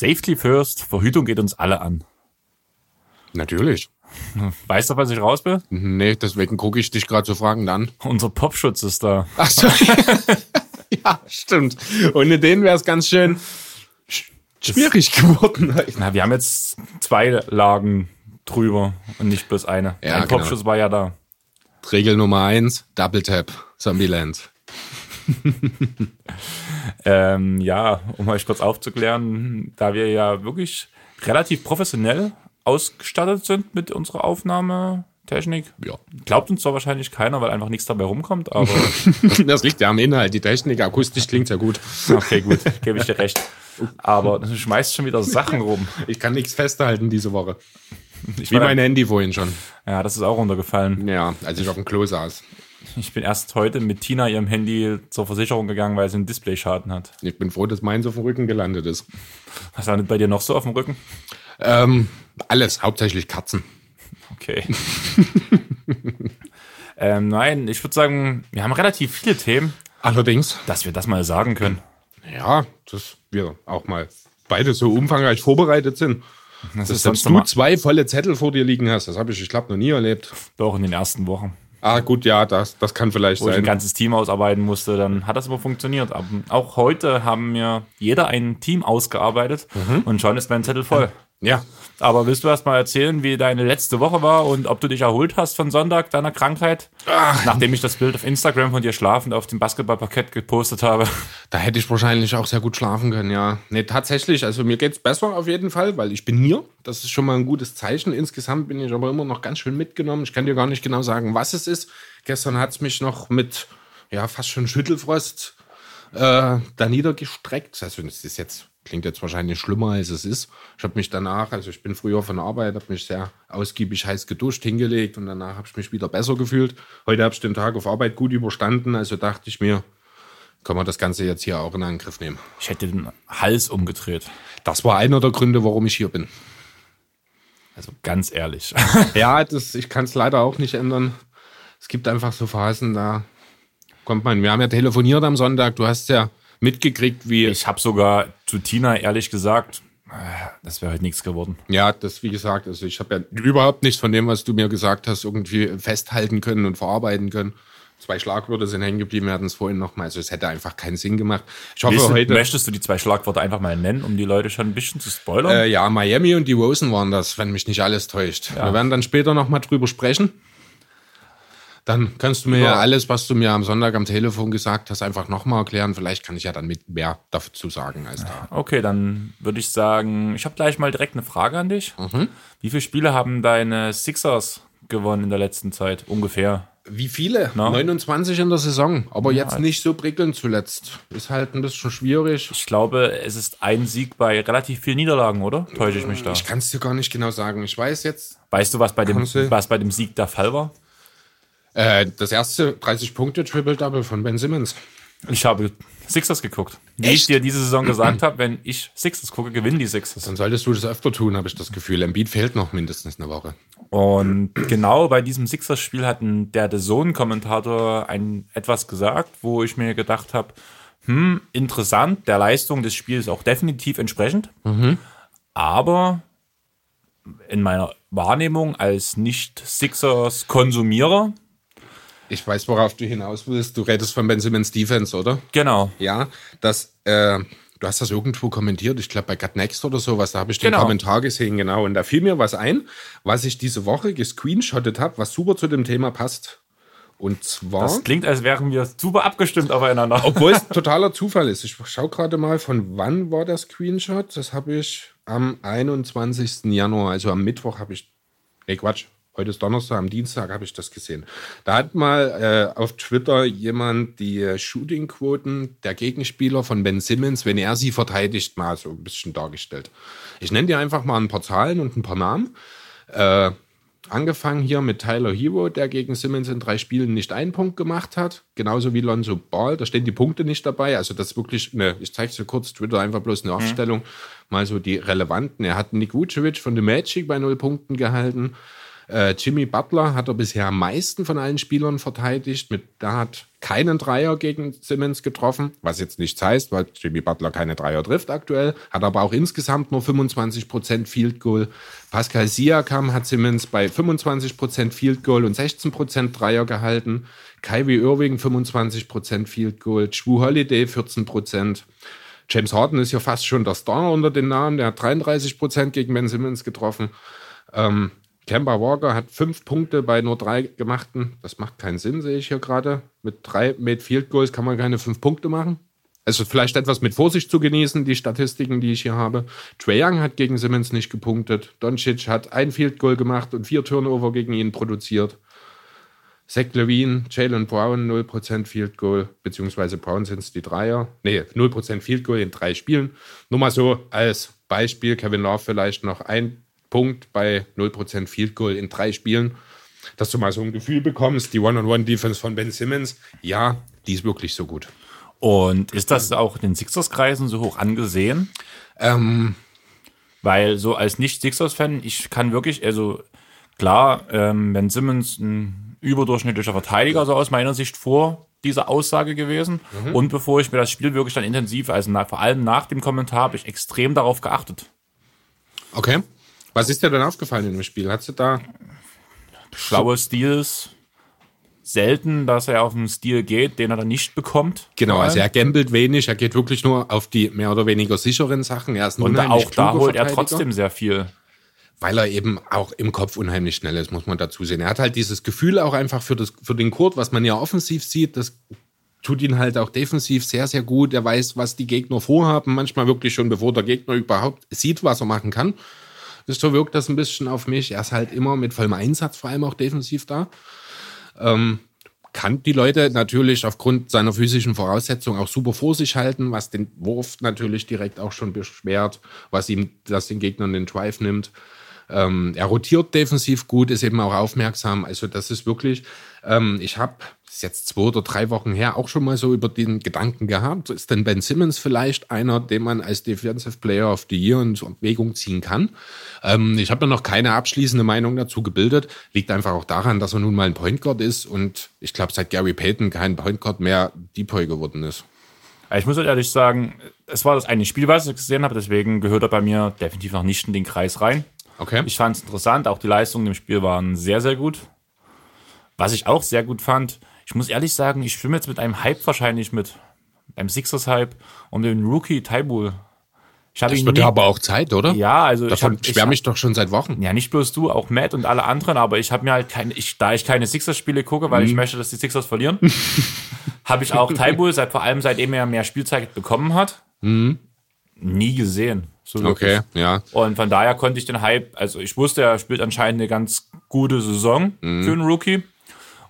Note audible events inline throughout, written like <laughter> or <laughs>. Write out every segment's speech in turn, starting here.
Safety first, Verhütung geht uns alle an. Natürlich. Weißt du, was ich raus bin? Nee, deswegen gucke ich dich gerade so fragend an. Unser Popschutz ist da. Ach so. <laughs> ja, stimmt. Ohne den wäre es ganz schön sch- schwierig geworden. Na, wir haben jetzt zwei Lagen drüber und nicht bloß eine. Ja, Ein genau. Popschutz war ja da. Regel Nummer eins, Double Tap, Zombieland. <laughs> Ähm, ja, um euch kurz aufzuklären, da wir ja wirklich relativ professionell ausgestattet sind mit unserer Aufnahmetechnik. Ja. Glaubt uns zwar wahrscheinlich keiner, weil einfach nichts dabei rumkommt, aber <laughs> Das liegt ja am Inhalt, die Technik, akustisch klingt ja gut. okay, gut, gebe ich dir recht. Aber du schmeißt schon wieder Sachen rum. Ich kann nichts festhalten diese Woche. Ich Wie mein Handy vorhin schon. ja, das ist auch runtergefallen. Ja, als ich auf dem Klo saß. <laughs> Ich bin erst heute mit Tina ihrem Handy zur Versicherung gegangen, weil sie einen Displayschaden hat. Ich bin froh, dass meins auf dem Rücken gelandet ist. Was landet bei dir noch so auf dem Rücken? Ähm, alles, hauptsächlich Katzen. Okay. <laughs> ähm, nein, ich würde sagen, wir haben relativ viele Themen, Allerdings, dass wir das mal sagen können. ja, dass wir auch mal beide so umfangreich vorbereitet sind. Das Dass ist selbst du zwei volle Zettel vor dir liegen hast, das habe ich, ich glaube, noch nie erlebt. auch in den ersten Wochen, Ah, gut, ja, das, das kann vielleicht wo ich ein sein. ganzes Team ausarbeiten musste, dann hat das aber funktioniert. Aber auch heute haben wir jeder ein Team ausgearbeitet Mhm. und schon ist mein Zettel voll. Ja, Aber willst du erst mal erzählen, wie deine letzte Woche war und ob du dich erholt hast von Sonntag deiner Krankheit? Nachdem ich das Bild auf Instagram von dir schlafend auf dem Basketballparkett gepostet habe. da hätte ich wahrscheinlich auch sehr gut schlafen können, ja. Nee, tatsächlich, also mir geht's besser auf jeden Fall, weil ich bin hier. Das ist schon mal ein gutes Zeichen. Insgesamt bin ich aber immer noch ganz schön mitgenommen. Ich kann dir gar nicht genau sagen, was es ist. Gestern hat's mich noch mit, ja, fast schon Schüttelfrost äh, da niedergestreckt. Also das ist jetzt, klingt jetzt wahrscheinlich schlimmer, als es ist. Ich habe mich danach, also ich bin früher von der Arbeit, habe mich sehr ausgiebig heiß geduscht, hingelegt und danach habe ich mich wieder besser gefühlt. Heute habe ich den Tag auf Arbeit gut überstanden, also dachte ich mir, kann man das Ganze jetzt hier auch in Angriff nehmen. Ich hätte den Hals umgedreht. Das war einer der Gründe, warum ich hier bin. Also ganz ehrlich. <laughs> Ja, das, ich kann es leider auch nicht ändern. Es gibt einfach so Phasen, da kommt man. Wir haben ja telefoniert am Sonntag, du hast ja mitgekriegt, wie. Ich habe sogar zu Tina ehrlich gesagt, äh, das wäre heute nichts geworden. Ja, das wie gesagt, also ich habe ja überhaupt nichts von dem, was du mir gesagt hast, irgendwie festhalten können und verarbeiten können. Zwei Schlagwörter sind hängen geblieben, wir hatten es vorhin nochmal. Also es hätte einfach keinen Sinn gemacht. Ich hoffe Willst heute. möchtest du die zwei Schlagworte einfach mal nennen, um die Leute schon ein bisschen zu spoilern? Äh, ja, Miami und die Rosen waren das, wenn mich nicht alles täuscht. Wir werden dann später nochmal drüber sprechen. Dann kannst du mir ja alles, was du mir am Sonntag am Telefon gesagt hast, einfach nochmal erklären. Vielleicht kann ich ja dann mit mehr dazu sagen als da. Okay, dann würde ich sagen, ich habe gleich mal direkt eine Frage an dich. Wie viele Spiele haben deine Sixers gewonnen in der letzten Zeit? Ungefähr. Wie viele? Na? 29 in der Saison, aber jetzt nicht so prickelnd zuletzt. Ist halt ein bisschen schwierig. Ich glaube, es ist ein Sieg bei relativ vielen Niederlagen, oder? Täusche ich mich da? Ich kann es dir gar nicht genau sagen. Ich weiß jetzt, Weißt du, was bei dem, was bei dem Sieg der Fall war? Äh, das erste 30 Punkte Triple-Double von Ben Simmons. Ich habe Sixers geguckt. Wie ich dir diese Saison gesagt habe, wenn ich Sixers gucke, gewinnen die Sixers. Dann solltest du das öfter tun, habe ich das Gefühl. Embiid fehlt noch mindestens eine Woche. Und genau bei diesem Sixers-Spiel hat ein- der The Zone-Kommentator ein etwas gesagt, wo ich mir gedacht habe, hm, interessant, der Leistung des Spiels auch definitiv entsprechend. Aber in meiner Wahrnehmung als Nicht-Sixers-Konsumierer, Ich weiß, worauf du hinaus willst. Du redest von Ben Simmons Defense, oder? genau, Ja, das, äh, du hast das irgendwo kommentiert, ich glaube bei Gut Next oder sowas, da habe ich den Genau. Kommentar gesehen, genau. Und da fiel mir was ein, was ich diese Woche gescreenshottet habe, was super zu dem Thema passt. Und zwar, das klingt, als wären wir super abgestimmt aufeinander. <laughs> obwohl es <laughs> totaler Zufall ist. Ich schaue gerade mal, von wann war der Screenshot? Das habe ich am 21. Januar, also am Mittwoch habe ich, nee Quatsch, heute ist Donnerstag, am Dienstag habe ich das gesehen. Da hat mal äh, auf Twitter jemand die äh, Shooting-Quoten der Gegenspieler von Ben Simmons, wenn er sie verteidigt, mal so ein bisschen dargestellt. Ich nenne dir einfach mal ein paar Zahlen und ein paar Namen. Äh, angefangen hier mit Tyler Hero, der gegen Simmons in drei Spielen nicht einen Punkt gemacht hat. Genauso wie Lonzo Ball, da stehen die Punkte nicht dabei. Also das ist wirklich eine, ich zeige es dir kurz, Twitter einfach bloß eine Aufstellung, mal so die relevanten. Er hat Nick Vucevic von The Magic bei null Punkten gehalten. Äh, Jimmy Butler hat er bisher am meisten von allen Spielern verteidigt. Mit, da hat keinen Dreier gegen Simmons getroffen, was jetzt nichts heißt, weil Jimmy Butler keine Dreier trifft aktuell, hat aber auch insgesamt nur 25% Field Goal. Pascal Siakam hat Simmons bei 25% Field Goal und 16% Dreier gehalten. Kyrie Irving 25% Field Goal, Drew Holiday 14%. James Harden ist ja fast schon der Star unter den Namen, der hat 33% gegen Ben Simmons getroffen. Ähm, Kemba Walker hat fünf Punkte bei nur drei gemachten. Das macht keinen Sinn, sehe ich hier gerade. Mit drei Made Field Goals kann man keine fünf Punkte machen. Also vielleicht etwas mit Vorsicht zu genießen, die Statistiken, die ich hier habe. Trae Young hat gegen Simmons nicht gepunktet. Doncic hat ein Field Goal gemacht und vier Turnover gegen ihn produziert. Zach Levine, Jalen Brown 0% Field Goal, beziehungsweise Brown sind es die Dreier. Nee, 0% Field Goal in drei Spielen. Nur mal so als Beispiel, Kevin Love vielleicht noch ein Punkt bei 0% Field Goal in drei Spielen. Dass du mal so ein Gefühl bekommst, die One-on-One-Defense von Ben Simmons, ja, die ist wirklich so gut. Und ist das auch in den Sixers-Kreisen so hoch angesehen? Ähm, Weil so als Nicht-Sixers-Fan, ich kann wirklich, also klar, ähm, Ben Simmons ein überdurchschnittlicher Verteidiger, so aus meiner Sicht vor dieser Aussage gewesen. Und bevor ich mir das Spiel wirklich dann intensiv, also nach, vor allem nach dem Kommentar, habe ich extrem darauf geachtet. okay. Was ist dir denn aufgefallen in dem Spiel? Hast du da. Schlaue Steals, selten, dass er auf einen Stil geht, den er dann nicht bekommt. Genau, also er gambelt wenig, er geht wirklich nur auf die mehr oder weniger sicheren Sachen. Er ist ein Und auch da holt er trotzdem sehr viel. weil er eben auch im Kopf unheimlich schnell ist, muss man dazu sehen. Er hat halt dieses Gefühl auch einfach für, das, für den Court, was man ja offensiv sieht, das tut ihn halt auch defensiv sehr, sehr gut. Er weiß, was die Gegner vorhaben, manchmal wirklich schon, bevor der Gegner überhaupt sieht, was er machen kann. So wirkt das ein bisschen auf mich. Er ist halt immer mit vollem Einsatz, vor allem auch defensiv da. Ähm, kann die Leute natürlich aufgrund seiner physischen Voraussetzungen auch super vor sich halten, was den Wurf natürlich direkt auch schon beschwert, was ihm das den Gegnern den Drive nimmt. Ähm, er rotiert defensiv gut, ist eben auch aufmerksam. Also das ist wirklich, ähm, ich habe, ist jetzt zwei oder drei Wochen her, auch schon mal so über den Gedanken gehabt, ist denn Ben Simmons vielleicht einer, den man als Defensive Player of the Year in Erwägung ziehen kann? Ähm, ich habe mir noch keine abschließende Meinung dazu gebildet. Liegt einfach auch daran, dass er nun mal ein Point Guard ist und ich glaube, seit Gary Payton kein Point Guard mehr Depoy geworden ist. Ich muss ehrlich sagen, es war das eine Spiel, was ich gesehen habe, deswegen gehört er bei mir definitiv noch nicht in den Kreis rein. Okay. Ich fand es interessant, auch die Leistungen im Spiel waren sehr, sehr gut. Was ich auch sehr gut fand, ich muss ehrlich sagen, ich schwimme jetzt mit einem Hype wahrscheinlich mit, beim Sixers-Hype um den Rookie Taibul. Ich habe das ihn wird nie, aber auch Zeit, oder? ja, also ich Davon ich schwärme hab, ich doch schon seit Wochen. ja nicht bloß du, auch Matt und alle anderen, aber ich habe mir halt keine, ich, da ich keine Sixers-Spiele gucke, weil Mhm. ich möchte, dass die Sixers verlieren, <laughs> habe ich auch Taibul, seit vor allem seitdem er mehr Spielzeit bekommen hat, nie gesehen. So wirklich. Mhm. Okay, ja. Und von daher konnte ich den Hype, also ich wusste, er spielt anscheinend eine ganz gute Saison Mhm. für einen Rookie.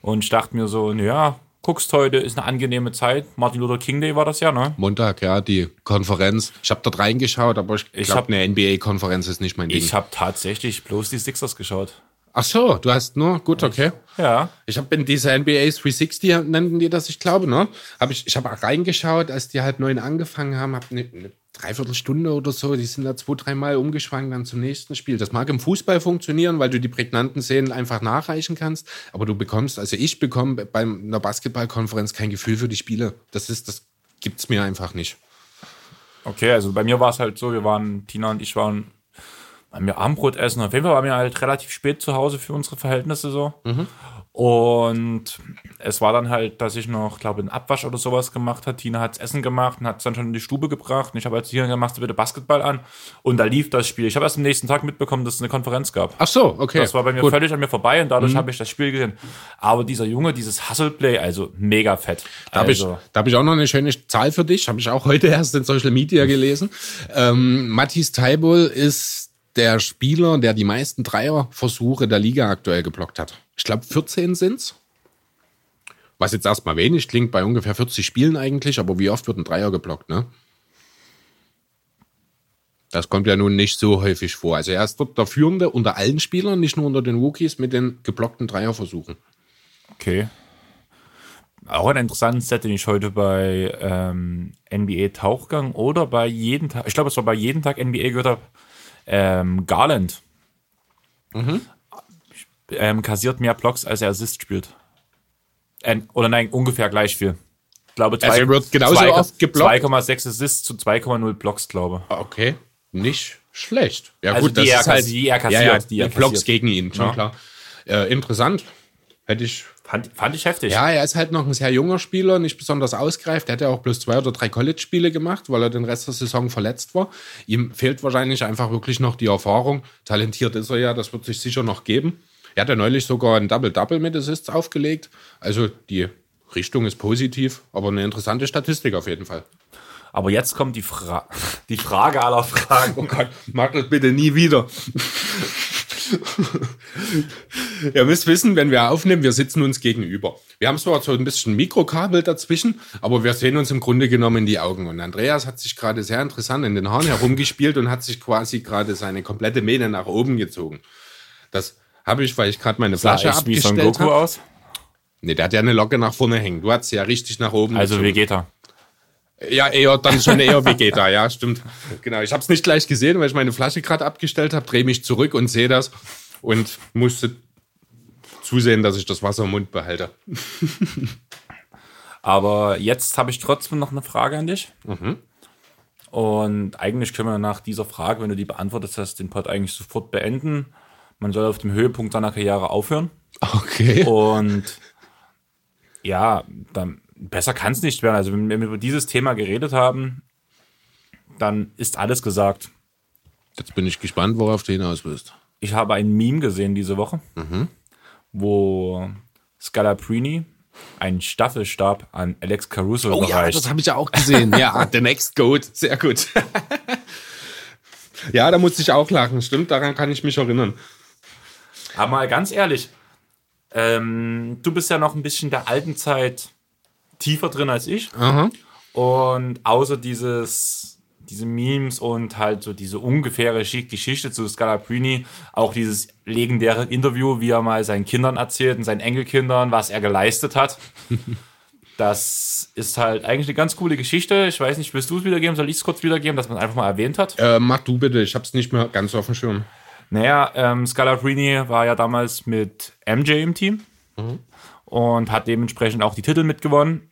Und ich dachte mir so, ja, guckst heute, ist eine angenehme Zeit. Martin Luther King Day war das ja, ne? Montag, ja, die Konferenz. Ich habe dort reingeschaut, aber ich, Ich glaube, eine NBA-Konferenz ist nicht mein Ding. Ich habe tatsächlich bloß die Sixers geschaut. Ach so, du hast nur, gut, okay. Ja. Ich habe in dieser NBA 360 nannten die das, ich glaube, ne? Hab ich ich habe auch reingeschaut, als die halt neun angefangen haben, habe eine, eine Dreiviertelstunde oder so, die sind da zwei, dreimal umgeschwankt dann zum nächsten Spiel. Das mag im Fußball funktionieren, weil du die prägnanten Szenen einfach nachreichen kannst, aber du bekommst, also ich bekomme bei einer Basketballkonferenz kein Gefühl für die Spiele. Das ist, das gibt's mir einfach nicht. Okay, also bei mir war es halt so, wir waren, Tina und ich waren bei mir Abendbrot essen. Auf jeden Fall waren wir halt relativ spät zu Hause für unsere Verhältnisse so. Und es war dann halt, dass ich noch, glaube einen Abwasch oder sowas gemacht hat. Tina hat's Essen gemacht und hat's dann schon in die Stube gebracht. Und ich habe halt hier machst du bitte Basketball an. Und da lief das Spiel. Ich habe erst am nächsten Tag mitbekommen, dass es eine Konferenz gab. Ach so, okay. Das war bei mir Gut. Mhm. völlig an mir vorbei und dadurch habe ich das Spiel gesehen. Aber dieser Junge, dieses Hustle-Play, also mega fett. Da habe ich, also, da hab ich auch noch eine schöne Zahl für dich. Habe ich auch heute <laughs> erst in Social Media gelesen. Ähm, Matthias Taibul ist der Spieler, der die meisten Dreierversuche der Liga aktuell geblockt hat. Ich glaube, 14 sind's. Was jetzt erstmal wenig klingt bei ungefähr 40 Spielen eigentlich, aber wie oft wird ein Dreier geblockt, ne? Das kommt ja nun nicht so häufig vor. Also er ist dort der Führende unter allen Spielern, nicht nur unter den Rookies, mit den geblockten Dreierversuchen. Okay. Auch ein interessantes Set, den ich heute bei ähm, NBA Tauchgang oder bei jeden Tag, ich glaube, es war bei jeden Tag NBA gehört habe, ähm, Garland. Ich ähm, kassiert mehr Blocks, als er Assist spielt. Ähm, oder nein, ungefähr gleich viel. Ich glaube, zwei- Also er wird genauso zwei- oft geblockt? 2,6 Assists zu 2,0 Blocks, glaube Okay, nicht schlecht. Ja Also gut, die das er ist halt, die er ja, kassiert, ja, die die er Blocks gegen ihn, schon Ja. klar. Äh, interessant. Hätte ich. Fand, fand ich heftig. Ja, er ist halt noch ein sehr junger Spieler, nicht besonders ausgereift. Er hat ja auch bloß zwei oder drei College-Spiele gemacht, weil er den Rest der Saison verletzt war. Ihm fehlt wahrscheinlich einfach wirklich noch die Erfahrung. Talentiert ist er ja, das wird sich sicher noch geben. Er hat ja neulich sogar ein Double-Double mit Assists aufgelegt. Also die Richtung ist positiv, aber eine interessante Statistik auf jeden Fall. Aber jetzt kommt die, Fra die Frage aller Fragen. Oh Gott, mach das bitte nie wieder. Ihr müsst wissen, wenn wir aufnehmen, wir sitzen uns gegenüber. Wir haben zwar so ein bisschen Mikrokabel dazwischen, aber wir sehen uns im Grunde genommen in die Augen. Und Andreas hat sich gerade sehr interessant in den Haaren herumgespielt und hat sich quasi gerade seine komplette Mähne nach oben gezogen. Das habe ich, weil ich gerade meine Sah Flasche echt wie Son abgestellt Goku habe. aus. Nee, der hat ja eine Locke nach vorne hängen. Du hast sie ja richtig nach oben Also gezogen. Vegeta. Ja, eher dann schon eher Vegeta, ja, stimmt. Genau, ich habe es nicht gleich gesehen, weil ich meine Flasche gerade abgestellt habe, drehe mich zurück und sehe das und musste zusehen, dass ich das Wasser im Mund behalte. <laughs> Aber jetzt habe ich trotzdem noch eine Frage an dich. Und eigentlich können wir nach dieser Frage, wenn du die beantwortet hast, den Pod eigentlich sofort beenden. Man soll auf dem Höhepunkt seiner Karriere aufhören. Okay. Und ja, dann, besser kann es nicht werden. Also wenn wir über dieses Thema geredet haben, dann ist alles gesagt. Jetzt bin ich gespannt, worauf du hinaus willst. Ich habe ein Meme gesehen diese Woche, wo Scalabrini einen Staffelstab an Alex Caruso Oh ja, überreicht. das habe ich ja auch gesehen. ja, <laughs> The Next Goat, sehr gut. <laughs> ja, da musste ich auch lachen. Stimmt, daran kann ich mich erinnern. Aber mal ganz ehrlich, ähm, du bist ja noch ein bisschen der alten Zeit tiefer drin als ich. Aha. Und außer dieses, diese Memes und halt so diese ungefähre Schi- Geschichte zu Scalabrini, auch dieses legendäre Interview, wie er mal seinen Kindern erzählt und seinen Enkelkindern, was er geleistet hat. <laughs> Das ist halt eigentlich eine ganz coole Geschichte. Ich weiß nicht, willst du es wiedergeben? Soll ich es kurz wiedergeben, dass man es einfach mal erwähnt hat? Äh, mach du bitte, ich habe es nicht mehr ganz auf dem Schirm. Naja, ähm, Scalabrini war ja damals mit MJ im Team und hat dementsprechend auch die Titel mitgewonnen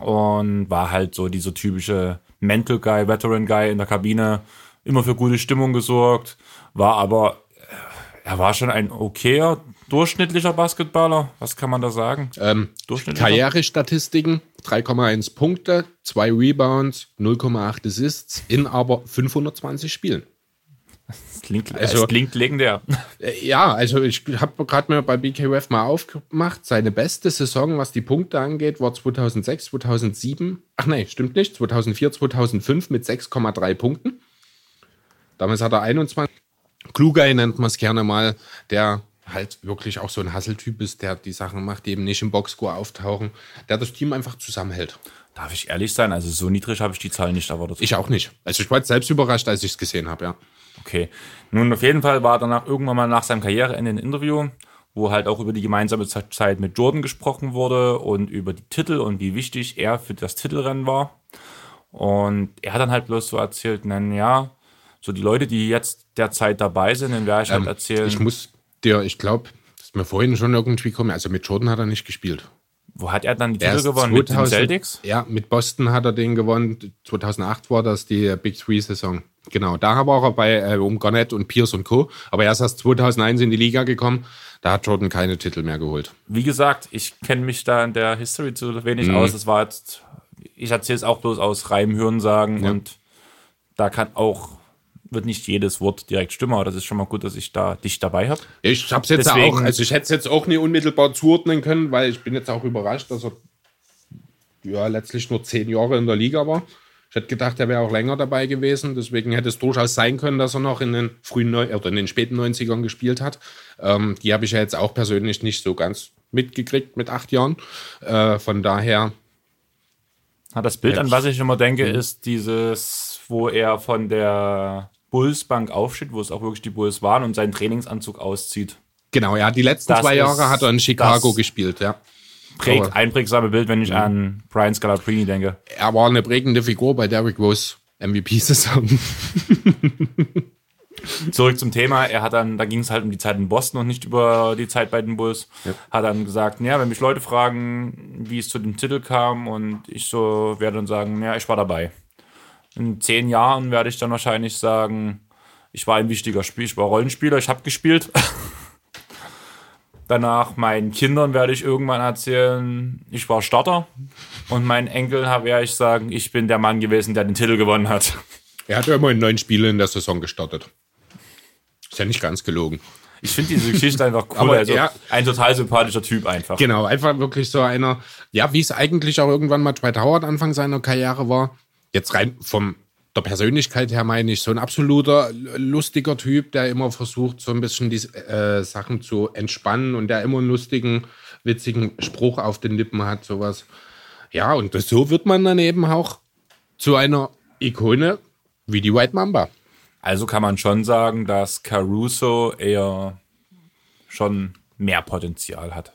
und war halt so dieser typische Mental Guy, Veteran Guy in der Kabine, immer für gute Stimmung gesorgt, war aber, äh, er war schon ein okayer, durchschnittlicher Basketballer, was kann man da sagen? Ähm? Karrierestatistiken, 3,1 Punkte, 2 Rebounds, 0,8 Assists in aber 520 Spielen. Das klingt, Also- es klingt legendär. Äh, Ja, also ich habe gerade mal bei BKUF mal aufgemacht. Seine beste Saison, was die Punkte angeht, war 2006, 2007. Ach nee, stimmt nicht. 2004, 2005 mit 6,3 Punkten. Damals hat er 21. Klugei nennt man es gerne mal, der halt wirklich auch so ein Hasseltyp ist, der die Sachen macht, die eben nicht im Boxscore auftauchen, der das Team einfach zusammenhält. Darf ich ehrlich sein? Also so niedrig habe ich die Zahl nicht erwartet. Ich auch nicht. Also ich war selbst überrascht, als ich es gesehen habe, ja. Okay. Nun, auf jeden Fall war danach irgendwann mal nach seinem Karriereende ein Interview, wo halt auch über die gemeinsame Ze- Zeit mit Jordan gesprochen wurde und über die Titel und wie wichtig er für das Titelrennen war. Und er hat dann halt bloß so erzählt, na ja, so die Leute, die jetzt derzeit dabei sind, dann werde ich halt erzählen, Ich muss dir, ich glaube, das ist mir vorhin schon irgendwie kommen. Also mit Jordan hat er nicht gespielt. wo hat er dann die Titel gewonnen? Mit den 2000 Celtics? Ja, mit Boston hat er den gewonnen. 2008 war das die Big Three-Saison. Genau, da war er bei äh, um Garnett und Pierce und Co. Aber er ist erst 2001 in die Liga gekommen. Da hat Jordan keine Titel mehr geholt. Wie gesagt, ich kenne mich da in der History zu wenig Mhm. aus. Es war jetzt, ich erzähle es auch bloß aus Reim, Hören sagen und da kann auch, wird nicht jedes Wort direkt stimmen, aber das ist schon mal gut, dass ich da dich dabei habe. Ich hab's jetzt Deswegen- auch, also ich hätte es jetzt auch nicht unmittelbar zuordnen können, weil ich bin jetzt auch überrascht, dass er ja letztlich nur zehn Jahre in der Liga war. Ich hätte gedacht, er wäre auch länger dabei gewesen. Deswegen hätte es durchaus sein können, dass er noch in den frühen Neu oder in den späten 90ern gespielt hat. Ähm, die habe ich ja jetzt auch persönlich nicht so ganz mitgekriegt mit acht Jahren. Äh, von daher, Ah, Das Bild, an was ich immer denke, Mhm. ist dieses, wo er von der Bullsbank aufsteht, wo es auch wirklich die Bulls waren und seinen Trainingsanzug auszieht. genau, ja, die letzten Das zwei Jahre hat er in Chicago gespielt, ja. Prägt, Aber- einprägsame Bild, wenn Mhm. ich an Brian Scalabrine denke. Er war eine prägende Figur bei Derrick Rose MVP-Saison. <laughs> Zurück zum Thema. Er hat dann, da ging es halt um die Zeit in Boston und nicht über die Zeit bei den Bulls. Ja. Hat dann gesagt, ja, wenn mich Leute fragen, wie es zu dem Titel kam und ich so werde dann sagen, ja, ich war dabei. In zehn Jahren werde ich dann wahrscheinlich sagen, ich war ein wichtiger Spiel, ich war Rollenspieler, ich habe gespielt. <laughs> Danach meinen Kindern werde ich irgendwann erzählen, ich war Starter. Und meinen Enkeln werde ich sagen, ich bin der Mann gewesen, der den Titel gewonnen hat. Er hat ja immer in neun Spiele in der Saison gestartet. Ist ja nicht ganz gelogen. Ich finde diese Geschichte einfach <laughs> cool. Aber also er- ein total sympathischer Typ einfach. Genau, einfach wirklich so einer, ja, wie es eigentlich auch irgendwann mal Dwight Howard Anfang seiner Karriere war. Jetzt rein vom der Persönlichkeit her meine ich, so ein absoluter lustiger Typ, der immer versucht, so ein bisschen die äh, Sachen zu entspannen und der immer einen lustigen, witzigen Spruch auf den Lippen hat, sowas. Ja, und das, so wird man dann eben auch zu einer Ikone wie die White Mamba. Also kann man schon sagen, dass Caruso eher schon mehr Potenzial hat.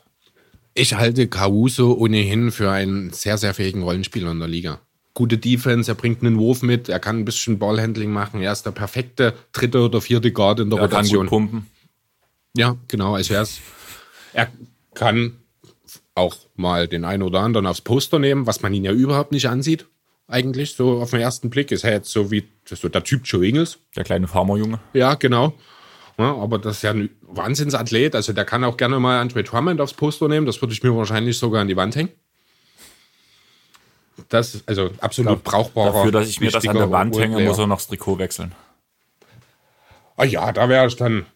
Ich halte Caruso ohnehin für einen sehr, sehr fähigen Rollenspieler in der Liga. Gute Defense, er bringt einen Wurf mit, er kann ein bisschen Ballhandling machen, er ist der perfekte dritte oder vierte Guard in der Er kann Rotation. gut pumpen. Ja, genau, also er, ist, er kann auch mal den einen oder anderen aufs Poster nehmen, was man ihn ja überhaupt nicht ansieht. Eigentlich, so auf den ersten Blick ist er jetzt so wie so der Typ Joe Ingles. Der kleine Farmerjunge. Ja, genau. Ja, aber das ist ja ein Wahnsinnsathlet. Also der kann auch gerne mal Andre Drummond aufs Poster nehmen. Das würde ich mir wahrscheinlich sogar an die Wand hängen. Das ist also absolut brauchbarer. Dafür, dass ich mir das an der Wand hänge, muss er noch das Trikot wechseln. Ah ja, da wäre ich dann.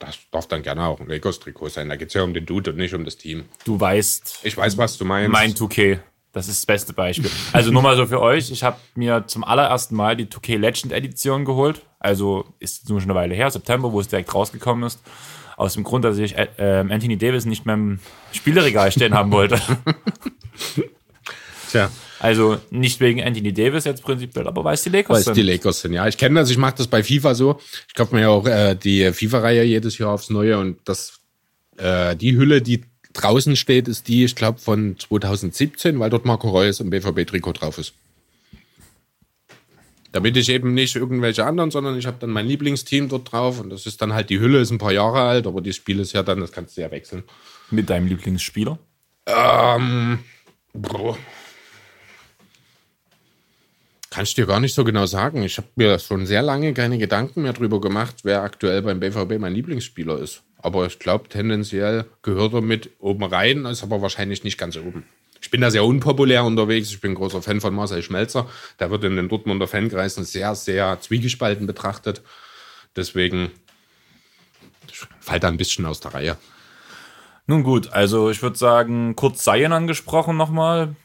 Das darf dann gerne auch ein Lakers-Trikot sein. Da geht es ja um den Dude und nicht um das Team. Du weißt, Ich weiß, was du meinst. mein 2K. Das ist das beste Beispiel. Also nur mal so für euch. Ich habe mir zum allerersten Mal die 2K Legend Edition geholt. Also ist nur schon eine Weile her, September, wo es direkt rausgekommen ist. Aus dem Grund, dass ich äh, ähm, Anthony Davis nicht mehr im Spieleregal stehen haben wollte. <laughs> Tja, Also nicht wegen Anthony Davis jetzt prinzipiell, aber weil es die Lakers weil es sind. die Lakers sind. Ja, ich kenne das. Ich mache das bei FIFA so. Ich kaufe mir ja auch äh, die FIFA-Reihe jedes Jahr aufs Neue und das, äh, die Hülle, die draußen steht, ist die, ich glaube, von 2017, weil dort Marco Reus im BVB-Trikot drauf ist. Damit ich eben nicht irgendwelche anderen, sondern ich habe dann mein Lieblingsteam dort drauf und das ist dann halt die Hülle, ist ein paar Jahre alt, aber das Spiel ist ja dann, das kannst du ja wechseln. Mit deinem Lieblingsspieler. Ähm, boah. Kann ich dir gar nicht so genau sagen. Ich habe mir schon sehr lange keine Gedanken mehr drüber gemacht, wer aktuell beim BVB mein Lieblingsspieler ist. Aber ich glaube, tendenziell gehört er mit oben rein, ist aber wahrscheinlich nicht ganz oben. Ich bin da sehr unpopulär unterwegs. Ich bin großer Fan von Marcel Schmelzer. Der wird in den Dortmunder Fankreisen sehr, sehr zwiegespalten betrachtet. Deswegen fällt er ein bisschen aus der Reihe. Nun gut, also ich würde sagen, kurz Zion angesprochen nochmal.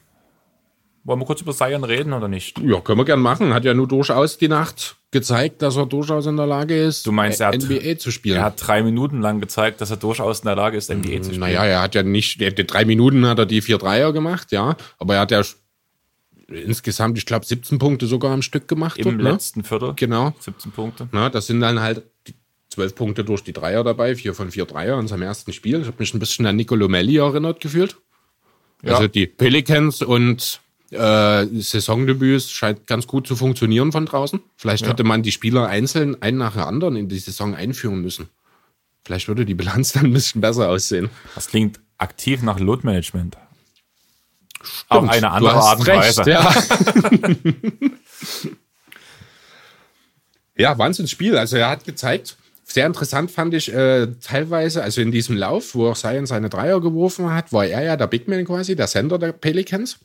Wollen wir kurz über Zion reden oder nicht? Ja, können wir gern machen. Hat ja nur durchaus die Nacht gezeigt, dass er durchaus in der Lage ist, Du meinst, er hat- NBA zu spielen. Er hat drei Minuten lang gezeigt, dass er durchaus in der Lage ist, NBA zu spielen. naja, er hat ja nicht, die drei Minuten hat er die vier Dreier gemacht, ja. Aber er hat ja insgesamt, ich glaube, 17 Punkte sogar am Stück gemacht. Im dort, ne? letzten Viertel. Genau. 17 Punkte. Na, das sind dann halt die zwölf Punkte durch die Dreier dabei, vier von vier Dreier in seinem ersten Spiel. Ich habe mich ein bisschen an Nicolo Melli erinnert gefühlt. Ja. Also die Pelicans und äh, Saisondebüts scheint ganz gut zu funktionieren von draußen. Vielleicht hätte man die Spieler einzeln einen nach dem anderen in die Saison einführen müssen. Vielleicht würde die Bilanz <laughs> dann ein bisschen besser aussehen. Das klingt aktiv nach Load Management. Auf eine andere Art und Weise. Ja. <laughs> ja, Wahnsinnsspiel. Also er hat gezeigt, sehr interessant fand ich äh, teilweise, also in diesem Lauf, wo auch Zion seine Dreier geworfen hat, war er ja der Big Man quasi, der Sender der Pelicans.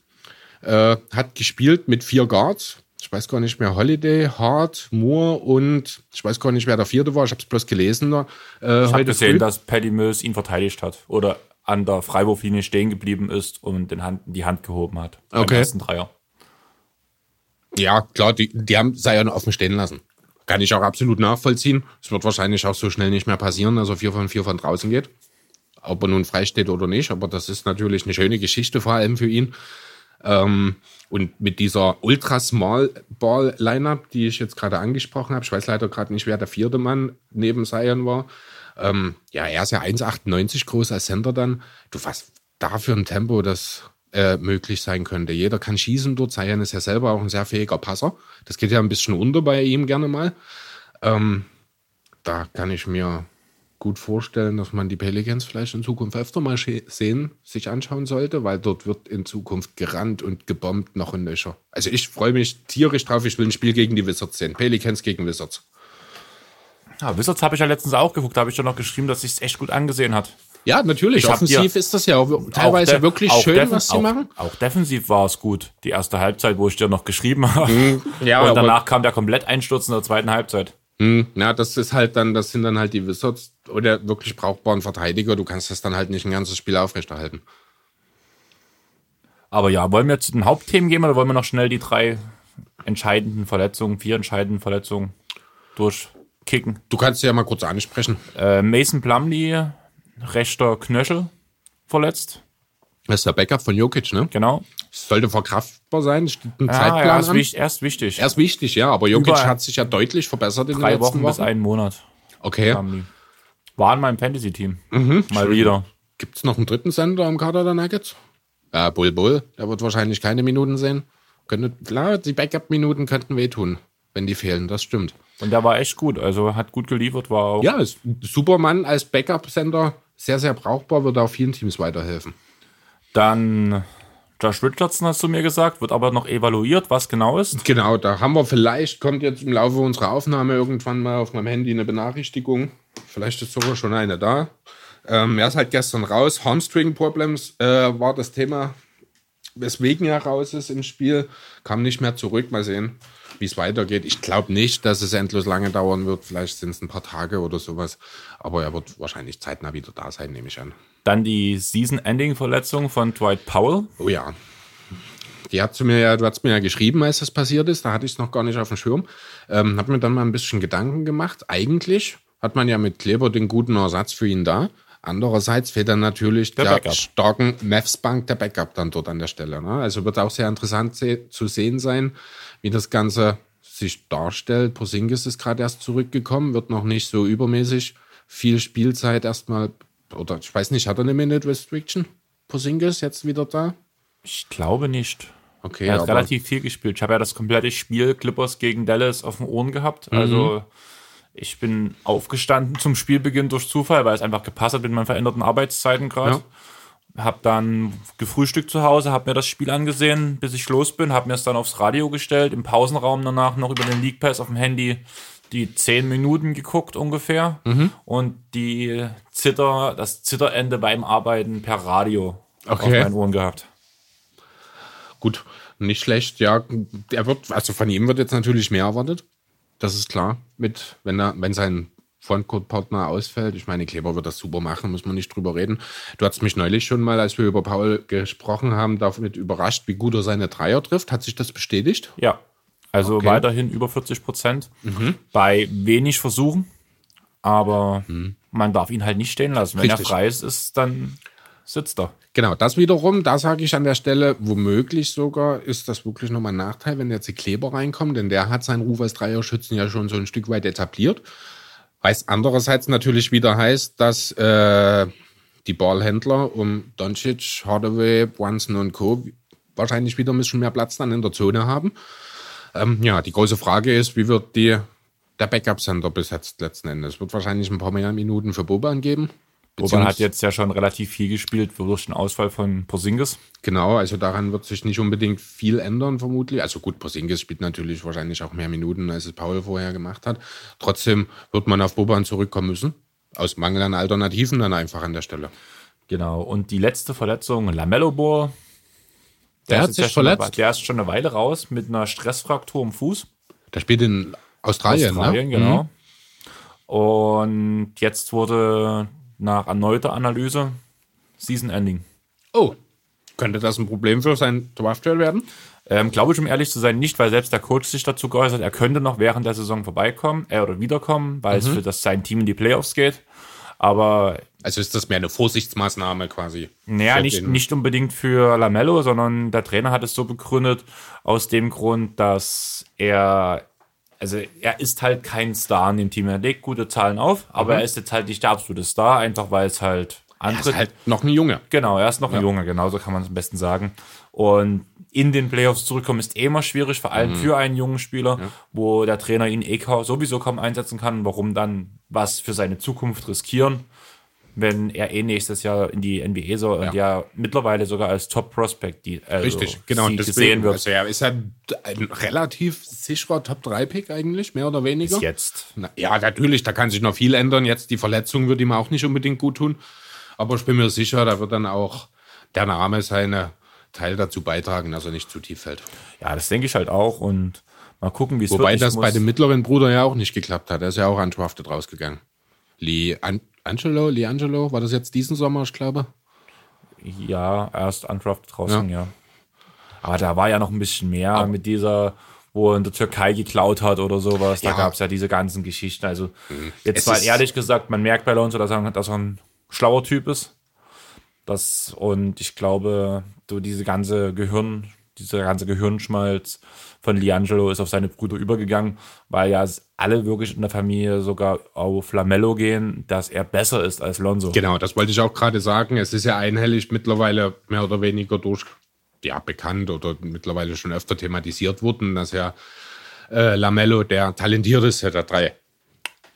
Äh, hat gespielt mit vier Guards. Ich weiß gar nicht mehr, Holiday, Hart, Moore und ich weiß gar nicht, wer der vierte war. Ich habe es bloß gelesen. Äh, Ich habe gesehen, früh. dass Paddy Mills ihn verteidigt hat oder an der Freiwurflinie stehen geblieben ist und den Hand, die Hand gehoben hat. Beim Okay. ersten Dreier. Ja, klar, die, die haben Zion offen stehen lassen. Kann ich auch absolut nachvollziehen. Es wird wahrscheinlich auch so schnell nicht mehr passieren, dass er vier von vier von draußen geht. Ob er nun frei steht oder nicht, aber das ist natürlich eine schöne Geschichte, vor allem für ihn. Ähm, und mit dieser Ultra-Small-Ball-Lineup, die ich jetzt gerade angesprochen habe, ich weiß leider gerade nicht, wer der vierte Mann neben Zion war. Ähm, ja, er ist ja 1,98 groß als Center dann. Du, was da für ein Tempo das äh, möglich sein könnte. Jeder kann schießen dort. Zion ist ja selber auch ein sehr fähiger Passer. Das geht ja ein bisschen unter bei ihm gerne mal. Ähm, da kann ich mir gut vorstellen, dass man die Pelicans vielleicht in Zukunft öfter mal sehen, sich anschauen sollte, weil dort wird in Zukunft gerannt und gebombt noch ein Löcher. Also ich freue mich tierisch drauf, ich will ein Spiel gegen die Wizards sehen. Pelicans gegen Wizards. Ja, Wizards habe ich ja letztens auch geguckt, da habe ich ja noch geschrieben, dass sich es echt gut angesehen hat. Ja, natürlich. Ich Offensiv ist das ja auch teilweise Auch wirklich auch schön, was sie auch, machen. Auch defensiv war es gut. Die erste Halbzeit, wo ich dir noch geschrieben <laughs> habe. Ja, und danach kam der komplett Einsturz in der zweiten Halbzeit. Hm, ja, das ist halt dann, das sind dann halt die Wizards oder wirklich brauchbaren Verteidiger. Du kannst das dann halt nicht ein ganzes Spiel aufrechterhalten. Aber ja, wollen wir zu den Hauptthemen gehen oder wollen wir noch schnell die drei entscheidenden Verletzungen, vier entscheidenden Verletzungen durchkicken? Du kannst ja mal kurz ansprechen. Äh, Mason Plumlee, rechter Knöchel verletzt. Das ist der Backup von Jokic, ne? Genau. Sollte verkraftbar sein, steht ein Ah, Zeitplan ja, ist an. wichtig, erst wichtig. Er ist wichtig, ja, aber Jokic Überall. hat sich ja deutlich verbessert in den Drei letzten Wochen Wochen. bis einen Monat. Okay. War in meinem Fantasy-Team. Mhm. Mal wieder. Gibt es noch einen dritten Sender am Kader der Nuggets? Ja, Bull Bull. Der wird wahrscheinlich keine Minuten sehen. Könnte, klar, die Backup-Minuten könnten wehtun, wenn die fehlen. Das stimmt. Und der war echt gut. Also hat gut geliefert, war auch. Ja, ist Superman als Backup-Sender sehr, sehr brauchbar, würde auch vielen Teams weiterhelfen. Dann Josh Richardson hast du mir gesagt, wird aber noch evaluiert, was genau ist. Genau, da haben wir vielleicht, kommt jetzt im Laufe unserer Aufnahme irgendwann mal auf meinem Handy eine Benachrichtigung. Vielleicht ist sogar schon eine da. Ähm, er ist halt gestern raus. Hamstring Problems äh, war das Thema, weswegen er raus ist im Spiel. Kam nicht mehr zurück. Mal sehen, wie es weitergeht. Ich glaube nicht, dass es endlos lange dauern wird. Vielleicht sind es ein paar Tage oder sowas. Aber er wird wahrscheinlich zeitnah wieder da sein, nehme ich an. Dann die Season-Ending-Verletzung von Dwight Powell. Oh ja. Die hat zu mir ja, du hast mir ja geschrieben, als das passiert ist. Da hatte ich es noch gar nicht auf dem Schirm. Ähm, hab mir dann mal ein bisschen Gedanken gemacht. Eigentlich hat man ja mit Kleber den guten Ersatz für ihn da. Andererseits fehlt dann natürlich Der der, Backup. starken Mavs-Bank, der Backup dann dort an der Stelle. Ne? Also wird auch sehr interessant se zu sehen sein, wie das Ganze sich darstellt. Porzingis ist gerade erst zurückgekommen, wird noch nicht so übermäßig viel Spielzeit erstmal, oder ich weiß nicht, hat er eine Minute Restriction? Porzingis jetzt wieder da? Ich glaube nicht. Okay, Er hat relativ viel gespielt. Ich habe ja das komplette Spiel Clippers gegen Dallas auf den Ohren gehabt. Mhm. Also ich bin aufgestanden zum Spielbeginn durch Zufall, weil es einfach gepasst hat mit meinen veränderten Arbeitszeiten gerade. Hab dann gefrühstückt zu Hause, hab mir das Spiel angesehen, bis ich los bin, hab mir es dann aufs Radio gestellt, im Pausenraum danach noch über den League Pass auf dem Handy die zehn Minuten geguckt ungefähr Mhm. und die Zitter, das Zitterende beim Arbeiten per Radio auf Okay. meinen Ohren gehabt. gut, nicht schlecht. Ja, er wird, also von ihm wird jetzt natürlich mehr erwartet. Das ist klar. Mit, wenn er, wenn sein Frontcourt-Partner ausfällt. Ich meine, Kleber wird das super machen, muss man nicht drüber reden. Du hast mich neulich schon mal, als wir über Paul gesprochen haben, damit überrascht, wie gut er seine Dreier trifft. Hat sich das bestätigt? Ja, also Okay. weiterhin über 40 Prozent bei wenig Versuchen, aber man darf ihn halt nicht stehen lassen. Wenn Richtig. er frei ist, ist dann sitzt er. Genau, das wiederum, da sage ich an der Stelle, womöglich sogar ist das wirklich nochmal ein Nachteil, wenn jetzt die Kleber reinkommt, denn der hat seinen Ruf als Dreierschützen ja schon so ein Stück weit etabliert. Was andererseits natürlich wieder heißt, dass äh, die Ballhändler um Doncic, Hardaway, Brunson und Co. wahrscheinlich wieder ein bisschen mehr Platz dann in der Zone haben. Ähm, ja, die große Frage ist, wie wird die, der Backup-Center besetzt letzten Endes? Es wird wahrscheinlich ein paar mehr Minuten für Boban geben. Boban hat jetzt ja schon relativ viel gespielt durch den Ausfall von Porzingis. Genau, also daran wird sich nicht unbedingt viel ändern, vermutlich. Also gut, Porzingis spielt natürlich wahrscheinlich auch mehr Minuten, als es Paul vorher gemacht hat. Trotzdem wird man auf Boban zurückkommen müssen. Aus Mangel an Alternativen dann einfach an der Stelle. Genau. Und die letzte Verletzung, Lamello Ball. Der hat ist sich eine verletzt? Wei- Der ist schon eine Weile raus mit einer Stressfraktur im Fuß. Der spielt in Australien, Australien, ne? genau. Und jetzt wurde nach erneuter Analyse Season Ending. Oh, könnte das ein Problem für sein Draftduell werden? Ähm, Glaube ich, um ehrlich zu sein, nicht, weil selbst der Coach sich dazu geäußert, er könnte noch während der Saison vorbeikommen, äh, oder wiederkommen, weil es für das sein Team in die Playoffs geht. Aber Also ist das mehr eine Vorsichtsmaßnahme quasi? naja, nicht, nicht unbedingt für Lamello, sondern der Trainer hat es so begründet, aus dem Grund, dass er, also er ist halt kein Star in dem Team. Er legt gute Zahlen auf, aber er ist jetzt halt nicht der absolute Star, einfach weil es halt Er andere ist halt noch ein Junge. Genau, er ist noch ein Junge, genau so kann man es am besten sagen. Und in den Playoffs zurückkommen, ist eh immer schwierig, vor Mhm. allem für einen jungen Spieler, wo der Trainer ihn eh sowieso kaum einsetzen kann. Warum dann was für seine Zukunft riskieren, wenn er eh nächstes Jahr in die NBA soll und ja mittlerweile sogar als Top-Prospect die, also Richtig, genau. sie Deswegen, gesehen wird. Also er ist ja ein relativ sicherer Top-3-Pick eigentlich, mehr oder weniger. Bis jetzt. Na, ja, natürlich, da kann sich noch viel ändern. Jetzt die Verletzung wird ihm auch nicht unbedingt gut tun. Aber ich bin mir sicher, da wird dann auch der Name seine Teil dazu beitragen, dass er nicht zu tief fällt. Ja, das denke ich halt auch und mal gucken, wie es Wobei wird. Ich das bei dem mittleren Bruder ja auch nicht geklappt hat. Er ist ja auch undrafted rausgegangen. Lee An Angelo, Lee Angelo, war das jetzt diesen Sommer, ich glaube? Ja, erst undrafted draußen, ja. Aber da war ja noch ein bisschen mehr mit dieser, wo er in der Türkei geklaut hat oder sowas. Da Ja. gab es ja diese ganzen Geschichten. Also jetzt Es mal ehrlich gesagt, man merkt bei Lonzo, dass er, dass er ein schlauer Typ ist. Das, und ich glaube, so diese ganze Gehirn, dieser ganze Gehirnschmalz von Liangelo ist auf seine Brüder übergegangen, weil ja alle wirklich in der Familie sogar auf Lamello gehen, dass er besser ist als Lonzo. Genau, das wollte ich auch gerade sagen. Es ist ja einhellig mittlerweile mehr oder weniger durch, ja, bekannt oder mittlerweile schon öfter thematisiert worden, dass ja äh, Lamello der talentierteste der drei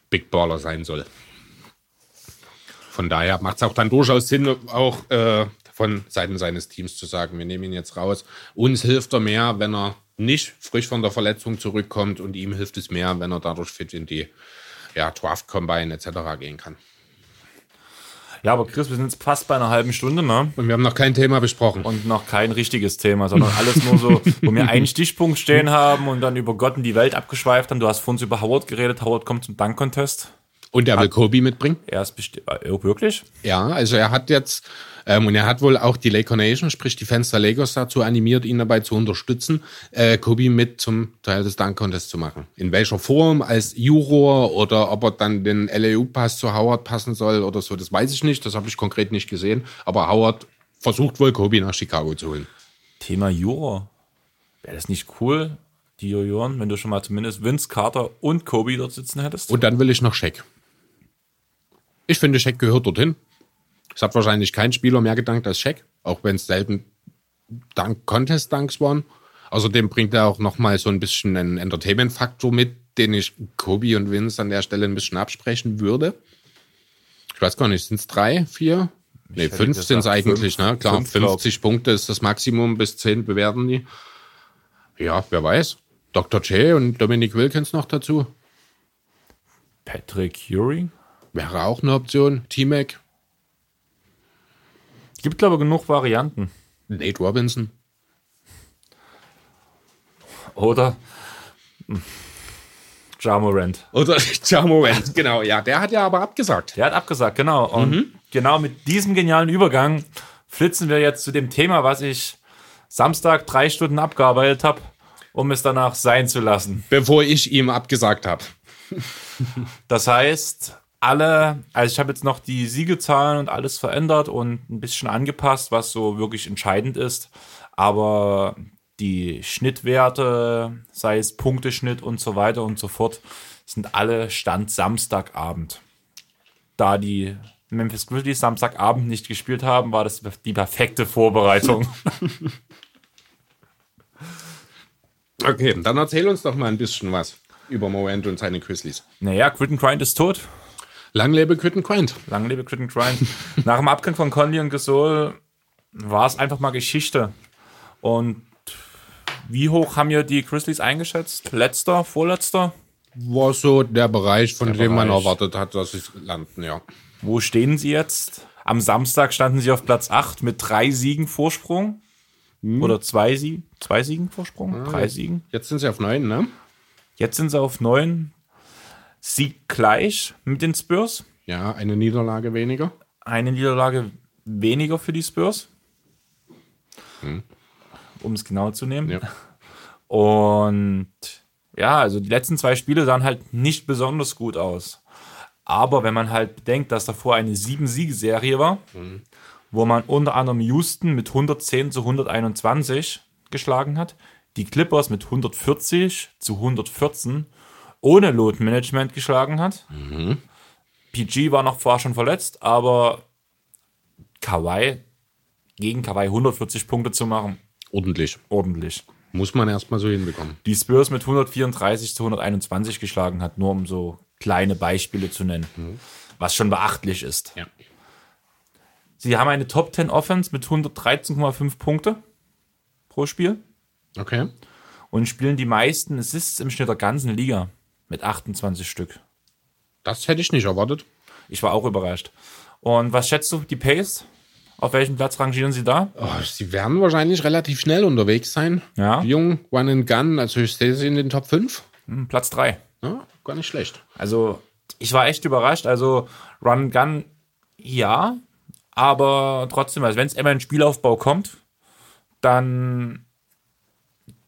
Big Baller sein soll. Von daher macht es auch dann durchaus Sinn, auch äh, von Seiten seines Teams zu sagen, wir nehmen ihn jetzt raus. Uns hilft er mehr, wenn er nicht frisch von der Verletzung zurückkommt und ihm hilft es mehr, wenn er dadurch fit in die ja, Draft Combine etc. gehen kann. Ja, aber Chris, wir sind jetzt fast bei einer halben Stunde, ne? Und wir haben noch kein Thema besprochen. und noch kein richtiges Thema, sondern alles nur so, wo wir einen Stichpunkt stehen haben und dann über Gott und die Welt abgeschweift haben. Du hast vorhin über Howard geredet. Howard kommt zum Dunk-Contest. Und er will Kobe mitbringen. Er ist bestimmt, äh, wirklich? Ja, also er hat jetzt, ähm, und er hat wohl auch die Laker Nation, sprich die Fans der Lakers dazu animiert, ihn dabei zu unterstützen, äh, Kobe mit zum Teil des Dunk Contests zu machen. In welcher Form, als Juror oder ob er dann den LAU-Pass zu Howard passen soll oder so, das weiß ich nicht, das habe ich konkret nicht gesehen. Aber Howard versucht wohl Kobe nach Chicago zu holen. Thema Juror. Wäre das nicht cool, die Juroren, wenn du schon mal zumindest Vince Carter und Kobe dort sitzen hättest? Und dann will ich noch Shaq. Ich finde, Shaq gehört dorthin. Es hat wahrscheinlich kein Spieler mehr gedankt als Shaq, auch wenn es selten Dank Contest-Dunks waren. Außerdem bringt er auch nochmal so ein bisschen einen Entertainment-Faktor mit, den ich Kobe und Vince an der Stelle ein bisschen absprechen würde. Ich weiß gar nicht, sind es drei, vier? Nee, fünf sind es eigentlich, fünf. ne? Klar, Fünf, glaub. 50 Punkte ist das Maximum, bis 10 bewerten die. Ja, wer weiß. Dr. J und Dominic Wilkins noch dazu. Patrick Ewing? Wäre auch eine Option. T-Mac, Gibt, glaube ich, genug Varianten. Nate Robinson. Oder Jamorant. Oder <laughs> Jamorant, genau. Ja, der hat ja aber abgesagt. Der hat abgesagt, genau. Und genau mit diesem genialen Übergang flitzen wir jetzt zu dem Thema, was ich Samstag drei Stunden abgearbeitet habe, um es danach sein zu lassen. Bevor ich ihm abgesagt habe. Das heißt, alle, also ich habe jetzt noch die Siegezahlen und alles verändert und ein bisschen angepasst, was so wirklich entscheidend ist. Aber die Schnittwerte, sei es Punkteschnitt und so weiter und so fort, sind alle Stand Samstagabend. Da die Memphis Grizzlies Samstagabend nicht gespielt haben, war das die perfekte Vorbereitung. <laughs> Okay, dann erzähl uns doch mal ein bisschen was über Morant und seine Grizzlies. naja, and Grind ist tot. Lang lebe Quitten Quint. Lang lebe and Grind. <laughs> Nach dem Abgang von Conley und Gasol war es einfach mal Geschichte. Und wie hoch haben wir die Grizzlies eingeschätzt? Letzter, vorletzter? War so der Bereich, von dem man Bereich. erwartet hat, dass sie landen, ja. Wo stehen sie jetzt? Am Samstag standen sie auf Platz 8 mit drei Siegen Vorsprung. Oder zwei Siegen? Zwei Siegen Vorsprung? Drei Siegen? Jetzt sind sie auf neun, ne? Jetzt sind sie auf neun. Sieg gleich mit den Spurs. Ja, eine Niederlage weniger. eine Niederlage weniger für die Spurs. Um es genau zu nehmen. Ja. <laughs> Und ja, also die letzten zwei Spiele sahen halt nicht besonders gut aus. Aber wenn man halt bedenkt, dass davor eine sieben-Siege-Serie war, wo man unter anderem Houston mit 110 zu 121 geschlagen hat, die Clippers mit 140 zu 114 ohne Load-Management geschlagen hat. PG war noch vorher schon verletzt, aber Kawhi gegen Kawhi 140 Punkte zu machen, Ordentlich. Ordentlich. Muss man erstmal so hinbekommen. Die Spurs mit 134 zu 121 geschlagen hat, nur um so kleine Beispiele zu nennen. Was schon beachtlich ist. Ja. Sie haben eine Top 10 Offense mit 113,5 Punkte pro Spiel Okay. und spielen die meisten Assists im Schnitt der ganzen Liga mit 28 Stück. Das hätte ich nicht erwartet. Ich war auch überrascht. Und was schätzt du, die Pace? Auf welchem Platz rangieren sie da? Oh, sie werden wahrscheinlich relativ schnell unterwegs sein. Ja. Jung, One and Gun, also ich sehe sie in den Top 5. Hm, Platz 3. Ja, gar nicht schlecht. Also, ich war echt überrascht. Also, Run and Gun, ja, aber trotzdem, also wenn es immer in den Spielaufbau kommt, dann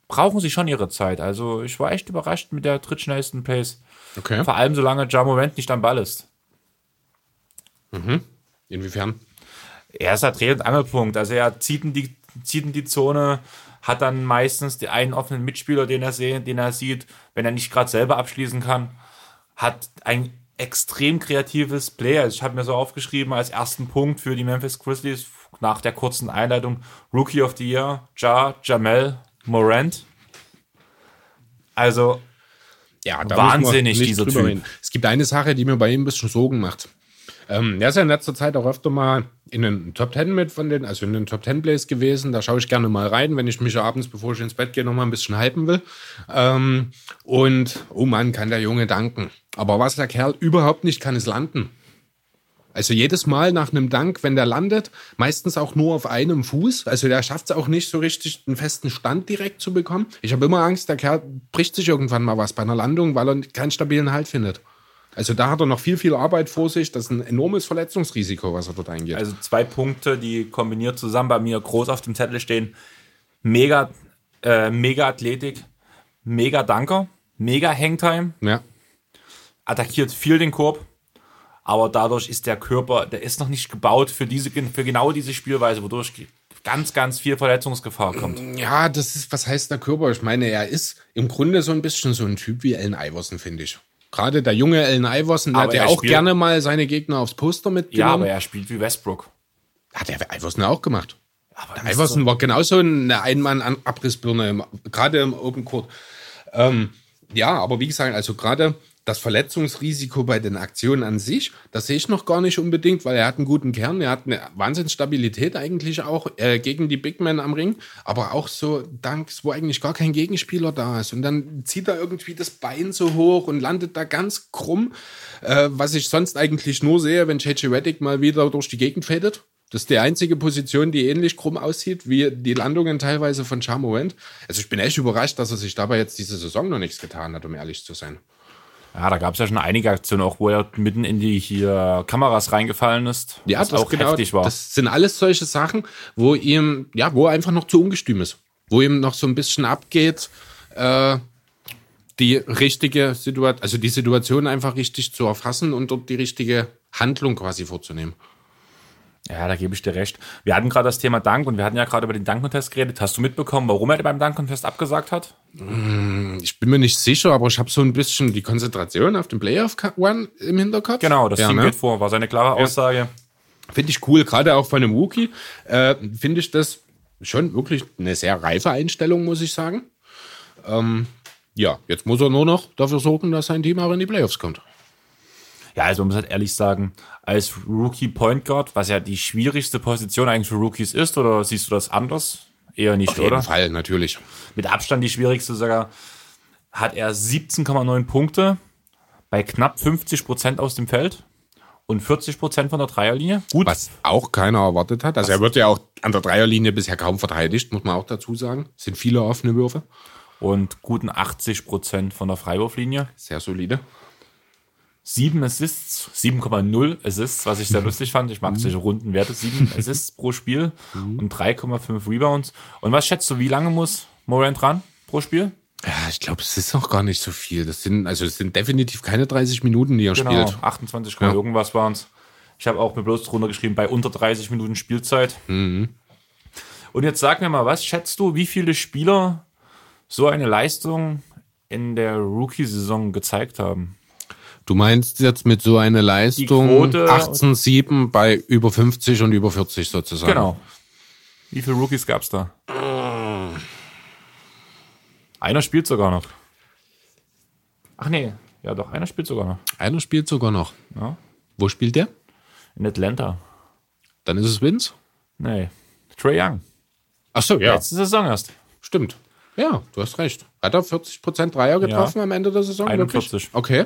brauchen sie schon ihre Zeit. Also, ich war echt überrascht mit der drittschnellsten Pace. Okay. Vor allem, solange Ja nicht am Ball ist. Inwiefern? Er ist der Dreh- und Angelpunkt. Also, er zieht in die, zieht in die Zone, hat dann meistens den einen offenen Mitspieler, den er, seh, den er sieht, wenn er nicht gerade selber abschließen kann, hat ein extrem kreatives Play. Also ich habe mir so aufgeschrieben als ersten Punkt für die Memphis Grizzlies nach der kurzen Einleitung Rookie of the Year, Ja, Jamel, Morant. Also Ja, Wahnsinnig, dieser Typ. reden. Es gibt eine Sache, die mir bei ihm ein bisschen Sorgen macht. Ähm, er ist ja in letzter Zeit auch öfter mal in den Top Ten mit von den, also in den Top Ten Plays gewesen. Da schaue ich gerne mal rein, wenn ich mich abends, bevor ich ins Bett gehe, noch mal ein bisschen hypen will. Ähm, und, oh Mann, kann der Junge danken. Aber was der Kerl überhaupt nicht kann, ist landen. Also jedes Mal nach einem Dank, wenn der landet, meistens auch nur auf einem Fuß. Also der schafft es auch nicht so richtig, einen festen Stand direkt zu bekommen. Ich habe immer Angst, der Kerl bricht sich irgendwann mal was bei einer Landung, weil er keinen stabilen Halt findet. Also da hat er noch viel, viel Arbeit vor sich. Das ist ein enormes Verletzungsrisiko, was er dort eingeht. Also zwei Punkte, die kombiniert zusammen bei mir groß auf dem Zettel stehen. Mega, äh, mega Athletik, mega Danker, mega Hangtime, ja. attackiert viel den Korb, aber dadurch ist der Körper, der ist noch nicht gebaut für diese, für genau diese Spielweise, wodurch ganz, ganz viel Verletzungsgefahr kommt. ja, das ist, was heißt der Körper? Ich meine, er ist im Grunde so ein bisschen so ein Typ wie Allen Iverson, finde ich. Gerade der junge Allen Iverson, der Aber hat ja auch spielt- gerne mal seine Gegner aufs Poster Ja, mitgenommen. aber er spielt wie Westbrook. Hat der Iverson auch gemacht. Aber Iverson war genauso eine Einmann-Abrissbirne, gerade im Open Court. Ähm, ja, aber wie gesagt, also gerade das Verletzungsrisiko bei den Aktionen an sich, das sehe ich noch gar nicht unbedingt, weil er hat einen guten Kern, er hat eine Wahnsinnsstabilität eigentlich auch äh, gegen die Big Men am Ring, aber auch so Danks, wo eigentlich gar kein Gegenspieler da ist. Und dann zieht er irgendwie das Bein so hoch und landet da ganz krumm, äh, was ich sonst eigentlich nur sehe, wenn JJ Reddick mal wieder durch die Gegend fädet. Das ist die einzige Position, die ähnlich krumm aussieht, wie die Landungen teilweise von Charmorant. Also ich bin echt überrascht, dass er sich dabei jetzt diese Saison noch nichts getan hat, um ehrlich zu sein. Ja, da gab es ja schon einige Aktionen, auch wo er mitten in die hier Kameras reingefallen ist. Ja, was das auch genau, heftig war. Das sind alles solche Sachen, wo ihm, ja, wo er einfach noch zu ungestüm ist. Wo ihm noch so ein bisschen abgeht, äh, die richtige Situation, also die Situation einfach richtig zu erfassen und dort die richtige Handlung quasi vorzunehmen. Ja, da gebe ich dir recht. Wir hatten gerade das Thema Dank und wir hatten ja gerade über den Dank-Contest geredet. Hast du mitbekommen, warum er beim Dank-Contest abgesagt hat? Ich bin mir nicht sicher, aber ich habe so ein bisschen die Konzentration auf den Playoff One im Hinterkopf. Genau, das ja, Team ne? geht vor, war seine klare Aussage. Finde ich cool, gerade auch von einem Rookie. Äh, Finde ich das schon wirklich eine sehr reife Einstellung, muss ich sagen. Ähm, ja, jetzt muss er nur noch dafür sorgen, dass sein Team auch in die Playoffs kommt. Ja, also man muss halt ehrlich sagen, als Rookie Point Guard, was ja die schwierigste Position eigentlich für Rookies ist, oder siehst du das anders? Eher nicht, Auf jeden oder? Fall, natürlich. Mit Abstand die schwierigste sogar, hat er 17,9 Punkte bei knapp 50 Prozent aus dem Feld und 40 Prozent von der Dreierlinie. Gut, Was auch keiner erwartet hat. Also er wird ja auch an der Dreierlinie bisher kaum verteidigt, muss man auch dazu sagen. Es sind viele offene Würfe. und guten 80 Prozent von der Freiwurflinie. Sehr solide. Sieben Assists, 7,0 Assists, was ich sehr lustig fand. Ich mag solche runden Werte. Sieben <laughs> Assists pro Spiel und 3,5 Rebounds. Und was schätzt du, wie lange muss Morant ran pro Spiel? Ja, ich glaube, es ist noch gar nicht so viel. Das sind, also es sind definitiv keine 30 Minuten, die er Genau, spielt. 28, Ja. irgendwas waren es. Ich habe auch mir bloß drunter geschrieben, bei unter 30 Minuten Spielzeit. Mhm. Und jetzt sag mir mal, was schätzt du, wie viele Spieler so eine Leistung in der Rookie-Saison gezeigt haben? Du meinst jetzt mit so einer Leistung Quote- 18,7 bei über 50 und über 40 sozusagen. Genau. Wie viele Rookies gab es da? Einer spielt sogar noch. Ach nee, ja doch, einer spielt sogar noch. Einer spielt sogar noch. Ja. Wo spielt der? In Atlanta. Dann ist es Vince? Nee. Trey Young. Ach so, ja. Letzte Saison erst. Stimmt. Ja, du hast recht. Hat er 40% Dreier getroffen am Ende der Saison? 41. Wirklich? Okay.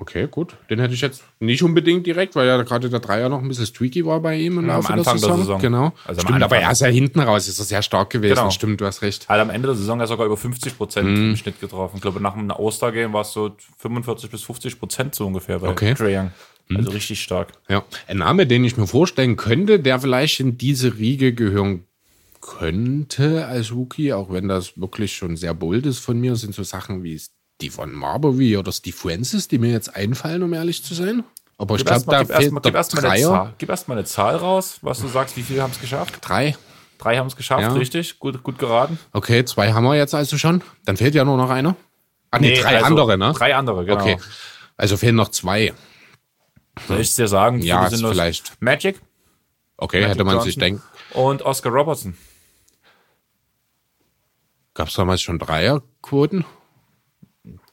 Okay, gut. Den hätte ich jetzt nicht unbedingt direkt, weil ja gerade der Dreier noch ein bisschen streaky war bei ihm im Ja, am Anfang der der Saison. Saison. Genau. Also Stimmt, aber er ist ja hinten raus, ist er sehr stark gewesen. Genau. Stimmt, du hast recht. Hat am Ende der Saison ja sogar über 50 Prozent Mhm. im Schnitt getroffen. Ich glaube, nach einem All-Star-Game war es so 45 bis 50 Prozent so ungefähr bei Okay. Mhm. Trae Young. Also richtig stark. Ja. Ein Name, den ich mir vorstellen könnte, der vielleicht in diese Riege gehören könnte als Rookie, auch wenn das wirklich schon sehr bold ist von mir, sind so Sachen wie Stephen Marbury oder Steve Francis, die mir jetzt einfallen, um ehrlich zu sein. Aber ich Gib glaube, erst mal- da gib erst fehlt mal- der gib erst mal eine. Zahl- Gib erst mal eine Zahl raus, was du sagst, wie viele haben es geschafft? Drei. Drei haben es geschafft, Ja. richtig. Gut, gut geraten. Okay, zwei haben wir jetzt also schon. Dann fehlt ja nur noch einer. Ah, nee, drei also andere, ne? Drei andere, genau. Okay. Also fehlen noch zwei. Soll ich es dir sagen? Ja, sind vielleicht. Magic Okay, Magic hätte man sich Johnson denken. und Oscar Robertson. Gab es damals schon Dreierquoten?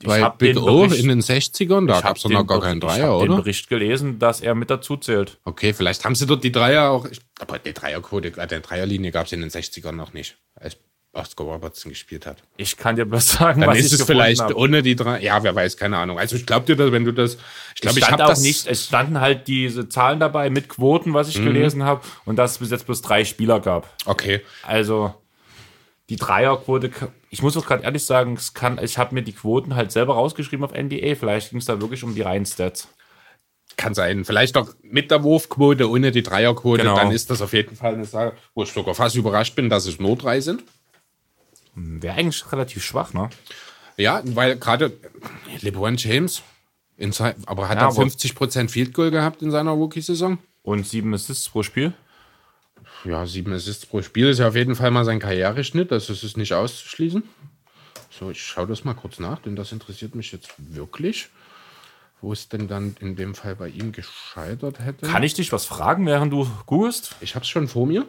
Ich Bei hab Big den O Bericht- in den 60ern, da ich hab gab es doch noch gar keinen Ich Dreier, habe den oder? Bericht gelesen, dass er mit dazu zählt. Okay, vielleicht haben sie dort die Dreier auch. Ich, aber die Dreierquote, äh, die Dreierlinie gab es in den 60ern noch nicht, als Oscar Robertson gespielt hat. Ich kann dir bloß sagen, Dann was ist ich es vielleicht habe. ohne die drei. Ja, wer weiß, keine Ahnung. Also ich glaube dir, dass wenn du das. Ich glaube, ich stand habe auch das nicht, es standen halt diese Zahlen dabei mit Quoten, was Mhm. ich gelesen habe, und dass es bis jetzt bloß drei Spieler gab. Okay. Also die Dreierquote, ich muss auch gerade ehrlich sagen, es kann, ich habe mir die Quoten halt selber rausgeschrieben auf NBA. Vielleicht ging es da wirklich um die reinen Stats. Kann sein. Vielleicht auch mit der Wurfquote, ohne die Dreierquote, Genau. dann ist das auf jeden Fall eine Sache, wo ich sogar fast überrascht bin, dass es nur drei sind. Wäre eigentlich relativ schwach, ne? Ja, weil gerade LeBron James, in sein, aber hat Ja, er aber- 50% Field Goal gehabt in seiner Rookie-Saison? Und sieben Assists pro Spiel. Ja, sieben Assists pro Spiel ist ja auf jeden Fall mal sein Karriereschnitt, das ist es nicht auszuschließen. So, ich schaue das mal kurz nach, denn das interessiert mich jetzt wirklich. Wo es denn dann in dem Fall bei ihm gescheitert hätte. Kann ich dich was fragen, während du googelst? Ich habe es schon vor mir.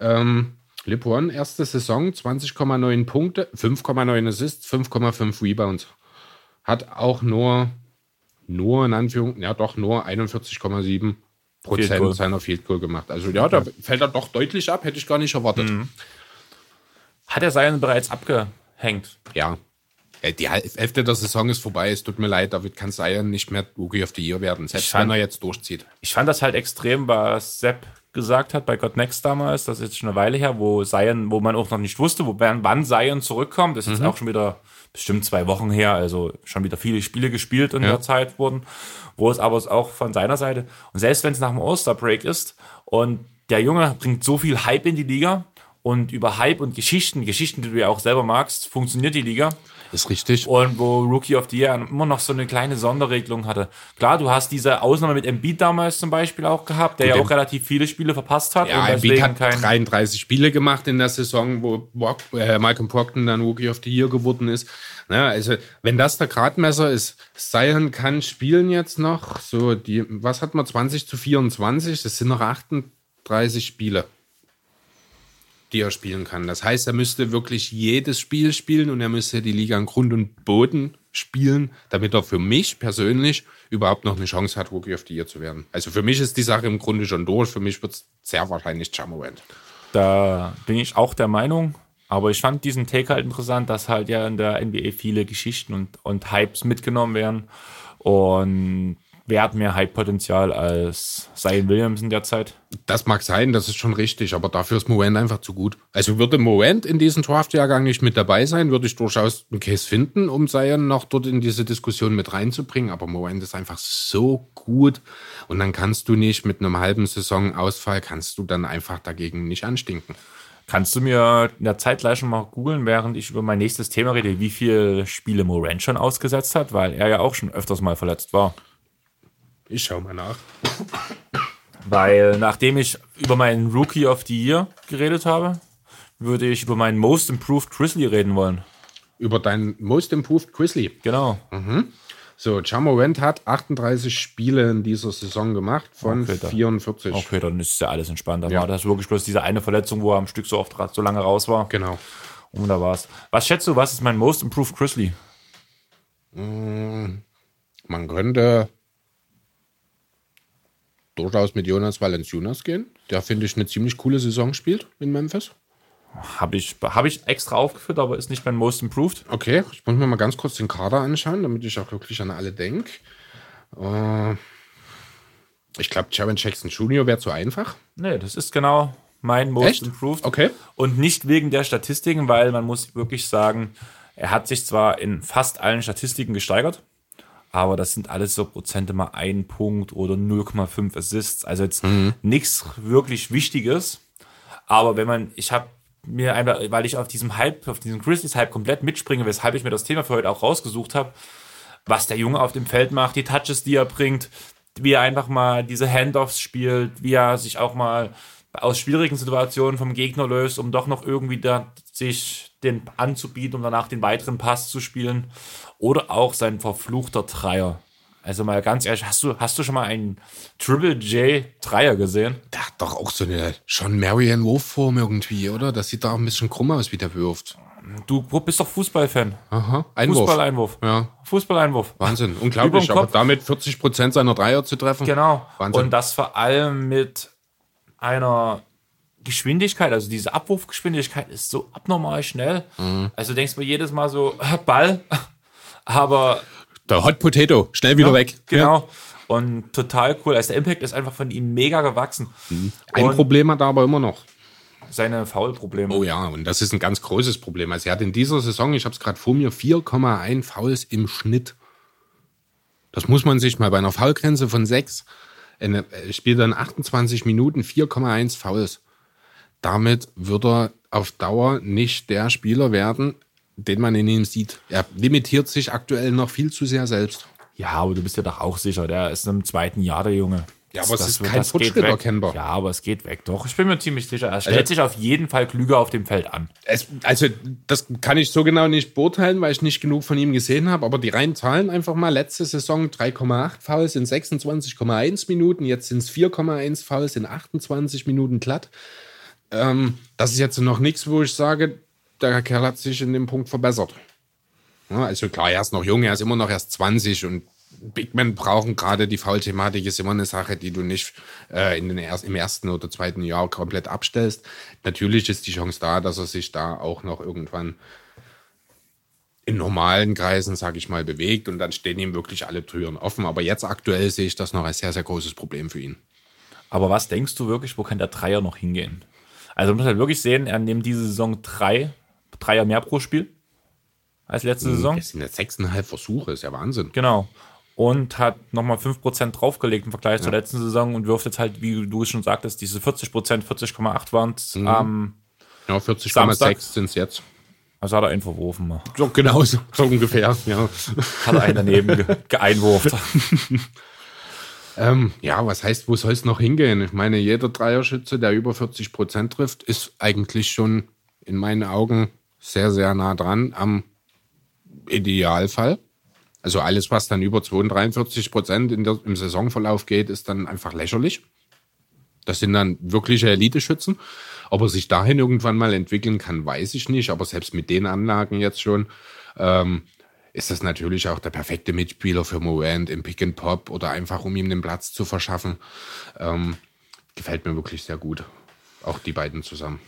Ähm, LeBron, erste Saison, 20,9 Punkte, 5,9 Assists, 5,5 Rebounds. Hat auch nur, nur in Anführungszeichen, ja doch, nur 41,7 Field Goal. Prozent seiner Field Goal gemacht. Also ja, da fällt er doch deutlich ab, hätte ich gar nicht erwartet. Mhm. Hat er seinen bereits abgehängt? Ja. Ja, Die Hälfte der Saison ist vorbei. Es tut mir leid, David kann Zion nicht mehr Rookie of the Year werden, selbst fand- wenn er jetzt durchzieht. Ich fand das halt extrem, was Sepp gesagt hat bei God Next damals, das ist jetzt schon eine Weile her, wo Zion, wo man auch noch nicht wusste, wo, wann Zion zurückkommt. Das ist jetzt auch schon wieder bestimmt zwei Wochen her, also schon wieder viele Spiele gespielt in Ja. der Zeit wurden, wo es aber auch von seiner Seite, und selbst wenn es nach dem All-Star-Break ist und der Junge bringt so viel Hype in die Liga und über Hype und Geschichten, Geschichten, die du ja auch selber magst, funktioniert die Liga. Ist richtig. Und wo Rookie of the Year immer noch so eine kleine Sonderregelung hatte. Klar, du hast diese Ausnahme mit Embiid damals zum Beispiel auch gehabt, der ja auch relativ viele Spiele verpasst hat. Ja, Embiid hat kein, 33 Spiele gemacht in der Saison, wo Brock, äh, Malcolm Brockton dann Rookie of the Year geworden ist. Na, also, wenn das der Gradmesser ist, Zion kann spielen jetzt noch, so die, was hat man, 20 zu 24, das sind noch 38 Spiele, die er spielen kann. Das heißt, er müsste wirklich jedes Spiel spielen und er müsste die Liga an Grund und Boden spielen, damit er für mich persönlich überhaupt noch eine Chance hat, Rookie of the Year zu werden. Also für mich ist die Sache im Grunde schon durch. Für mich wird es sehr wahrscheinlich Jamorant. Da bin ich auch der Meinung. Aber ich fand diesen Take halt interessant, dass halt ja in der NBA viele Geschichten und, und Hypes mitgenommen werden. Und wer hat mehr Hype-Potenzial als Zion Williams in der Zeit? Das mag sein, das ist schon richtig, aber dafür ist Morant einfach zu gut. Also würde Morant in diesem Draftjahrgang nicht mit dabei sein, würde ich durchaus einen Case finden, um Zion noch dort in diese Diskussion mit reinzubringen. Aber Morant ist einfach so gut und dann kannst du nicht mit einem halben Saisonausfall, kannst du dann einfach dagegen nicht anstinken. Kannst du mir in der Zeit gleich schon mal googeln, während ich über mein nächstes Thema rede, wie viele Spiele Morant schon ausgesetzt hat, weil er ja auch schon öfters mal verletzt war. Ich schau mal nach. Weil nachdem ich über meinen Rookie of the Year geredet habe, würde ich über meinen Most Improved Grizzly reden wollen. Über deinen Most Improved Grizzly. Genau. So, Jamorant hat 38 Spiele in dieser Saison gemacht von Okay, da- 44. Okay, dann ist ja alles entspannt. Dann Ja. war das wirklich bloß diese eine Verletzung, wo er am Stück so oft so lange raus war. Genau. Und da war's. Was schätzt du, was ist mein Most Improved Grizzly? Man könnte durchaus mit Jonas Valanciunas gehen, der, finde ich, eine ziemlich coole Saison spielt in Memphis. Habe ich, hab ich extra aufgeführt, aber ist nicht mein Most Improved. Okay, ich muss mir mal ganz kurz den Kader anschauen, damit ich auch wirklich an alle denke. Äh, ich glaube, Jaron Jackson Jr. wäre zu einfach. Nee, das ist genau mein Most Echt? Improved. Okay. Und nicht wegen der Statistiken, weil man muss wirklich sagen, er hat sich zwar in fast allen Statistiken gesteigert, aber das sind alles so Prozente mal ein Punkt oder 0,5 Assists. Also jetzt nichts wirklich Wichtiges. Aber wenn man, ich habe mir einfach, weil ich auf diesem Hype, auf diesem Grizzlies-Hype komplett mitspringe, weshalb ich mir das Thema für heute auch rausgesucht habe, was der Junge auf dem Feld macht, die Touches, die er bringt, wie er einfach mal diese Handoffs spielt, wie er sich auch mal aus schwierigen Situationen vom Gegner löst, um doch noch irgendwie da sich den anzubieten, um danach den weiteren Pass zu spielen. Oder auch sein verfluchter Dreier. Also mal ganz ehrlich, hast du, hast du schon mal einen Triple J Dreier gesehen? Der hat doch auch so eine schon Marion Wurfform irgendwie, oder? Das sieht da auch ein bisschen krumm aus, wie der wirft. Du bist doch Fußballfan. Aha. Einwurf. Fußballeinwurf. Ja. Fußballeinwurf. Wahnsinn. <laughs> Unglaublich. Aber damit 40 Prozent seiner Dreier zu treffen. Genau. Wahnsinn. Und das vor allem mit einer Geschwindigkeit, also diese Abwurfgeschwindigkeit ist so abnormal schnell. Mhm. Also du denkst mir jedes Mal so, Ball, <laughs> aber Der Hot Potato. Schnell wieder weg. genau. Und total cool. Also der Impact ist einfach von ihm mega gewachsen. Ein Und Problem hat er aber immer noch. seine Foulprobleme. Oh ja, und das ist ein ganz großes Problem. Also er hat in dieser Saison, ich habe es gerade vor mir, 4,1 Fouls im Schnitt. Das muss man sich mal bei einer Foulgrenze von 6, er spielt dann 28 Minuten 4,1 Fouls. Damit wird er auf Dauer nicht der Spieler werden, den man in ihm sieht. Er limitiert sich aktuell noch viel zu sehr selbst. Ja, aber du bist ja doch auch sicher, der ist im zweiten Jahr der Junge. Ja, aber es Das- ist das kein Fortschritt erkennbar. Ja, aber es geht weg. Doch, ich bin mir ziemlich sicher. Er stellt Also- sich auf jeden Fall klüger auf dem Feld an. Es, also, das kann ich so genau nicht beurteilen, weil ich nicht genug von ihm gesehen habe. Aber die reinen Zahlen einfach mal. Letzte Saison 3,8 Fouls in 26,1 Minuten. Jetzt sind es 4,1 Fouls in 28 Minuten glatt. Ähm, das ist jetzt noch nichts, wo ich sage, der Kerl hat sich in dem Punkt verbessert. Ja, also klar, er ist noch jung, er ist immer noch erst 20 und Big Men brauchen gerade die Foul-Thematik ist immer eine Sache, die du nicht äh, in den erst, im ersten oder zweiten Jahr komplett abstellst. Natürlich ist die Chance da, dass er sich da auch noch irgendwann in normalen Kreisen, sage ich mal, bewegt und dann stehen ihm wirklich alle Türen offen. Aber jetzt aktuell sehe ich das noch als sehr, sehr großes Problem für ihn. Aber was denkst du wirklich, wo kann der Dreier noch hingehen? Also man muss halt wirklich sehen, er nimmt diese Saison drei Dreier mehr pro Spiel als letzte Saison. Es sind jetzt sechseinhalb Versuche, ist ja Wahnsinn. Genau. Und hat nochmal 5% draufgelegt im Vergleich zur letzten Saison und wirft jetzt halt, wie du es schon sagtest, diese 40%, 40,8 waren es. Ähm, Ja, Samstag. 40,6 sind es jetzt. also hat er einen verworfen. mal. So, genau so, so ungefähr, ja. Hat er einen daneben ge geeinwurft. <laughs> Ähm, ja, was heißt, wo soll es noch hingehen? Ich meine, jeder Dreierschütze, der über 40 Prozent trifft, ist eigentlich schon in meinen Augen sehr, sehr nah dran am Idealfall. Also alles, was dann über 42 Prozent im Saisonverlauf geht, ist dann einfach lächerlich. Das sind dann wirkliche Elite-Schützen. Ob er sich dahin irgendwann mal entwickeln kann, weiß ich nicht. Aber selbst mit den Anlagen jetzt schon, ähm, ist das natürlich auch der perfekte Mitspieler für Morant im Pick and Pop oder einfach um ihm den Platz zu verschaffen. Ähm, gefällt mir wirklich sehr gut. Auch die beiden zusammen.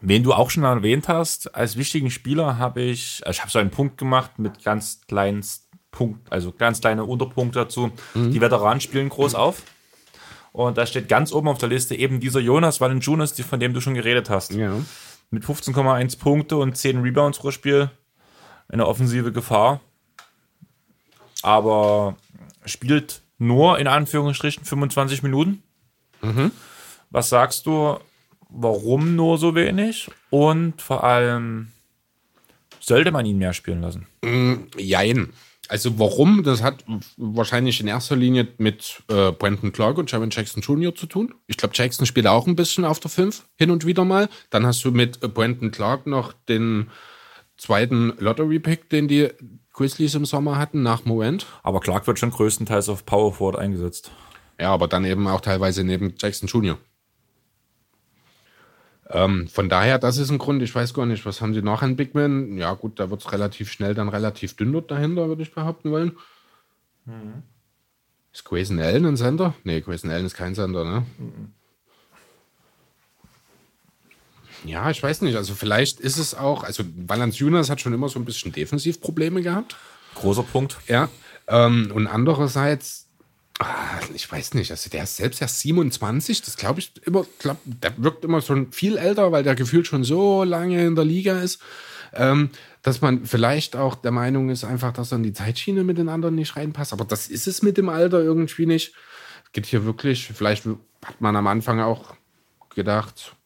Wen du auch schon erwähnt hast, als wichtigen Spieler habe ich, also ich habe so einen Punkt gemacht mit ganz kleinen Punkt, also ganz kleine Unterpunkte dazu. Die Veteranen spielen groß auf. Und da steht ganz oben auf der Liste eben dieser Jonas Valanciunas, von dem du schon geredet hast. Ja. Mit 15,1 Punkte und 10 Rebounds pro Spiel. Eine offensive Gefahr. Aber spielt nur in Anführungsstrichen 25 Minuten. Was sagst du, warum nur so wenig? Und vor allem, sollte man ihn mehr spielen lassen? Jein. Also warum? Das hat wahrscheinlich in erster Linie mit äh, Brandon Clark und Jaron Jackson Jr. zu tun. Ich glaube, Jackson spielt auch ein bisschen auf der 5 hin und wieder mal. Dann hast du mit äh, Brandon Clark noch den zweiten Lottery-Pick, den die Grizzlies im Sommer hatten, nach Morant. Aber Clark wird schon größtenteils auf Power Forward eingesetzt. Ja, aber dann eben auch teilweise neben Jackson Jr. Ähm, von daher, das ist ein Grund. Ich weiß gar nicht, was haben sie noch an Big Man? Ja, gut, da wird es relativ schnell dann relativ dünn dort dahinter, würde ich behaupten wollen. Mhm. Ist Grayson Allen ein Sender? Nee, Grayson Allen ist kein Sender, ne? Mhm. Ja, ich weiß nicht. Also vielleicht ist es auch, also Valanciunas hat schon immer so ein bisschen Defensivprobleme gehabt. Großer Punkt. Ja. Ähm, und andererseits, ah, ich weiß nicht, also der ist selbst erst 27, das glaube ich immer, glaub, der wirkt immer schon viel älter, weil der gefühlt schon so lange in der Liga ist. Ähm, dass man vielleicht auch der Meinung ist, einfach, dass er in die Zeitschiene mit den anderen nicht reinpasst. Aber das ist es mit dem Alter irgendwie nicht. Es geht hier wirklich, vielleicht hat man am Anfang auch gedacht,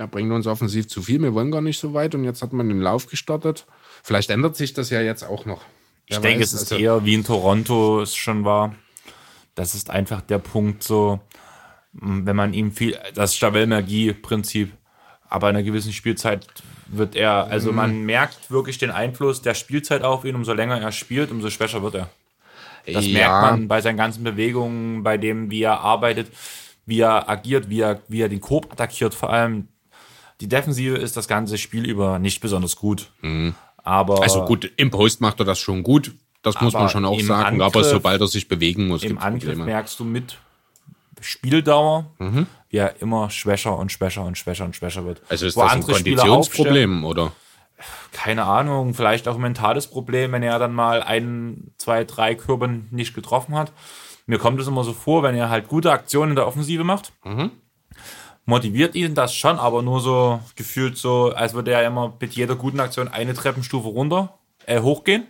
er bringt uns offensiv zu viel, wir wollen gar nicht so weit und jetzt hat man den Lauf gestartet. Vielleicht ändert sich das ja jetzt auch noch. Wer ich denke, es ist also, eher wie in Toronto es schon war. Das ist einfach der Punkt so, wenn man ihm viel, das Stavel-Magie-Prinzip, aber in einer gewissen Spielzeit wird er, also man mhm. merkt wirklich den Einfluss der Spielzeit auf ihn, umso länger er spielt, umso schwächer wird er. Das ja. merkt man bei seinen ganzen Bewegungen, bei dem, wie er arbeitet, wie er agiert, wie er, wie er den Korb attackiert vor allem. Die Defensive ist das ganze Spiel über nicht besonders gut. Mhm. Aber also gut, im Post macht er das schon gut. Das muss man schon auch sagen. Angriff, aber sobald er sich bewegen muss, im Angriff Probleme. merkst du mit Spieldauer, mhm. wie er immer schwächer und schwächer und schwächer und schwächer wird. Also ist Wo das ein Konditionsproblem oder? Keine Ahnung, vielleicht auch ein mentales Problem, wenn er dann mal ein, zwei, drei Körben nicht getroffen hat. Mir kommt es immer so vor, wenn er halt gute Aktionen in der Offensive macht. Mhm motiviert ihn das schon, aber nur so gefühlt so, als würde er immer mit jeder guten Aktion eine Treppenstufe runter, äh, hochgehen.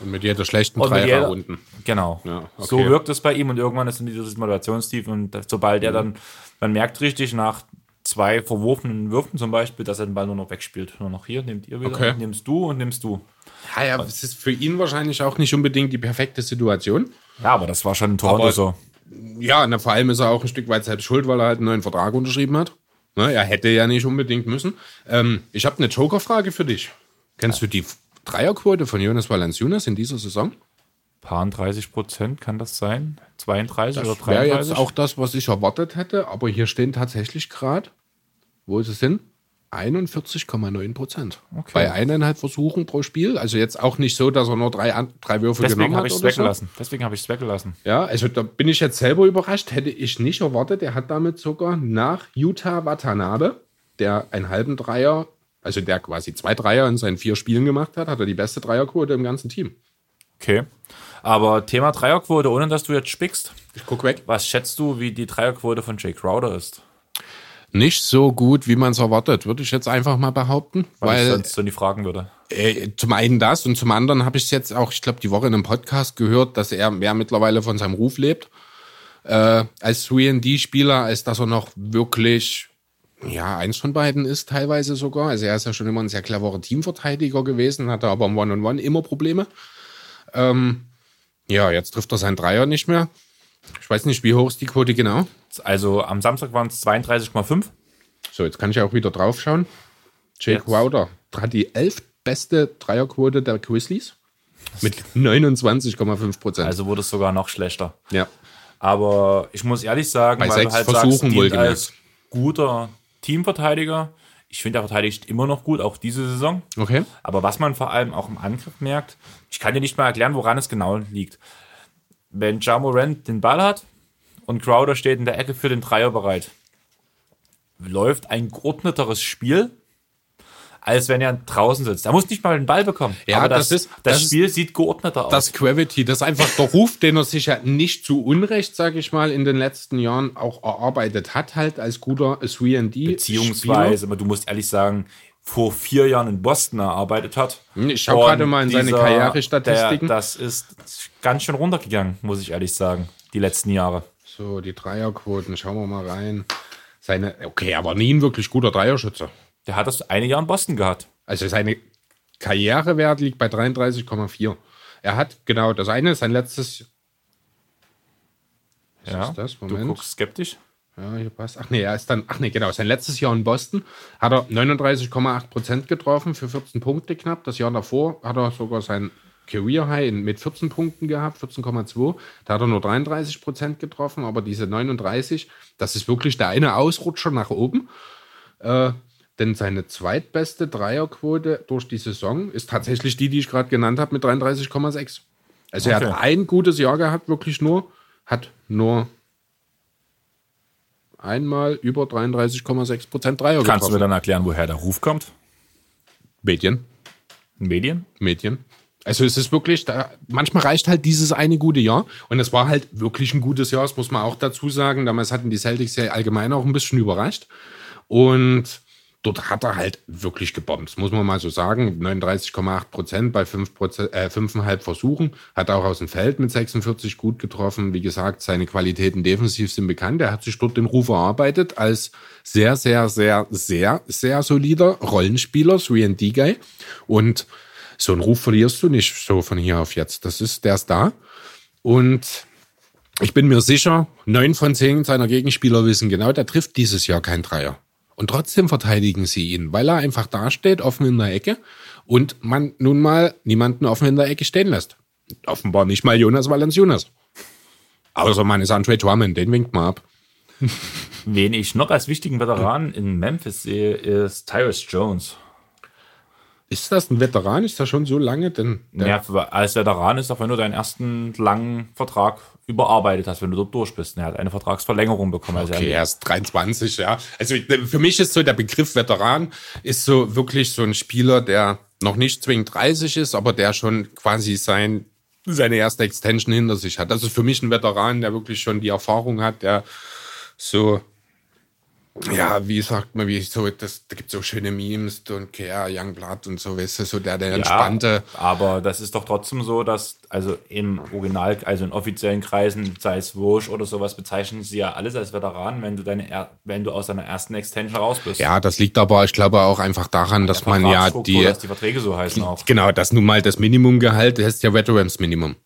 Und mit jeder schlechten Dreier unten. Genau. Ja, okay. So wirkt es bei ihm und irgendwann ist dann dieses Motivationstief und sobald mhm. er dann, man merkt richtig nach zwei verworfenen Würfen zum Beispiel, dass er den Ball nur noch wegspielt. Nur noch hier, nehmt ihr wieder, okay. nimmst du und nimmst du. Ja, ja, es ist für ihn wahrscheinlich auch nicht unbedingt die perfekte Situation. Ja, aber das war schon in Toronto so ja, na, vor allem ist er auch ein Stück weit selbst schuld, weil er halt einen neuen Vertrag unterschrieben hat. Ne, er hätte ja nicht unbedingt müssen. Ähm, ich habe eine Joker-Frage für dich. Kennst du die Dreierquote von Jonas Valanciunas in dieser Saison? Paar 30 Prozent kann das sein? 32 das oder 33? wäre jetzt auch das, was ich erwartet hätte, aber hier stehen tatsächlich gerade, wo ist es hin? 41,9 Prozent. Okay. Bei eineinhalb Versuchen pro Spiel. Also jetzt auch nicht so, dass er nur drei, drei Würfe Deswegen genommen hat. Deswegen weggelassen. So. Deswegen habe ich es weggelassen. Ja, also da bin ich jetzt selber überrascht. Hätte ich nicht erwartet. Er hat damit sogar nach Utah Watanabe, der einen halben Dreier, also der quasi zwei Dreier in seinen vier Spielen gemacht hat, hat er die beste Dreierquote im ganzen Team. Okay. Aber Thema Dreierquote, ohne dass du jetzt spickst. Ich guck weg. Was schätzt du, wie die Dreierquote von Jake Crowder ist? Nicht so gut, wie man es erwartet, würde ich jetzt einfach mal behaupten. Weil, weil ich sonst so nie fragen würde. Äh, zum einen das und zum anderen habe ich es jetzt auch, ich glaube, die Woche in einem Podcast gehört, dass er mehr mittlerweile von seinem Ruf lebt. Äh, als 3D-Spieler, als dass er noch wirklich, ja, eins von beiden ist teilweise sogar. Also er ist ja schon immer ein sehr cleverer Teamverteidiger gewesen, hatte aber im One-on-One -on -One immer Probleme. Ähm, ja, jetzt trifft er seinen Dreier nicht mehr. Ich weiß nicht, wie hoch ist die Quote genau? Also am Samstag waren es 32,5. So, jetzt kann ich auch wieder drauf schauen. Jake jetzt. Crowder hat die elf beste Dreierquote der Grizzlies mit 29,5 Prozent. Also wurde es sogar noch schlechter. Ja. Aber ich muss ehrlich sagen, Bei weil du halt Versuchen sagst, als guter Teamverteidiger, ich finde, er verteidigt immer noch gut, auch diese Saison. Okay. Aber was man vor allem auch im Angriff merkt, ich kann dir nicht mal erklären, woran es genau liegt wenn Jamorant den Ball hat und Crowder steht in der Ecke für den Dreier bereit, läuft ein geordneteres Spiel, als wenn er draußen sitzt. Er muss nicht mal den Ball bekommen. Ja, aber das, das ist, das, das Spiel ist, sieht geordneter aus. Das Gravity, das ist einfach der Ruf, den er sich ja nicht zu Unrecht, sage ich mal, in den letzten Jahren auch erarbeitet hat, halt als guter 3D. Beziehungsweise, aber du musst ehrlich sagen, vor vier Jahren in Boston erarbeitet hat. Ich schaue gerade mal in seine Karrierestatistiken. Das ist ganz schön runtergegangen, muss ich ehrlich sagen, die letzten Jahre. So, die Dreierquoten, schauen wir mal rein. Seine, okay, aber nie ein wirklich guter Dreierschütze. Der hat das eine Jahr in Boston gehabt. Also seine Karrierewert liegt bei 33,4. Er hat, genau, das eine ist sein letztes. Was ja, ist das? Moment. Du guckst skeptisch. Ja, hier passt. Ach nee, er ist dann, ach nee, genau, sein letztes Jahr in Boston hat er 39,8 Prozent getroffen für 14 Punkte knapp. Das Jahr davor hat er sogar sein Career High mit 14 Punkten gehabt, 14,2. Da hat er nur 33 Prozent getroffen, aber diese 39, das ist wirklich der eine Ausrutscher nach oben. Äh, denn seine zweitbeste Dreierquote durch die Saison ist tatsächlich die, die ich gerade genannt habe, mit 33,6. Also er Okay. hat ein gutes Jahr gehabt, wirklich nur, hat nur einmal über 33,6 Prozent Dreier Kannst du mir getroffen. dann erklären, woher der Ruf kommt? Medien, Medien? Medien. Also es ist wirklich, da, manchmal reicht halt dieses eine gute Jahr. Und es war halt wirklich ein gutes Jahr, das muss man auch dazu sagen. Damals hatten die Celtics ja allgemein auch ein bisschen überrascht. Und dort hat er halt wirklich gebombt, muss man mal so sagen. 39,8 Prozent bei 5 Prozent, äh, 5,5 Versuchen. Hat auch aus dem Feld mit 46 gut getroffen. Wie gesagt, seine Qualitäten defensiv sind bekannt. Er hat sich dort den Ruf erarbeitet als sehr, sehr, sehr, sehr, sehr solider Rollenspieler, 3D-Guy. Und so einen Ruf verlierst du nicht so von hier auf jetzt. Das ist, der ist da. Und ich bin mir sicher, neun von zehn seiner Gegenspieler wissen genau, der trifft dieses Jahr kein Dreier. Und trotzdem verteidigen sie ihn, weil er einfach dasteht, offen in der Ecke und man nun mal niemanden offen in der Ecke stehen lässt. Offenbar nicht mal Jonas Valanciunas. Außer man ist Andre Drummond, den winkt man ab. <laughs> Wen ich noch als wichtigen Veteran in Memphis sehe, ist Tyrus Jones. Ist das ein Veteran? Ist das schon so lange? Denn Ja, als Veteran ist auch, wenn du deinen ersten langen Vertrag überarbeitet hast, wenn du dort durch bist. Er hat eine Vertragsverlängerung bekommen. Also Okay, er, ist 23, ja. Also ich- für mich ist so der Begriff Veteran ist so wirklich so ein Spieler, der noch nicht zwingend 30 ist, aber der schon quasi sein, seine erste Extension hinter sich hat. Das ist für mich ein Veteran, der wirklich schon die Erfahrung hat, der so, ja, wie sagt man, wie so, das, da gibt so schöne Memes, Don't Care, Youngblood und so, weißt du, so der, der entspannte. Ja, aber das ist doch trotzdem so, dass, also im Original, also in offiziellen Kreisen, sei es Vogue oder sowas, bezeichnen sie ja alles als Veteran, wenn du deine, wenn du aus deiner ersten Extension raus bist. Ja, das liegt aber, ich glaube, auch einfach daran, dass man ja die, dass die Verträge so heißen auch. genau, das nun mal das Minimumgehalt, das ist ja Veterans Minimum.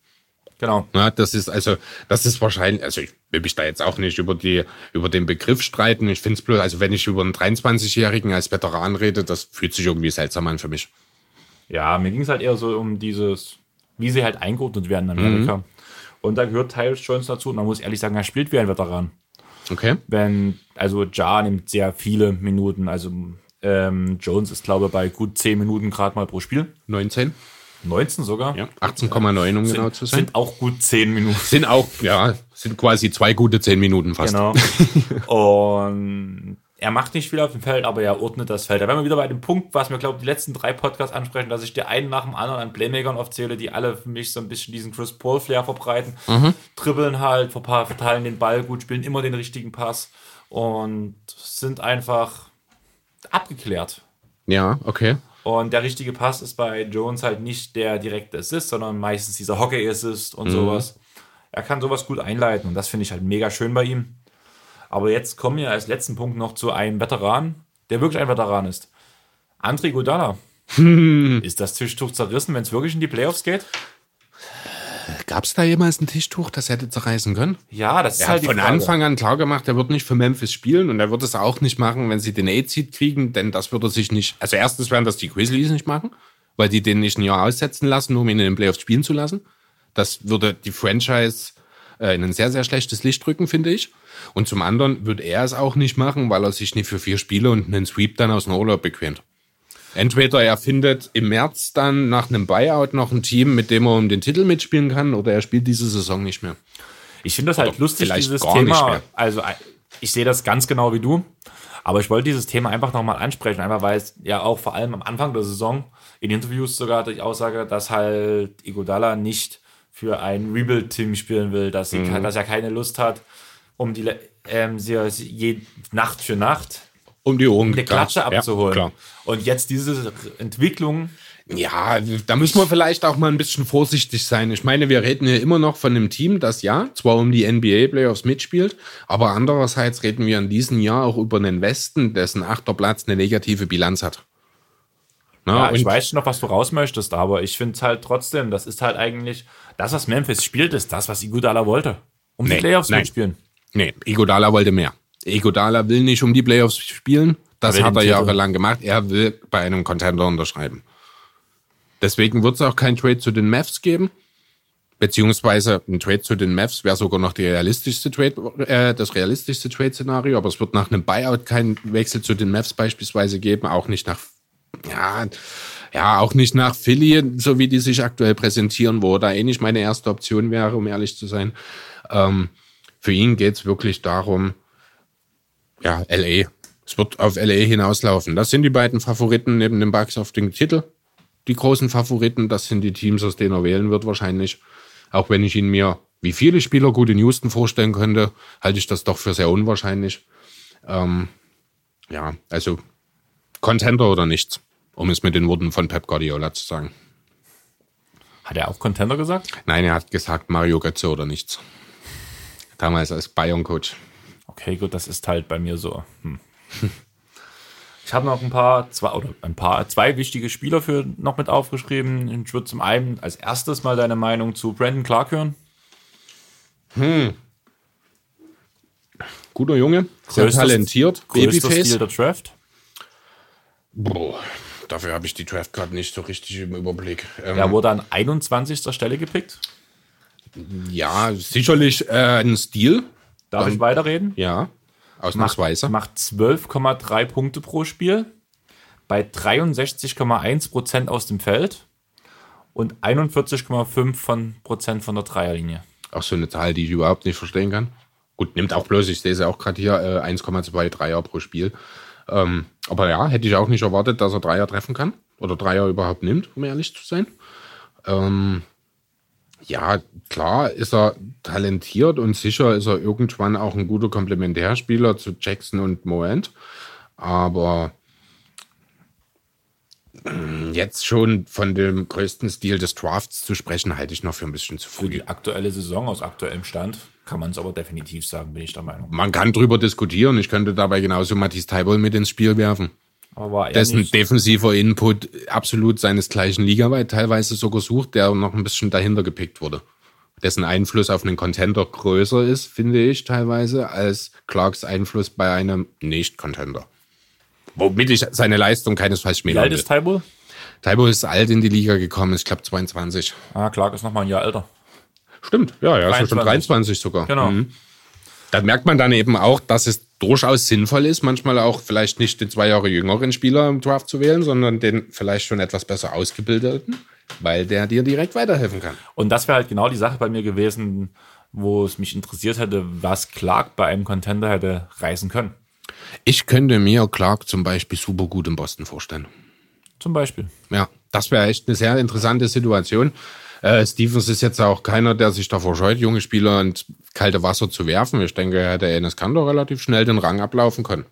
Genau. Ja, das ist also, das ist wahrscheinlich, also ich will mich da jetzt auch nicht über die, über den Begriff streiten. Ich finde es bloß, also wenn ich über einen 23-Jährigen als Veteran rede, das fühlt sich irgendwie seltsam an für mich. Ja, mir ging es halt eher so um dieses, wie sie halt eingeordnet werden in Amerika. Und da gehört Tyrus Jones dazu und man muss ehrlich sagen, er spielt wie ein Veteran. Okay? wenn, also Ja nimmt sehr viele Minuten, also ähm, Jones ist, glaube ich, bei gut 10 Minuten gerade mal pro Spiel. 19? 19 sogar. Ja. 18,9 um genau zu Sind, sein. sind auch gut 10 Minuten. Sind auch, ja, sind quasi zwei gute 10 Minuten fast. Genau. <laughs> Und er macht nicht viel auf dem Feld, aber er ordnet das Feld. Da wären wir wieder bei dem Punkt, was wir, glaube ich, die letzten drei Podcasts ansprechen, dass ich dir einen nach dem anderen an Playmakern aufzähle, die alle für mich so ein bisschen diesen Chris Paul-Flair verbreiten. Dribbeln halt, verteilen den Ball gut, spielen immer den richtigen Pass und sind einfach abgeklärt. Ja, okay. Und der richtige Pass ist bei Jones halt nicht der direkte Assist, sondern meistens dieser Hockey-Assist und sowas. Er kann sowas gut einleiten und das finde ich halt mega schön bei ihm. Aber jetzt kommen wir als letzten Punkt noch zu einem Veteran, der wirklich ein Veteran ist. André Godala. <laughs> ist das Tischtuch zerrissen, wenn es wirklich in die Playoffs geht? Gab es da jemals ein Tischtuch, das hätte zerreißen können? Ja, das ist Er halt hat die von Frage. Anfang an klar gemacht, er wird nicht für Memphis spielen und er wird es auch nicht machen, wenn sie den A-Seed kriegen, denn das würde sich nicht, also erstens werden das die Grizzlies nicht machen, weil die den nicht ein Jahr aussetzen lassen, um ihn in den Playoffs spielen zu lassen. Das würde die Franchise äh, in ein sehr, sehr schlechtes Licht drücken, finde ich. Und zum anderen würde er es auch nicht machen, weil er sich nicht für vier Spiele und einen Sweep dann aus dem Urlaub bequemt. Entweder er findet im März dann nach einem Buyout noch ein Team, mit dem er um den Titel mitspielen kann, oder er spielt diese Saison nicht mehr. Ich finde das halt Oder lustig, vielleicht dieses Thema. Also äh, ich sehe das ganz genau wie du. Aber ich wollte dieses Thema einfach nochmal ansprechen, einfach weil es ja auch vor allem am Anfang der Saison in Interviews sogar die Aussage, dass halt Igodala nicht für ein Rebuild-Team spielen will, dass, Mhm. dass er keine Lust hat, um die ähm, sie je, Nacht für Nacht Um die Ohren eine Klatsche abzuholen. Ja. Und jetzt diese Entwicklung, Ja, da müssen wir vielleicht auch mal ein bisschen vorsichtig sein. Ich meine, wir reden hier immer noch von einem Team, das ja zwar um die NBA-Playoffs mitspielt, aber andererseits reden wir in diesem Jahr auch über einen Westen, dessen achter Platz eine negative Bilanz hat. Na, Ja, ich weiß noch, was du raus möchtest, aber ich finde es halt trotzdem, das ist halt eigentlich, das, was Memphis spielt, ist das, was Iguodala wollte. Um Nee, die Playoffs nein. mitspielen. Nee, Igodala wollte mehr. Igodala will nicht um die Playoffs spielen. Das hat er jahrelang gemacht. Er will bei einem Contender unterschreiben. Deswegen wird es auch kein Trade zu den Mavs geben. Beziehungsweise ein Trade zu den Mavs wäre sogar noch die realistischste Trade, äh, das realistischste Trade-Szenario, aber es wird nach einem Buyout keinen Wechsel zu den Mavs beispielsweise geben, auch nicht nach, ja, ja, auch nicht nach Philly, so wie die sich aktuell präsentieren, wo da eh nicht meine erste Option wäre, um ehrlich zu sein. Ähm, für ihn geht's wirklich darum, ja, LA. Es wird auf LA hinauslaufen. Das sind die beiden Favoriten neben den Bucks auf den Titel. Die großen Favoriten, das sind die Teams, aus denen er wählen wird wahrscheinlich. Auch wenn ich ihn mir, wie viele Spieler gut in Houston vorstellen könnte, halte ich das doch für sehr unwahrscheinlich. Ähm, ja, also Contender oder nichts, um es mit den Worten von Pep Guardiola zu sagen. Hat er auch Contender gesagt? Nein, er hat gesagt Mario Götze oder nichts. Damals als Bayern-Coach. Okay, gut, das ist halt bei mir so. Hm. <laughs> Ich habe noch ein paar, zwei oder ein paar, zwei wichtige Spieler für noch mit aufgeschrieben. Ich würde zum einen als erstes mal deine Meinung zu Brandon Clark hören. Guter Junge, sehr Größter- talentiert, Größter Babyface. Stil der Draft. Boah, dafür habe ich die Draft gerade nicht so richtig im Überblick. Ähm, Er wurde an 21. Stelle gepickt. ja, sicherlich äh, ein Stil. Darf ich weiterreden? Ja, ausnahmsweise. Macht 12,3 Punkte pro Spiel bei 63,1 Prozent aus dem Feld und 41,5 von Prozent von der Dreierlinie. Auch so eine Zahl, die ich überhaupt nicht verstehen kann. Gut, nimmt auch bloß, ich sehe sie auch gerade hier, äh, 1,2 Dreier pro Spiel. Ähm, aber ja, hätte ich auch nicht erwartet, dass er Dreier treffen kann. Oder Dreier überhaupt nimmt, um ehrlich zu sein. Ähm, ja, klar ist er talentiert und sicher ist er irgendwann auch ein guter Komplementärspieler zu Jackson und Moent. Aber mm, jetzt schon von dem größten Stil des Drafts zu sprechen, halte ich noch für ein bisschen zu Für früh. die aktuelle Saison aus aktuellem Stand kann man es aber definitiv sagen, bin ich der Meinung. Man kann drüber diskutieren. Ich könnte dabei genauso Matthias Teibol mit ins Spiel werfen. Aber er Dessen nicht, defensiver Input absolut seinesgleichen ligaweit teilweise sogar sucht, der noch ein bisschen dahinter gepickt wurde. Dessen Einfluss auf einen Contender größer ist, finde ich teilweise, als Clarks Einfluss bei einem Nicht-Contender. Womit ich seine Leistung keinesfalls wie schmälern alt will. ist Taibo? Teibol ist alt in die Liga gekommen, ich glaube 22. Ah, Clark ist noch mal ein Jahr älter. Stimmt, ja, ja, ist schon 23. 23 sogar. Genau. Mhm. Da merkt man dann eben auch, dass es durchaus sinnvoll ist, manchmal auch vielleicht nicht den zwei Jahre jüngeren Spieler im Draft zu wählen, sondern den vielleicht schon etwas besser ausgebildeten, weil der dir direkt weiterhelfen kann. Und das wäre halt genau die Sache bei mir gewesen, wo es mich interessiert hätte, was Clark bei einem Contender hätte reißen können. Ich könnte mir Clark zum Beispiel super gut in Boston vorstellen. Zum Beispiel. Ja, das wäre echt eine sehr interessante Situation. Äh, Stevens ist jetzt auch keiner, der sich davor scheut, junge Spieler ins kalte Wasser zu werfen. Ich denke, er hätte Enes Kanter relativ schnell den Rang ablaufen können.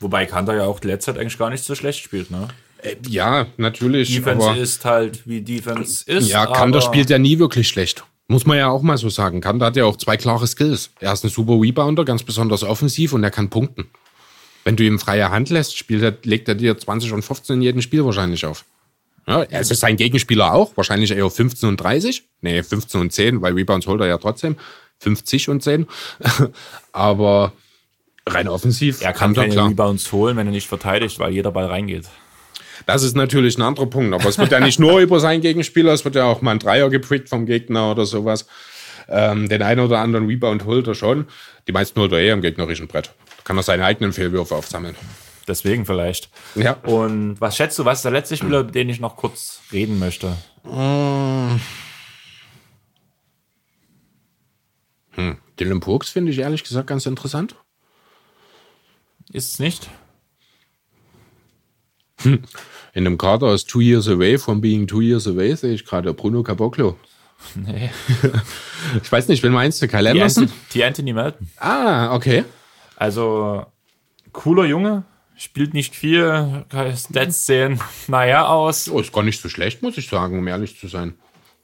Wobei Kanter ja auch die letzte Zeit eigentlich gar nicht so schlecht spielt, ne? Äh, ja, natürlich. Defense aber ist halt, wie Defense ist. Ja, Kanter spielt ja nie wirklich schlecht. Muss man ja auch mal so sagen. Kanter hat ja auch zwei klare Skills. Er ist ein super Rebounder, ganz besonders offensiv und er kann punkten. Wenn du ihm freie Hand lässt, spielt er, legt er dir 20 und 15 in jedem Spiel wahrscheinlich auf. Ja, es ist sein Gegenspieler auch, wahrscheinlich eher 15 und 30. Nee, 15 und 10, weil Rebounds holt er ja trotzdem. 50 und 10. <laughs> Aber rein offensiv Er kann keine klar. Rebounds holen, wenn er nicht verteidigt, weil jeder Ball reingeht. Das ist natürlich ein anderer Punkt. Aber es wird ja nicht nur über seinen Gegenspieler, es wird ja auch mal ein Dreier geprickt vom Gegner oder sowas. Ähm, den einen oder anderen Rebound holt er schon. Die meisten holt er eh am gegnerischen Brett. Da kann er seine eigenen Fehlwürfe aufsammeln. Deswegen vielleicht. Ja. Und was schätzt du, was ist der letzte Spieler, über den ich noch kurz reden möchte? Dylan Brooks finde ich ehrlich gesagt ganz interessant. Ist es nicht? In dem Kader aus Two Years Away from Being Two Years Away sehe ich gerade Bruno Caboclo. <laughs> Nee. <laughs> Ich weiß nicht, wen meinst du? Kyle Anderson? Die Anthony Melton. Ah, okay. Also, cooler Junge, spielt nicht viel, Stats sehen <laughs> naja aus. Oh, ist gar nicht so schlecht, muss ich sagen, um ehrlich zu sein.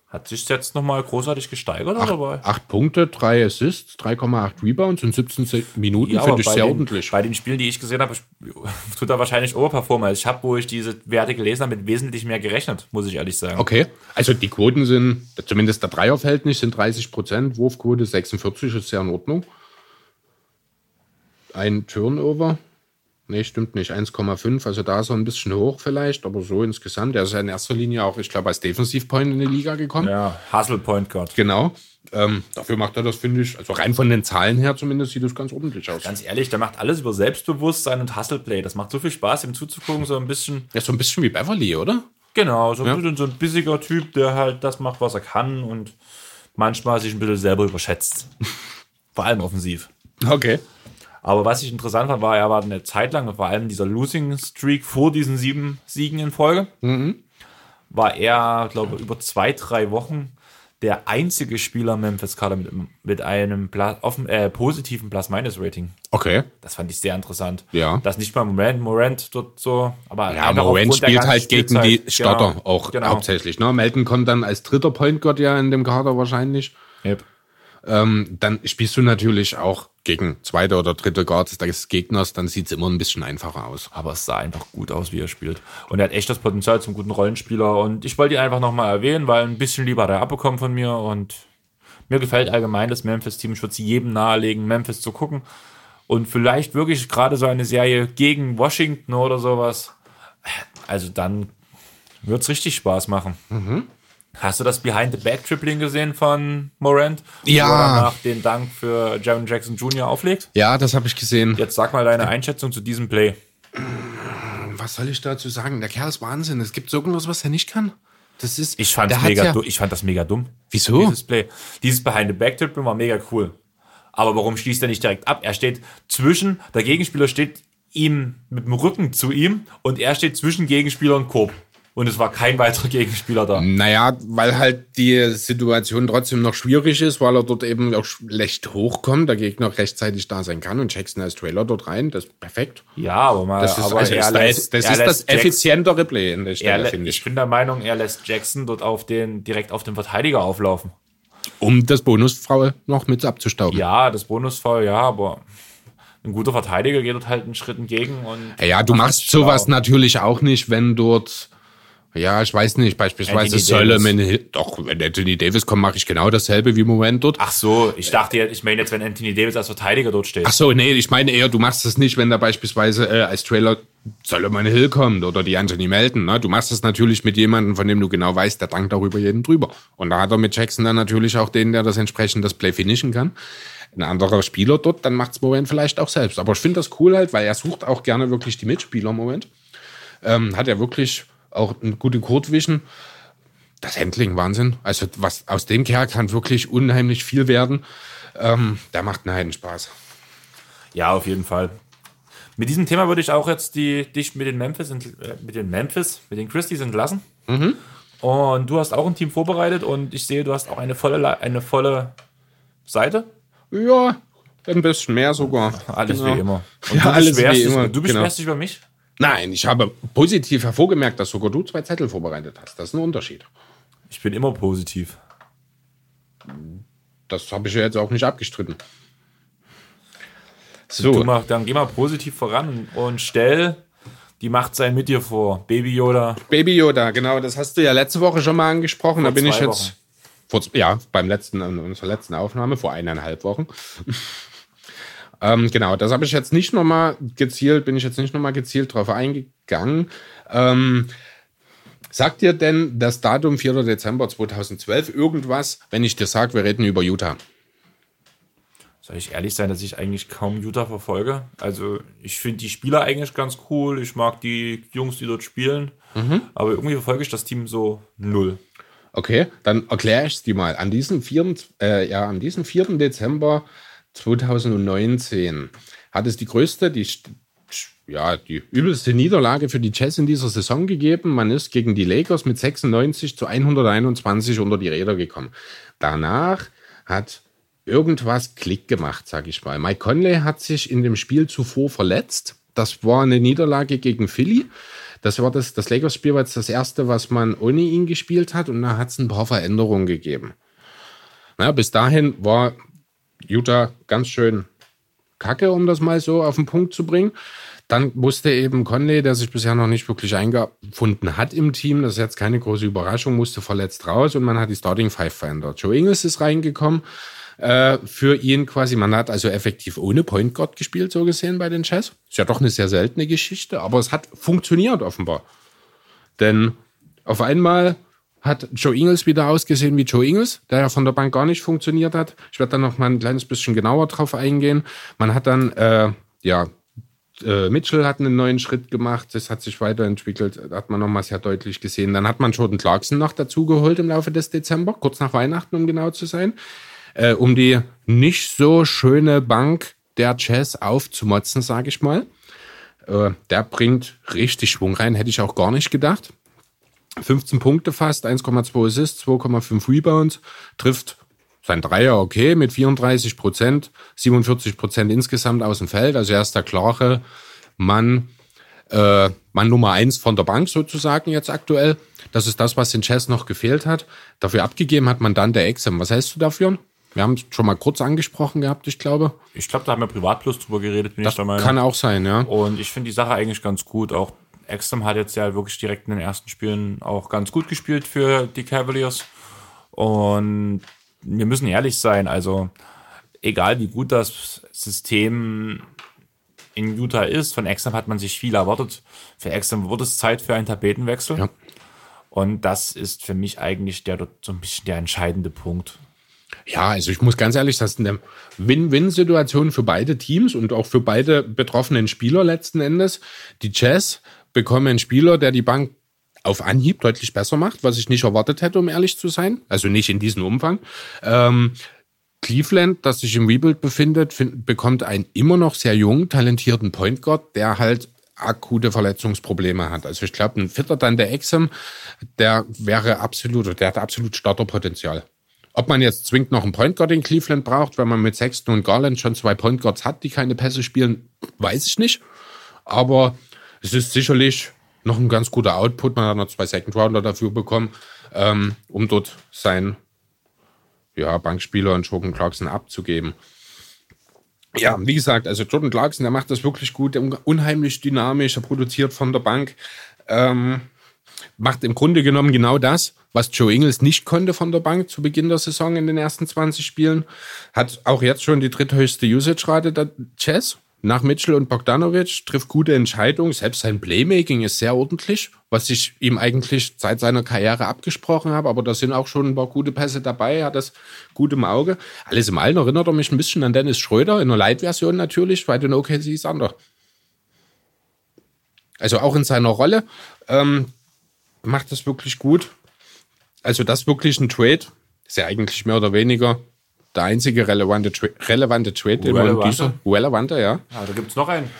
Hat sich jetzt nochmal großartig gesteigert oder bei? Acht Punkte, drei Assists, 3,8 Rebounds in 17 Se- Minuten Ja, finde ich sehr den, ordentlich. Bei den Spielen, die ich gesehen habe, <laughs> tut er wahrscheinlich overperformen. Also ich habe, wo ich diese Werte gelesen habe, mit wesentlich mehr gerechnet, muss ich ehrlich sagen. Okay, also die Quoten sind, zumindest der Dreierverhältnis sind 30 Prozent, Wurfquote 46 ist sehr in Ordnung. Ein Turnover, Nee, stimmt nicht. 1,5. Also da ist er ein bisschen hoch vielleicht, aber so insgesamt. Er ist ja in erster Linie auch, ich glaube, als Defensivpoint in die Liga gekommen. Ja, Hustle Point Guard. Genau. Ähm, dafür macht er das, finde ich, also rein von den Zahlen her zumindest, sieht das ganz ordentlich aus. Ganz ehrlich, der macht alles über Selbstbewusstsein und Hustle-Play. Das macht so viel Spaß, ihm zuzugucken, so ein bisschen. Ja, so ein bisschen wie Beverly, oder? Genau, so ein bisschen so ein bissiger Typ, der halt das macht, was er kann und manchmal sich ein bisschen selber überschätzt. <laughs> Vor allem offensiv. Okay. Aber was ich interessant fand, war, er war eine Zeit lang, vor allem dieser Losing Streak vor diesen sieben Siegen in Folge, war er, glaube ich, über zwei, drei Wochen der einzige Spieler im Memphis-Kader mit, mit einem Pla offen, äh, positiven Plus-Minus-Rating. Okay. Das fand ich sehr interessant. Ja. Dass nicht mal Morant, Morant dort so, aber Ja, Morant spielt halt gegen die Spielzeit. Starter Genau. auch Genau. hauptsächlich. Ne? Melton kommt dann als dritter Point Guard ja in dem Kader wahrscheinlich. Yep. Ähm, dann spielst du natürlich auch gegen zweite oder dritte Guards des Gegners, dann sieht es immer ein bisschen einfacher aus. Aber es sah einfach gut aus, wie er spielt. Und er hat echt das Potenzial zum guten Rollenspieler. Und ich wollte ihn einfach nochmal erwähnen, weil ein bisschen lieber hat er abbekommen von mir. Und mir gefällt allgemein das Memphis-Team. Ich würde es jedem nahelegen, Memphis zu gucken. Und vielleicht wirklich gerade so eine Serie gegen Washington oder sowas. Also dann wird es richtig Spaß machen. Hast du das Behind-the-Back-Tripling gesehen von Morant? Ja. Wo er danach den Dank für Jaron Jackson Jr. auflegt? Ja, das habe ich gesehen. Jetzt sag mal deine Einschätzung zu diesem Play. Was soll ich dazu sagen? Der Kerl ist Wahnsinn. Es gibt so irgendwas, was er nicht kann. Das ist. Ich mega ja, ich fand das mega dumm. Wieso? Dieses Play. Dieses Behind-the-Back-Tippen war mega cool. Aber warum schließt er nicht direkt ab? Er steht zwischen, der Gegenspieler steht ihm mit dem Rücken zu ihm und er steht zwischen Gegenspieler und Korb. Und es war kein weiterer Gegenspieler da. Naja, weil halt die Situation trotzdem noch schwierig ist, weil er dort eben auch schlecht hochkommt, der Gegner rechtzeitig da sein kann und Jackson als Trailer dort rein. Das ist perfekt. Ja, aber mal, Das ist, aber also er lässt, das, er ist das lässt Jackson- effizientere Play in der er Stelle, finde ich ich. bin der Meinung, er lässt Jackson dort auf den, direkt auf den Verteidiger auflaufen. Um das Bonusfrau noch mit abzustauben. Ja, das Bonusfall, ja, aber ein guter Verteidiger geht dort halt einen Schritt entgegen und. Ja, ja, du machst sowas natürlich auch nicht, wenn dort, ja, ich weiß nicht, beispielsweise Anthony Solomon Hill, doch, wenn Anthony Davis kommt, mache ich genau dasselbe wie Moment dort. Ach so, ich dachte, ich meine jetzt, wenn Anthony Davis als Verteidiger dort steht. Ach so, nee, ich meine eher, du machst das nicht, wenn da beispielsweise äh, als Trailer Solomon Hill kommt oder die Anthony Melton. Ne? Du machst das natürlich mit jemandem, von dem du genau weißt, der dankt darüber jeden drüber. Und da hat er mit Jackson dann natürlich auch den, der das entsprechend das Play finishen kann. Ein anderer Spieler dort, dann macht's Moment vielleicht auch selbst. Aber ich finde das cool halt, weil er sucht auch gerne wirklich die Mitspieler im Moment. Ähm, hat er wirklich auch eine gute Court-Vision. Das Handling, Wahnsinn. Also was aus dem Kerl kann wirklich unheimlich viel werden. Ähm, der macht einen Heiden Spaß. Ja, auf jeden Fall. Mit diesem Thema würde ich auch jetzt die, dich mit den Memphis, äh, mit den Memphis, mit den Christies entlassen. Mhm. Und du hast auch ein Team vorbereitet und ich sehe, du hast auch eine volle, eine volle Seite. Ja, ein bisschen mehr sogar. Alles Genau. wie immer. Und Ja, du alles beschwerst wie immer, Du genau. beschwerst dich über mich? Nein, ich habe positiv hervorgemerkt, dass sogar du zwei Zettel vorbereitet hast. Das ist ein Unterschied. Ich bin immer positiv. Das habe ich ja jetzt auch nicht abgestritten. Du So, mach, dann geh mal positiv voran und, stell die Macht sein mit dir vor. Baby Yoda. Baby Yoda, genau, das hast du ja letzte Woche schon mal angesprochen. da bin ich jetzt vor, ja beim letzten in unserer letzten Aufnahme vor eineinhalb Wochen. Ähm, genau, das habe ich jetzt nicht nochmal gezielt, bin ich jetzt nicht nochmal gezielt drauf eingegangen. Ähm, sagt dir denn das Datum 4. Dezember 2012 irgendwas, wenn ich dir sage, wir reden über Utah? Soll ich ehrlich sein, dass ich eigentlich kaum Utah verfolge? Also, ich finde die Spieler eigentlich ganz cool. Ich mag die Jungs, die dort spielen. Mhm. Aber irgendwie verfolge ich das Team so null. Okay, dann erkläre ich es dir mal. An diesem 4. Äh, ja, an diesem 4. Dezember 2019 hat es die größte, die, ja, die übelste Niederlage für die Jazz in dieser Saison gegeben. Man ist gegen die Lakers mit 96 zu 121 unter die Räder gekommen. Danach hat irgendwas Klick gemacht, sag ich mal. Mike Conley hat sich in dem Spiel zuvor verletzt. Das war eine Niederlage gegen Philly. Das war das, das Lakers-Spiel war jetzt das erste, was man ohne ihn gespielt hat und da hat es ein paar Veränderungen gegeben. Na, bis dahin war Utah ganz schön kacke, um das mal so auf den Punkt zu bringen. Dann musste eben Conley, der sich bisher noch nicht wirklich eingefunden hat im Team, das ist jetzt keine große Überraschung, musste verletzt raus und man hat die Starting Five verändert. Joe Ingles ist reingekommen, äh, für ihn quasi. Man hat also effektiv ohne Point Guard gespielt, so gesehen bei den Chess. Ist ja doch eine sehr seltene Geschichte, aber es hat funktioniert offenbar. Denn auf einmal hat Joe Ingles wieder ausgesehen wie Joe Ingles, der ja von der Bank gar nicht funktioniert hat. Ich werde dann noch mal ein kleines bisschen genauer drauf eingehen. Man hat dann, äh, ja, äh, Mitchell hat einen neuen Schritt gemacht, das hat sich weiterentwickelt, hat man nochmal sehr deutlich gesehen. Dann hat man Jordan Clarkson noch dazugeholt im Laufe des Dezember, kurz nach Weihnachten, um genau zu sein, äh, um die nicht so schöne Bank der Jazz aufzumotzen, sage ich mal. Äh, der bringt richtig Schwung rein, hätte ich auch gar nicht gedacht. 15 Punkte fast, 1,2 Assists, 2,5 Rebounds, trifft sein Dreier okay mit 34 Prozent, 47 Prozent insgesamt aus dem Feld. Also er ist der klare Mann, äh, Mann Nummer eins von der Bank sozusagen jetzt aktuell. Das ist das, was den Chess noch gefehlt hat. Dafür abgegeben hat man dann der Exem. Was hältst du dafür? Wir haben es schon mal kurz angesprochen gehabt, ich glaube. Ich glaube, da haben wir privat plus drüber geredet, bin das ich der Meinung. Kann auch sein, ja. Und ich finde die Sache eigentlich ganz gut. Auch Exum hat jetzt ja wirklich direkt in den ersten Spielen auch ganz gut gespielt für die Cavaliers. Und wir müssen ehrlich sein, also egal wie gut das System in Utah ist, von Exum hat man sich viel erwartet. Für Exum wurde es Zeit für einen Tapetenwechsel. Ja. Und das ist für mich eigentlich der so ein bisschen der entscheidende Punkt. Ja, also ich muss ganz ehrlich sagen, das ist eine Win-Win-Situation für beide Teams und auch für beide betroffenen Spieler letzten Endes. Die Jazz bekommen einen Spieler, der die Bank auf Anhieb deutlich besser macht, was ich nicht erwartet hätte, um ehrlich zu sein. Also nicht in diesem Umfang. Ähm, Cleveland, das sich im Rebuild befindet, find, bekommt einen immer noch sehr jungen, talentierten Point Guard, der halt akute Verletzungsprobleme hat. Also ich glaube, ein fitter dann der Exum, der wäre absolut, der hat absolut Starterpotenzial. Ob man jetzt zwingend noch einen Point Guard in Cleveland braucht, wenn man mit Sexton und Garland schon zwei Point Guards hat, die keine Pässe spielen, weiß ich nicht. Aber es ist sicherlich noch ein ganz guter Output. Man hat noch zwei Second Rounder dafür bekommen, ähm, um dort seinen ja, Bankspieler und Jordan Clarkson abzugeben. Ja, wie gesagt, also Jordan Clarkson, der macht das wirklich gut, unheimlich dynamisch, er produziert von der Bank. Ähm, macht im Grunde genommen genau das, was Joe Ingles nicht konnte von der Bank zu Beginn der Saison in den ersten 20 Spielen. Hat auch jetzt schon die dritthöchste Usage-Rate der Chess. Nach Mitchell und Bogdanovic trifft gute Entscheidungen. Selbst sein Playmaking ist sehr ordentlich, was ich ihm eigentlich seit seiner Karriere abgesprochen habe. Aber da sind auch schon ein paar gute Pässe dabei. Er hat das gut im Auge. Alles im Allen erinnert er mich ein bisschen an Dennis Schröder, in der Light-Version natürlich, bei den OKC Thunder. Also auch in seiner Rolle ähm, macht das wirklich gut. Also das wirklich ein Trade. Ist ja eigentlich mehr oder weniger der einzige relevante, Tra relevante Trade, den man dieser relevante, ja. Ja, da gibt es noch einen.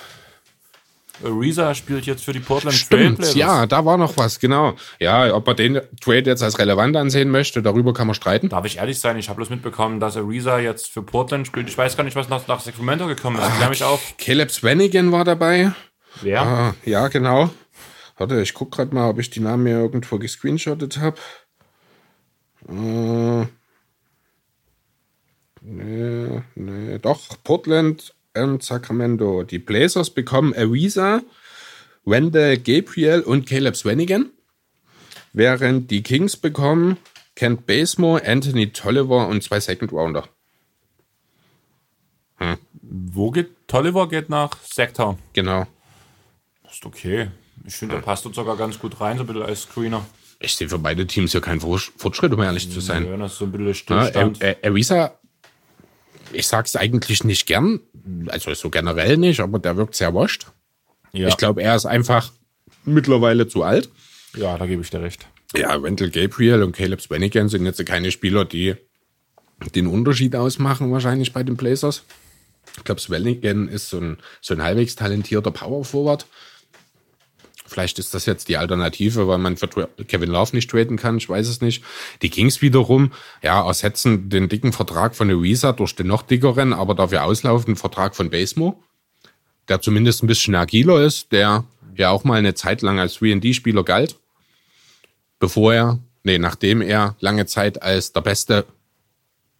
Ariza spielt jetzt für die Portland Trailblazers. ja, da war noch was, genau. Ja, ob man den Trade jetzt als relevant ansehen möchte, darüber kann man streiten. Darf ich ehrlich sein, ich habe bloß mitbekommen, dass Ariza jetzt für Portland spielt. Ich weiß gar nicht, was nach, nach Sacramento gekommen ist. Klär mich auf. Caleb Swanigan war dabei. Wer? Ah, ja, genau. Warte, ich guck gerade mal, ob ich die Namen hier irgendwo gescreenshottet habe. Äh, nee, nee, doch, Portland und Sacramento. Die Blazers bekommen Ariza, Wendell Gabriel und Caleb Swanigan. Während die Kings bekommen Kent Basemore, Anthony Tolliver und zwei Second Rounder. Wo geht Tolliver geht nach Sacktown. Genau. Ist okay. Ich finde, der passt dort sogar ganz gut rein, so ein bisschen als Screener. Ich sehe für beide Teams ja keinen Fortschritt, um ehrlich zu sein. Ja, das ist so ein bisschen Ja, Stillstand. Ar- Ar- Ariza, ich sag's eigentlich nicht gern, also so generell nicht, aber der wirkt sehr washed. ja. Ich glaube, er ist einfach mittlerweile zu alt. ja, da gebe ich dir recht. Ja, Wendell Gabriel und Caleb Swanigan sind jetzt keine Spieler, die den Unterschied ausmachen, wahrscheinlich bei den Blazers. Ich glaube, Swanigan ist so ein, so ein halbwegs talentierter Power Forward. Vielleicht ist das jetzt die Alternative, weil man für Kevin Love nicht traden kann, ich weiß es nicht. Die Kings wiederum, ja, ersetzen den dicken Vertrag von Ariza durch den noch dickeren, aber dafür auslaufenden Vertrag von Basemore, der zumindest ein bisschen agiler ist, der ja auch mal eine Zeit lang als 3D-Spieler galt bevor er, nee, nachdem er lange Zeit als der beste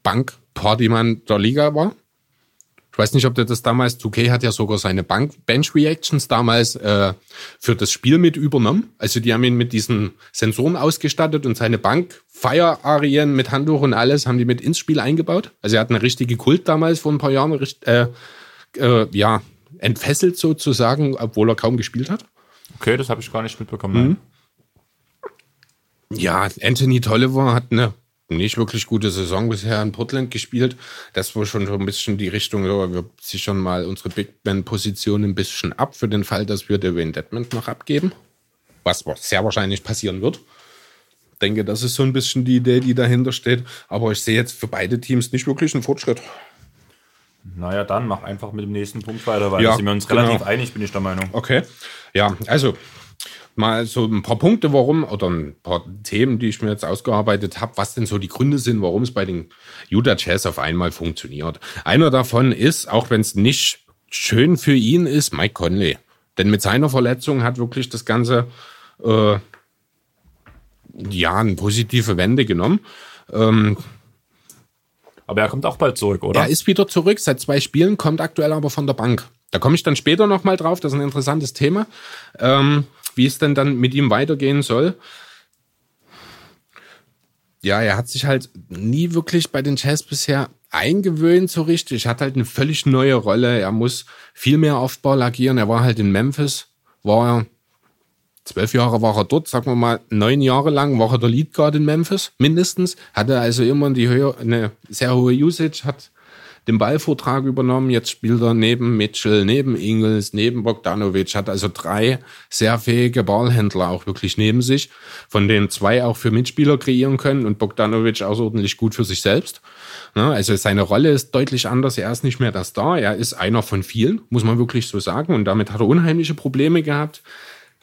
Bankpartymann der Liga war. Ich weiß nicht, ob der das damals, 2K hat ja sogar seine Bank Bench Reactions damals äh, für das Spiel mit übernommen. Also die haben ihn mit diesen Sensoren ausgestattet und seine Bank, Fire-Arien mit Handtuch und alles, haben die mit ins Spiel eingebaut. Also er hat eine richtige Kult damals vor ein paar Jahren äh, äh, ja, entfesselt sozusagen, obwohl er kaum gespielt hat. Okay, das habe ich gar nicht mitbekommen. Mhm. Ja, Anthony Tolliver hat eine nicht wirklich gute Saison bisher in Portland gespielt. Das war schon so ein bisschen die Richtung, so, wir sichern mal unsere Big Band-Position ein bisschen ab für den Fall, dass wir Dwayne Dedmond noch abgeben. Was sehr wahrscheinlich passieren wird. Ich denke, das ist so ein bisschen die Idee, die dahinter steht. Aber ich sehe jetzt für beide Teams nicht wirklich einen Fortschritt. Naja, dann mach einfach mit dem nächsten Punkt weiter, weil ja, sind wir uns relativ genau. einig, bin ich der Meinung. Okay. Ja, also mal so ein paar Punkte, warum, oder ein paar Themen, die ich mir jetzt ausgearbeitet habe, was denn so die Gründe sind, warum es bei den Utah Jazz auf einmal funktioniert. Einer davon ist, auch wenn es nicht schön für ihn ist, Mike Conley. Denn mit seiner Verletzung hat wirklich das Ganze äh, ja eine positive Wende genommen. Ähm, aber er kommt auch bald zurück, oder? Er ist wieder zurück, seit zwei Spielen, kommt aktuell aber von der Bank. Da komme ich dann später nochmal drauf, das ist ein interessantes Thema. Ähm, wie es denn dann mit ihm weitergehen soll. Ja, er hat sich halt nie wirklich bei den Jazz bisher eingewöhnt so richtig. Hat halt eine völlig neue Rolle. Er muss viel mehr Aufbau agieren. Er war halt in Memphis, war er zwölf Jahre war er dort, sagen wir mal neun Jahre lang war er der Lead Guard in Memphis, mindestens. Hatte also immer die Höhe, eine sehr hohe Usage, hat den Ballvortrag übernommen. Jetzt spielt er neben Mitchell, neben Ingels, neben Bogdanovic, hat also drei sehr fähige Ballhändler auch wirklich neben sich, von denen zwei auch für Mitspieler kreieren können und Bogdanovic außerordentlich gut für sich selbst. Also seine Rolle ist deutlich anders. Er ist nicht mehr das Star. Er ist einer von vielen, muss man wirklich so sagen. Und damit hat er unheimliche Probleme gehabt.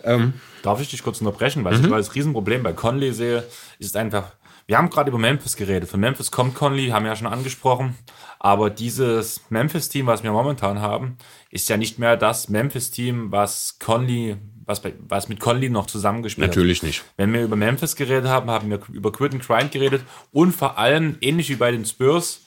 Ähm Darf ich dich kurz unterbrechen? Weil mhm. ich das Riesenproblem bei Conley sehe, ist einfach, wir haben gerade über Memphis geredet. Von Memphis kommt Conley, haben wir ja schon angesprochen. Aber dieses Memphis-Team, was wir momentan haben, ist ja nicht mehr das Memphis-Team, was Conley, was, was mit Conley noch zusammengespielt Natürlich hat. Natürlich nicht. Wenn wir über Memphis geredet haben, haben wir über and Grind geredet und vor allem, ähnlich wie bei den Spurs,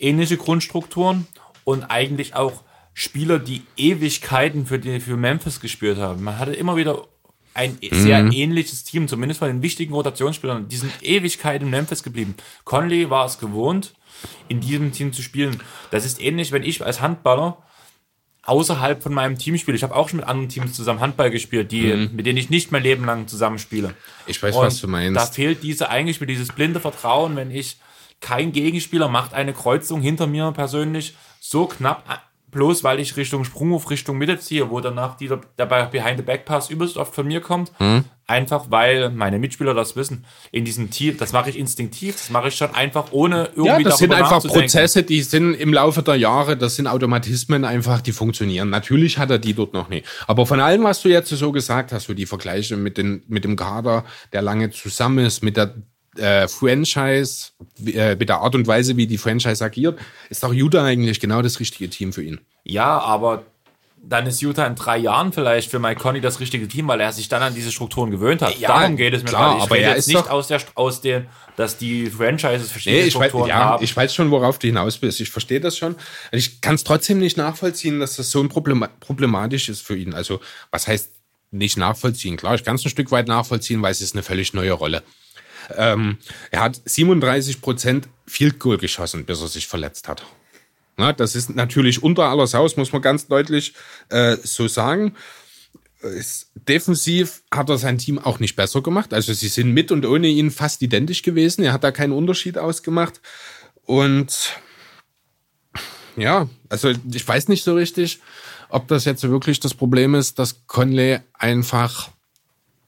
ähnliche Grundstrukturen und eigentlich auch Spieler, die Ewigkeiten für, die, für Memphis gespielt haben. Man hatte immer wieder ein sehr mhm. ähnliches Team, zumindest bei den wichtigen Rotationsspielern. Die sind Ewigkeit in Memphis geblieben. Conley war es gewohnt, in diesem Team zu spielen. Das ist ähnlich, wenn ich als Handballer außerhalb von meinem Team spiele. Ich habe auch schon mit anderen Teams zusammen Handball gespielt, die, mhm. mit denen ich nicht mein Leben lang zusammenspiele. Ich weiß, Und was du meinst. Da fehlt diese eingespielt, dieses blinde Vertrauen, wenn ich kein Gegenspieler macht eine Kreuzung hinter mir persönlich so knapp bloß weil ich Richtung Sprunghof, Richtung Mitte ziehe, wo danach dieser, der Behind the Back Pass übelst oft von mir kommt. Mhm. Einfach weil meine Mitspieler das wissen. In diesem Team, das mache ich instinktiv, das mache ich schon einfach ohne irgendwie Ja, das sind einfach Prozesse, die sind im Laufe der Jahre, das sind Automatismen einfach, die funktionieren. Natürlich hat er die dort noch nie. Aber von allem, was du jetzt so gesagt hast, so die Vergleiche mit, den, mit dem Kader, der lange zusammen ist, mit der äh, Franchise, äh, mit der Art und Weise, wie die Franchise agiert, ist auch Utah eigentlich genau das richtige Team für ihn. Ja, aber dann ist Utah in drei Jahren vielleicht für Mike Conley das richtige Team, weil er sich dann an diese Strukturen gewöhnt hat. Ja, Darum geht es mir klar, Ich aber er ist nicht aus der aus der, dass die Franchises verschiedene nee, ich Strukturen weiß, ja, haben. Ich weiß schon, worauf du hinaus bist. Ich verstehe das schon. Ich kann es trotzdem nicht nachvollziehen, dass das so ein Problem, problematisch ist für ihn. Also was heißt nicht nachvollziehen? Klar, ich kann es ein Stück weit nachvollziehen, weil es ist eine völlig neue Rolle. Ähm, er hat 37 Prozent Field Goal geschossen, bis er sich verletzt hat. Na, das ist natürlich unter aller Haus, muss man ganz deutlich äh, so sagen. Ist, defensiv hat er sein Team auch nicht besser gemacht. Also sie sind mit und ohne ihn fast identisch gewesen. Er hat da keinen Unterschied ausgemacht. Und ja, also ich weiß nicht so richtig, ob das jetzt wirklich das Problem ist, dass Conley einfach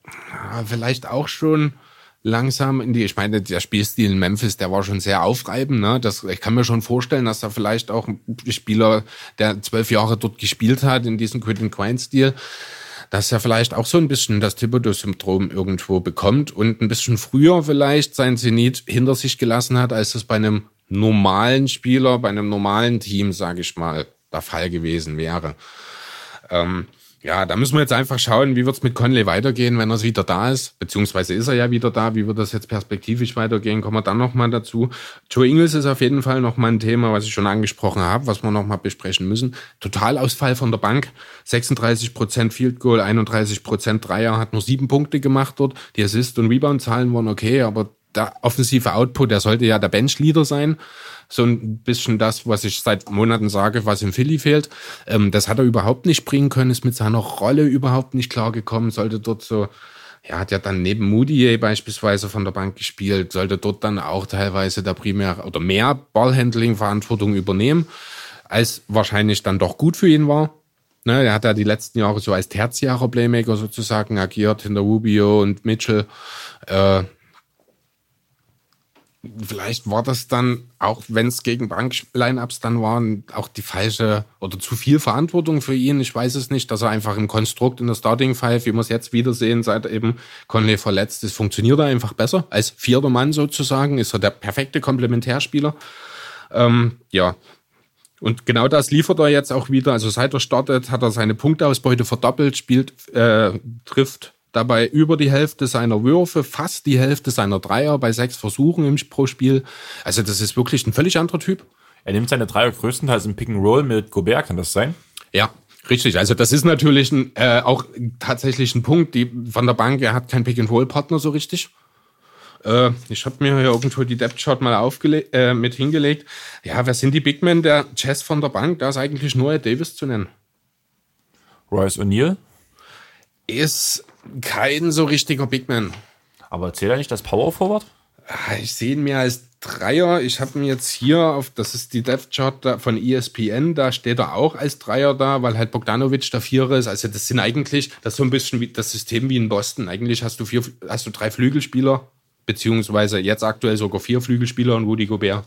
ja, vielleicht auch schon langsam in die, ich meine, der Spielstil in Memphis, der war schon sehr aufreibend. Ne? Das, ich kann mir schon vorstellen, dass da vielleicht auch ein Spieler, der zwölf Jahre dort gespielt hat, in diesem Quentin Quine-Stil, dass er vielleicht auch so ein bisschen das Thibodeau-Syndrom irgendwo bekommt und ein bisschen früher vielleicht sein Zenit hinter sich gelassen hat, als das bei einem normalen Spieler, bei einem normalen Team, sage ich mal, der Fall gewesen wäre. Ähm, Ja, da müssen wir jetzt einfach schauen, wie wird es mit Conley weitergehen, wenn er wieder da ist. Beziehungsweise ist er ja wieder da. Wie wird das jetzt perspektivisch weitergehen? Kommen wir dann nochmal dazu. Joe Ingles ist auf jeden Fall nochmal ein Thema, was ich schon angesprochen habe, was wir nochmal besprechen müssen. Totalausfall von der Bank. 36% Field Goal, 31% Dreier, hat nur sieben Punkte gemacht dort. Die Assist- und Rebound-Zahlen waren okay, aber der offensive Output, der sollte ja der Bench-Leader sein so ein bisschen das, was ich seit Monaten sage, was im Philly fehlt. Ähm, das hat er überhaupt nicht bringen können, ist mit seiner Rolle überhaupt nicht klargekommen, sollte dort so, ja, hat ja dann neben Moody beispielsweise von der Bank gespielt, sollte dort dann auch teilweise der primär oder mehr Ballhandling-Verantwortung übernehmen, als wahrscheinlich dann doch gut für ihn war. Ne, er hat ja die letzten Jahre so als tertiärer Playmaker sozusagen agiert, hinter Rubio und Mitchell. Äh, vielleicht war das dann, auch wenn es gegen Bank-Line-Ups dann waren, auch die falsche oder zu viel Verantwortung für ihn. Ich weiß es nicht, dass er einfach im Konstrukt in der Starting Five, wie wir es jetzt wiedersehen, seit eben Conley verletzt ist, funktioniert er einfach besser. Als vierter Mann sozusagen ist er der perfekte Komplementärspieler. Ähm, ja. Und genau das liefert er jetzt auch wieder. Also seit er startet, hat er seine Punktausbeute verdoppelt, spielt, äh, trifft dabei über die Hälfte seiner Würfe, fast die Hälfte seiner Dreier bei sechs Versuchen im, pro Spiel. Also das ist wirklich ein völlig anderer Typ. Er nimmt seine Dreier größtenteils im Pick and Roll mit Gobert, kann das sein? Ja, richtig. Also das ist natürlich ein, äh, auch tatsächlich ein Punkt, die von der Bank, er hat keinen Pick and Roll Partner so richtig. Äh, ich habe mir hier irgendwo die Depth Chart mal äh, mit hingelegt. Ja, wer sind die Big Men der Chess von der Bank? Da ist eigentlich nur Davis zu nennen. Royce O'Neal? Ist kein so richtiger Big Man. Aber zählt er nicht das Power Forward? Ah, ich sehe ihn mir als Dreier. Ich habe ihn jetzt hier auf, das ist die Depth Chart von ESPN, da steht er auch als Dreier da, weil halt Bogdanovic der Vierer ist. Also das sind eigentlich, das ist so ein bisschen wie das System wie in Boston. Eigentlich hast du vier, hast du drei Flügelspieler, beziehungsweise jetzt aktuell sogar vier Flügelspieler und Woody Gobert.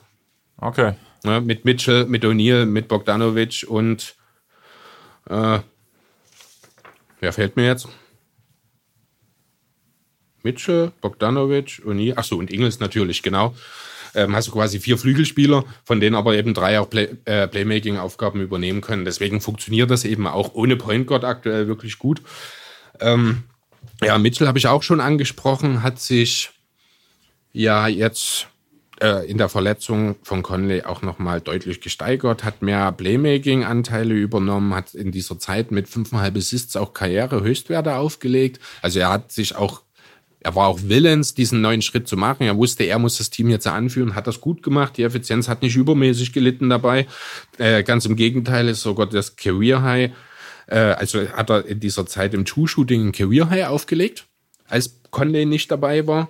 Okay. Ja, mit Mitchell, mit O'Neill, mit Bogdanovic und äh, wer fällt mir jetzt? Mitchell, Bogdanovic, Uni, ach so, und Ingels natürlich, genau. Ähm, hast du quasi vier Flügelspieler, von denen aber eben drei auch Play, äh, Playmaking-Aufgaben übernehmen können. Deswegen funktioniert das eben auch ohne Point Guard aktuell wirklich gut. Ähm, ja, Mitchell habe ich auch schon angesprochen, hat sich ja jetzt äh, in der Verletzung von Conley auch nochmal deutlich gesteigert, hat mehr Playmaking-Anteile übernommen, hat in dieser Zeit mit fünfeinhalb Assists auch Karriere-Höchstwerte aufgelegt. Also er hat sich auch er war auch willens, diesen neuen Schritt zu machen. Er wusste, er muss das Team jetzt anführen, hat das gut gemacht. Die Effizienz hat nicht übermäßig gelitten dabei. Äh, ganz im Gegenteil ist sogar das Career High, äh, also hat er in dieser Zeit im True-Shooting ein Career High aufgelegt, als Conley nicht dabei war.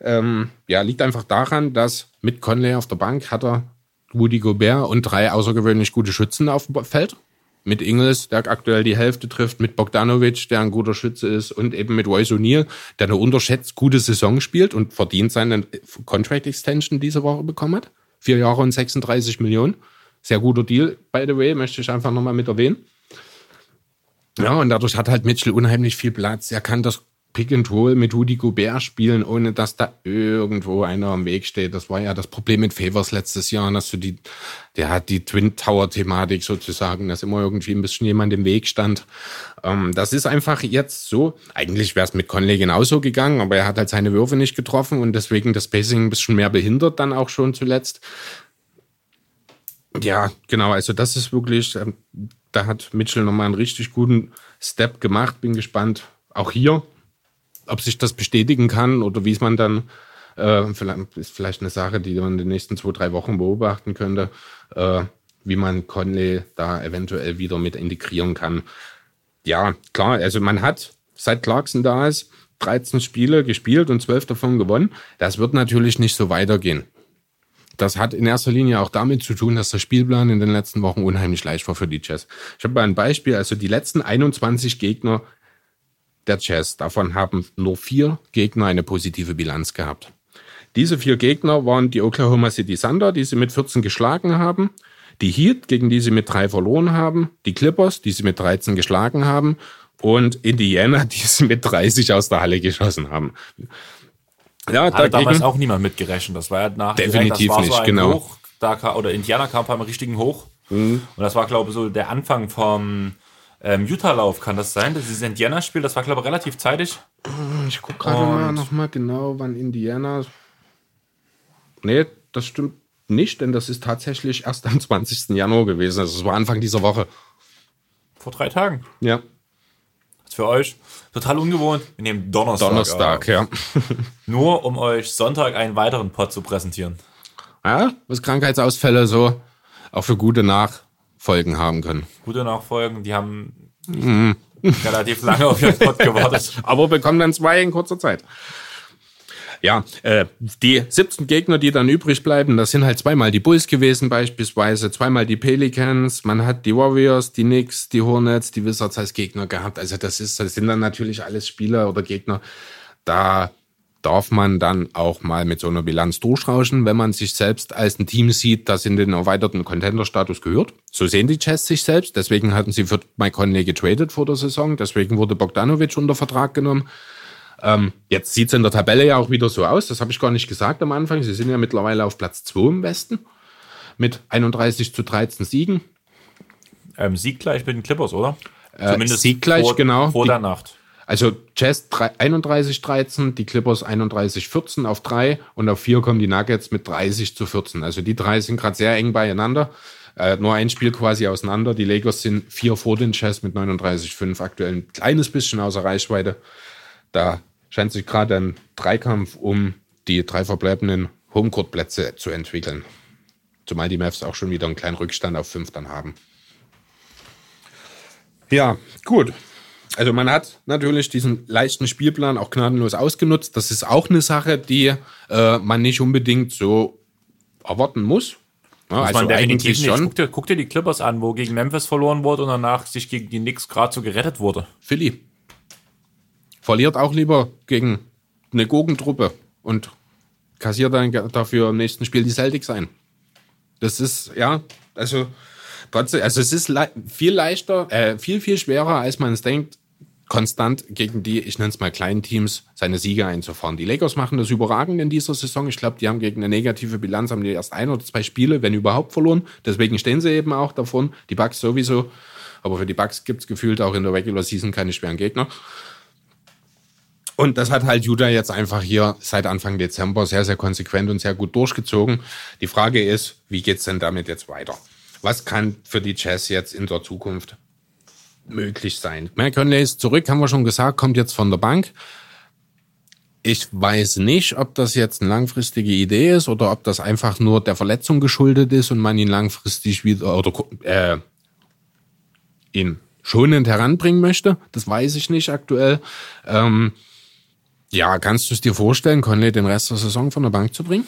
Ähm, ja, liegt einfach daran, dass mit Conley auf der Bank hat er Woody Gobert und drei außergewöhnlich gute Schützen auf dem Feld mit Ingles, der aktuell die Hälfte trifft, mit Bogdanovic, der ein guter Schütze ist, und eben mit Royce O'Neill, der eine unterschätzt gute Saison spielt und verdient seine Contract Extension diese Woche bekommen hat. Vier Jahre und 36 Millionen. Sehr guter Deal, by the way, möchte ich einfach nochmal mit erwähnen. Ja, und dadurch hat halt Mitchell unheimlich viel Platz. Er kann das Pick and Roll mit Rudy Gobert spielen, ohne dass da irgendwo einer am Weg steht. Das war ja das Problem mit Favors letztes Jahr, dass du die, der hat die Twin Tower Thematik sozusagen, dass immer irgendwie ein bisschen jemand im Weg stand. Ähm, das ist einfach jetzt so. Eigentlich wäre es mit Conley genauso gegangen, aber er hat halt seine Würfe nicht getroffen und deswegen das Pacing ein bisschen mehr behindert dann auch schon zuletzt. Ja, genau. Also das ist wirklich, ähm, da hat Mitchell nochmal einen richtig guten Step gemacht. Bin gespannt. Auch hier ob sich das bestätigen kann oder wie es man dann, äh, vielleicht, ist vielleicht eine Sache, die man in den nächsten zwei, drei Wochen beobachten könnte, äh, wie man Conley da eventuell wieder mit integrieren kann. Ja, klar, also man hat, seit Clarkson da ist, 13 Spiele gespielt und 12 davon gewonnen. Das wird natürlich nicht so weitergehen. Das hat in erster Linie auch damit zu tun, dass der Spielplan in den letzten Wochen unheimlich leicht war für die Jazz. Ich habe mal ein Beispiel, also die letzten 21 Gegner der Jazz. Davon haben nur vier Gegner eine positive Bilanz gehabt. Diese vier Gegner waren die Oklahoma City Thunder, die sie mit 14 geschlagen haben, die Heat, gegen die sie mit drei verloren haben, die Clippers, die sie mit 13 geschlagen haben und Indiana, <laughs> die sie mit 30 aus der Halle geschossen haben. Ja, Hatte dagegen, damals auch niemand mitgerechnet. Das war ja nach definitiv direkt, nicht, so genau. Hoch, da, oder Indiana kam beim richtigen Hoch. Mhm. Und das war, glaube ich, so der Anfang vom ähm, Utah-Lauf, kann das sein? Das ist ein Indiana-Spiel, das war, glaube ich, relativ zeitig. Ich gucke gerade mal noch mal genau, wann Indiana. Nee, das stimmt nicht, denn das ist tatsächlich erst am 20. Januar gewesen. Also es war Anfang dieser Woche. Vor drei Tagen. Ja. Das ist für euch total ungewohnt. Wir nehmen Donnerstag. Donnerstag, auf. ja. <laughs> Nur um euch Sonntag einen weiteren Pod zu präsentieren. Ja, was Krankheitsausfälle so auch für gute Nachfolgen haben können. Gute Nachfolgen, die haben relativ lange auf ihren Pod gewartet. <laughs> Aber bekommen dann zwei in kurzer Zeit. Ja, äh, die 17 Gegner, die dann übrig bleiben, das sind halt zweimal die Bulls gewesen beispielsweise, zweimal die Pelicans, man hat die Warriors, die Knicks, die Hornets, die Wizards als Gegner gehabt. Also das ist, das sind dann natürlich alles Spieler oder Gegner. Da darf man dann auch mal mit so einer Bilanz durchrauschen, wenn man sich selbst als ein Team sieht, das in den erweiterten Contender-Status gehört. So sehen die Jazz sich selbst. Deswegen hatten sie für Mike Conley getradet vor der Saison. Deswegen wurde Bogdanovic unter Vertrag genommen. Ähm, jetzt sieht's in der Tabelle ja auch wieder so aus. Das habe ich gar nicht gesagt am Anfang. Sie sind ja mittlerweile auf Platz 2 im Westen mit 31 zu 13 Siegen. Ähm, Sieg gleich mit den Clippers, oder? Äh, Sieg gleich, vor, genau. Vor Die- der Nacht. Also Jazz 31-13, die Clippers 31-14 auf 3 und auf 4 kommen die Nuggets mit 30 zu 14. Also die drei sind gerade sehr eng beieinander. Äh, nur ein Spiel quasi auseinander. Die Lakers sind vier vor den Jazz mit 39-5 aktuell ein kleines bisschen außer Reichweite. Da scheint sich gerade ein Dreikampf um die drei verbleibenden Homecourt-Plätze zu entwickeln. Zumal die Mavs auch schon wieder einen kleinen Rückstand auf 5 dann haben. Ja, gut. Also man hat natürlich diesen leichten Spielplan auch gnadenlos ausgenutzt. Das ist auch eine Sache, die äh, man nicht unbedingt so erwarten muss. Ja, also eigentlich nicht. schon. Guck dir, guck dir die Clippers an, wo gegen Memphis verloren wurde und danach sich gegen die Knicks gerade so gerettet wurde. Philly verliert auch lieber gegen eine Gurkentruppe und kassiert dann dafür im nächsten Spiel die Celtics ein. Das ist, ja, also trotzdem, also es ist le viel leichter, äh, viel, viel schwerer, als man es denkt, konstant gegen die, ich nenne es mal kleinen Teams, seine Siege einzufahren. Die Lakers machen das überragend in dieser Saison. Ich glaube, die haben gegen eine negative Bilanz, haben die erst ein oder zwei Spiele, wenn überhaupt, verloren. Deswegen stehen sie eben auch davon. Die Bucks sowieso. Aber für die Bucks gibt es gefühlt auch in der Regular Season keine schweren Gegner. Und das hat halt Utah jetzt einfach hier seit Anfang Dezember sehr, sehr konsequent und sehr gut durchgezogen. Die Frage ist, wie geht's denn damit jetzt weiter? Was kann für die Jazz jetzt in der Zukunft möglich sein? Mike Conley ist zurück, haben wir schon gesagt, kommt jetzt von der Bank. Ich weiß nicht, ob das jetzt eine langfristige Idee ist oder ob das einfach nur der Verletzung geschuldet ist und man ihn langfristig wieder oder äh, ihn schonend heranbringen möchte. Das weiß ich nicht aktuell. Ähm, ja, kannst du es dir vorstellen, Conley den Rest der Saison von der Bank zu bringen?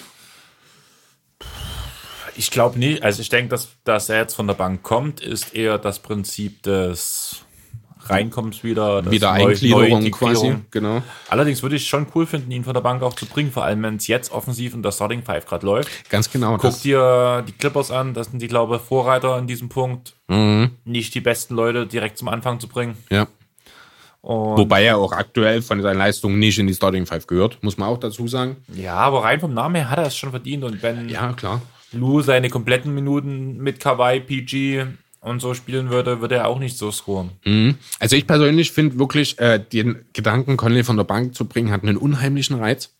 Ich glaube nicht. Also ich denke, dass, dass er jetzt von der Bank kommt, ist eher das Prinzip des Reinkommens wieder. Wieder Neu- Eingliederung quasi, genau. Allerdings würde ich schon cool finden, ihn von der Bank auch zu bringen, vor allem wenn es jetzt offensiv in der Starting Five gerade läuft. Ganz genau. Guck dir die Clippers an, das sind die, glaube ich, Vorreiter in diesem Punkt. Mhm. Nicht die besten Leute direkt zum Anfang zu bringen. ja. Und Wobei er auch aktuell von seinen Leistungen nicht in die Starting Five gehört, muss man auch dazu sagen. ja, aber rein vom Namen her hat er es schon verdient. Und wenn Ja, klar. Lou seine kompletten Minuten mit Kawhi, PG und so spielen würde, würde er auch nicht so scoren. Mhm. Also ich persönlich finde wirklich, äh, den Gedanken, Conley von der Bank zu bringen, hat einen unheimlichen Reiz.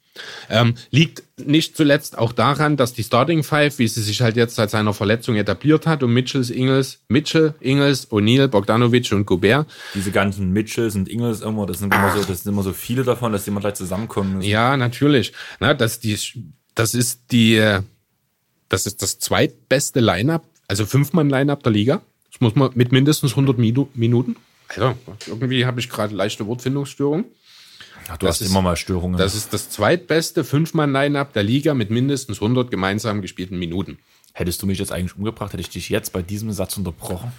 Ähm, liegt nicht zuletzt auch daran, dass die Starting Five, wie sie sich halt jetzt seit seiner Verletzung etabliert hat, um Mitchells, Ingles, Mitchell, Ingles, O'Neal, Bogdanovic und Gobert, Diese ganzen Mitchells und Ingles immer, das sind immer so, das sind immer so viele davon, dass die immer gleich zusammenkommen müssen. Ja, natürlich. Na, das, die, das ist die, äh, das ist das zweitbeste Line-Up, also Fünf-Mann-Line-Up der Liga. Das muss man mit mindestens 100 Minu- Minuten. Also, irgendwie habe ich gerade leichte Wortfindungsstörung. Ach, du das hast ist- immer mal Störungen. Das ist das zweitbeste Fünf-Mann-Line-Up der Liga mit mindestens 100 gemeinsam gespielten Minuten. Hättest du mich jetzt eigentlich umgebracht, hätte ich dich jetzt bei diesem Satz unterbrochen.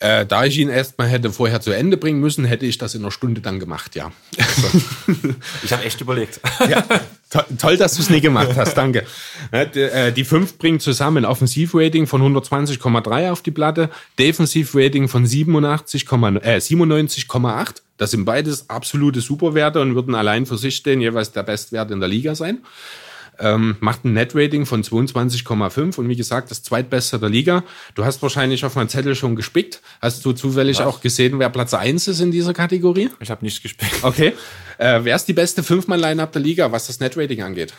Äh, da ich ihn erstmal hätte vorher zu Ende bringen müssen, hätte ich das in einer Stunde dann gemacht, ja. <laughs> Ich habe echt überlegt. ja to toll, dass du es nie gemacht hast, danke. Äh, die fünf bringen zusammen ein Offensivrating von 120,3 auf die Platte, Defensivrating von 87, äh, 97,8. Das sind beides absolute Superwerte und würden allein für sich stehen jeweils der Bestwert in der Liga sein. Ähm, macht ein Net-Rating von 22,5 und wie gesagt, das zweitbeste der Liga. Du hast wahrscheinlich auf meinem Zettel schon gespickt. Hast du zufällig Was? auch gesehen, wer Platz 1 ist in dieser Kategorie? Ich habe nicht gespielt. Okay. Äh, wer ist die beste Fünfmann-Line-Up der Liga, was das Net-Rating angeht?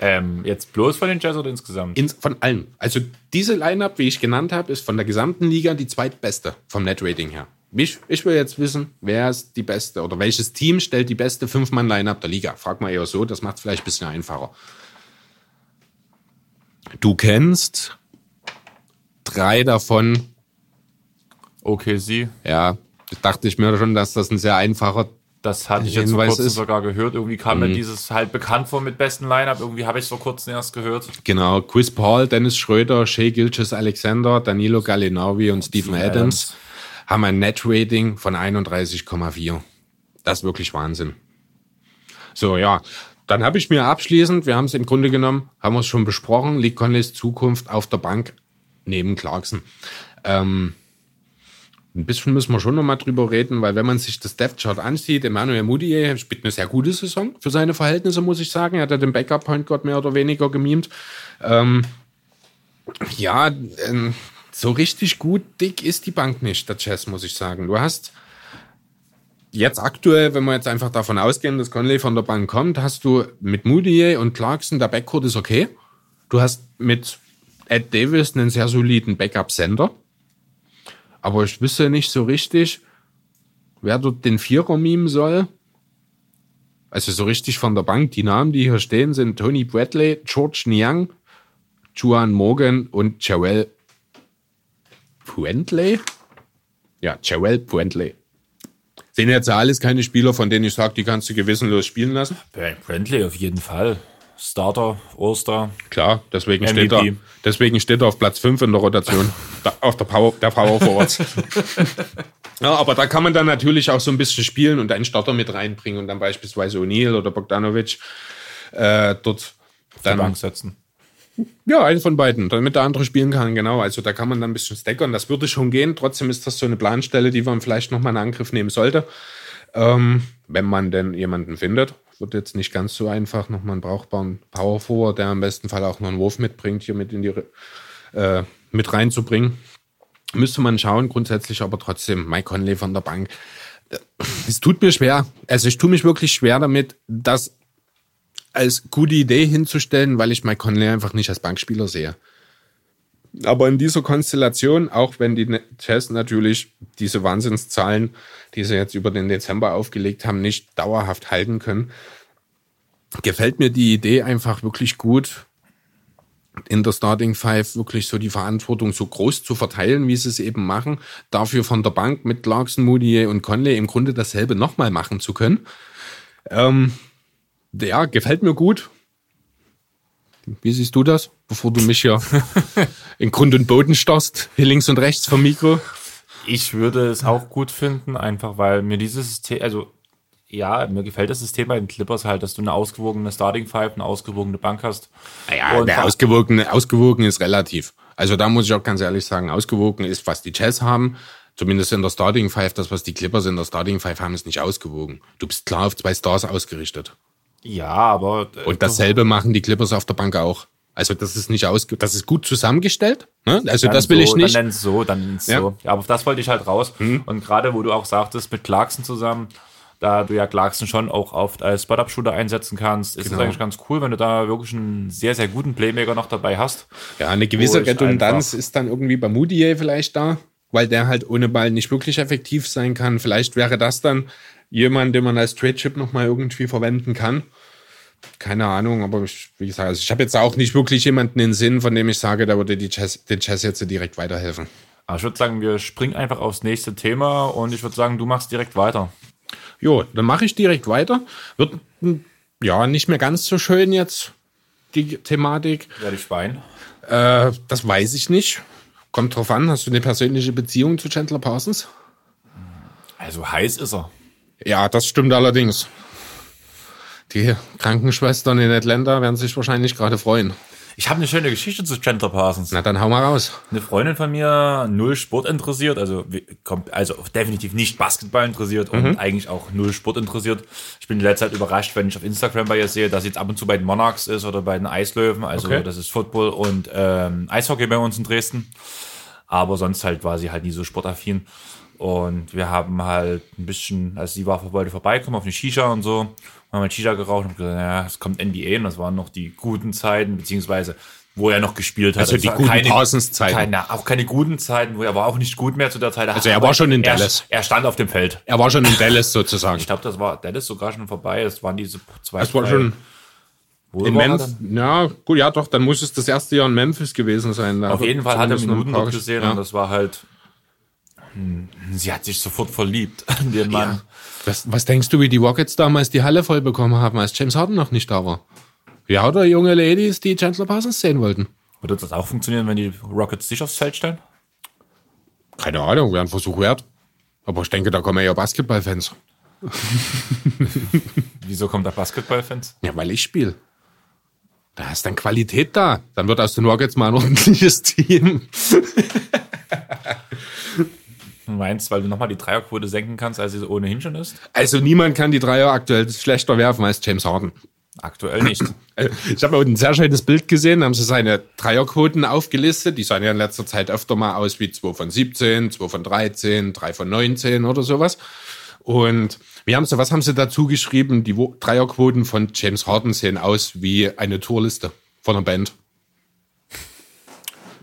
Ähm, jetzt bloß von den Jazz oder insgesamt? Ins, von allen. Also diese Line-Up, wie ich genannt habe, ist von der gesamten Liga die zweitbeste vom Net-Rating her. Ich, ich will jetzt wissen, wer ist die beste oder welches Team stellt die beste Fünf-Mann-Line-Up der Liga? Frag mal eher so, das macht es vielleicht ein bisschen einfacher. Du kennst drei davon. Okay, sie. Ja, dachte ich mir schon, dass das ein sehr einfacher Das hatte ich jetzt vor kurzem Mhm. sogar gehört. Irgendwie kam mir dieses halt bekannt vor mit besten Line-Up. Irgendwie habe ich es vor kurzem erst gehört. Genau, Chris Paul, Dennis Schröder, Shea Gilches Alexander, Danilo Gallinari und Stephen Stephen Adams, Adams. Haben ein Net-Rating von 31,4. Das ist wirklich Wahnsinn. So, ja. Dann habe ich mir abschließend, wir haben es im Grunde genommen, haben wir es schon besprochen, liegt Conleys Zukunft auf der Bank neben Clarkson. Ähm, ein bisschen müssen wir schon noch mal drüber reden, weil wenn man sich das Death Chart ansieht, Emmanuel Moutier spielt eine sehr gute Saison für seine Verhältnisse, muss ich sagen. Er hat ja den Backup Point Guard mehr oder weniger gemimt. Ähm, ja, ähm, so richtig gut dick ist die Bank nicht, der Chess, muss ich sagen. Du hast jetzt aktuell, wenn wir jetzt einfach davon ausgehen, dass Conley von der Bank kommt, hast du mit Moutier und Clarkson, der Backcourt ist okay. Du hast mit Ed Davis einen sehr soliden Backup-Sender. Aber ich wüsste nicht so richtig, wer dort den Vierer mimen soll. Also so richtig von der Bank. Die Namen, die hier stehen, sind Tony Bradley, George Niang, Juan Morgan und Joel Puentley. Ja, Joel Puentley. Sind jetzt alles keine Spieler, von denen ich sage, die kannst du gewissenlos spielen lassen. Brandley auf jeden Fall. Starter, Oster. Klar, deswegen MVP. steht, er, deswegen steht er auf Platz 5 in der Rotation. <laughs> da, auf der Power, der Power Forwards. <laughs> ja, aber da kann man dann natürlich auch so ein bisschen spielen und einen Starter mit reinbringen und dann beispielsweise O'Neill oder Bogdanovic äh, dort Dann dann. Bank setzen. Ja, einen von beiden, damit der andere spielen kann, genau. Also da kann man dann ein bisschen stackern. Das würde schon gehen. Trotzdem ist das so eine Planstelle, die man vielleicht nochmal in Angriff nehmen sollte. Ähm, wenn man denn jemanden findet. Wird jetzt nicht ganz so einfach. Nochmal einen brauchbaren Power Forward, der im besten Fall auch noch einen Wurf mitbringt, hier mit in die äh, mit reinzubringen. Müsste man schauen, grundsätzlich aber trotzdem, Mike Conley von der Bank. Es tut mir schwer. Also ich tue mich wirklich schwer damit, das als gute Idee hinzustellen, weil ich Mike Conley einfach nicht als Bankspieler sehe. Aber in dieser Konstellation, auch wenn die Jazz natürlich diese Wahnsinnszahlen, die sie jetzt über den Dezember aufgelegt haben, nicht dauerhaft halten können, gefällt mir die Idee einfach wirklich gut, in der Starting Five wirklich so die Verantwortung so groß zu verteilen, wie sie es eben machen, dafür von der Bank mit Clarkson, Moody und Conley im Grunde dasselbe nochmal machen zu können. Ähm, ja, gefällt mir gut. Wie siehst du das, bevor du mich hier <laughs> in Grund und Boden starrst, hier links und rechts vom Mikro? Ich würde es auch gut finden, einfach weil mir dieses System, also ja, mir gefällt das System bei den Clippers halt, dass du eine ausgewogene Starting Five, eine ausgewogene Bank hast. Naja, der ausgewogene, ausgewogen ist relativ. Also da muss ich auch ganz ehrlich sagen, ausgewogen ist, was die Jazz haben. Zumindest in der Starting Five, das, was die Clippers in der Starting Five haben, ist nicht ausgewogen. Du bist klar auf zwei Stars ausgerichtet. Ja, aber äh, Und dasselbe machen die Clippers auf der Bank auch. Also das ist nicht ausge, das ist gut zusammengestellt. Ne? Also dann das will so, ich nicht. Dann so, dann Ja. So. Ja, aber auf das wollte ich halt raus. Und gerade wo du auch sagtest, mit Clarkson zusammen, da du ja Clarkson schon auch oft als Spot-Up-Shooter einsetzen kannst, ist es Genau. eigentlich ganz cool, wenn du da wirklich einen sehr, sehr guten Playmaker noch dabei hast. Ja, eine gewisse Redundanz ist dann irgendwie bei Moutier vielleicht da, weil der halt ohne Ball nicht wirklich effektiv sein kann. Vielleicht wäre das dann jemand, den man als Trade-Chip nochmal irgendwie verwenden kann. Keine Ahnung, aber ich, wie gesagt, also ich habe jetzt auch nicht wirklich jemanden in Sinn, von dem ich sage, da würde die Chess, den Chess jetzt direkt weiterhelfen. Aber ich würde sagen, wir springen einfach aufs nächste Thema und ich würde sagen, du machst direkt weiter. Jo, dann mache ich direkt weiter. Wird hm, ja nicht mehr ganz so schön jetzt, die Thematik. Ja, die Schwein. Äh, das weiß ich nicht. Kommt drauf an, hast du eine persönliche Beziehung zu Chandler Parsons? Also heiß ist er. Ja, das stimmt allerdings. Die Krankenschwestern in Atlanta werden sich wahrscheinlich gerade freuen. Ich habe eine schöne Geschichte zu Chandler Parsons. Na, dann hau mal raus. Eine Freundin von mir, null Sport interessiert, also, kommt, also definitiv nicht Basketball interessiert und Mhm. eigentlich auch null Sport interessiert. Ich bin in letzter Zeit überrascht, wenn ich auf Instagram bei ihr sehe, dass sie jetzt ab und zu bei den Monarchs ist oder bei den Eislöwen. Also Okay. das ist Football und ähm, Eishockey bei uns in Dresden. Aber sonst halt war sie halt nie so sportaffin. Und wir haben halt ein bisschen, also sie war wollte vorbeikommen auf eine Shisha und so, haben halt Shisha geraucht und gesagt, ja, es kommt NBA und das waren noch die guten Zeiten, beziehungsweise wo er noch gespielt hat. Also Es die guten Parsons-Zeiten. Keine, auch keine guten Zeiten, wo er war auch nicht gut mehr zu der Zeit. Also er war schon in er, Dallas. Er stand auf dem Feld. Er war schon in Dallas sozusagen. Ich glaube, das war Dallas sogar schon vorbei. Das waren diese zwei. Das war schon Wo in Memphis. Ja, gut, ja doch, dann muss es das erste Jahr in Memphis gewesen sein. Da Auf jeden Fall hat er noch Minuten dort gesehen ja. und das war halt. Hm, Sie hat sich sofort verliebt <laughs> in den Mann. Was, was denkst du, wie die Rockets damals die Halle voll bekommen haben, als James Harden noch nicht da war? Ja, oder junge Ladies, die Chandler Parsons sehen wollten? Würde das auch funktionieren, wenn die Rockets sich aufs Feld stellen? Keine Ahnung, wäre ein Versuch wert. Aber ich denke, da kommen ja Basketballfans. <laughs> Wieso kommt da Basketballfans? Ja, weil ich spiele. Da ist dann Qualität da. Dann wird aus den Rockets mal ein ordentliches Team. <laughs> Du meinst, weil du nochmal die Dreierquote senken kannst, als sie ohnehin schon ist? Also niemand kann die Dreier aktuell schlechter werfen als James Harden. Aktuell nicht. <laughs> Ich habe ein sehr schönes Bild gesehen, da haben sie seine Dreierquoten aufgelistet. Die sahen ja in letzter Zeit öfter mal aus wie 2 von 17, 2 von 13, 3 von 19 oder sowas. Und wie haben sie, was haben sie dazu geschrieben? Die Dreierquoten von James Harden sehen aus wie eine Tourliste von einer Band.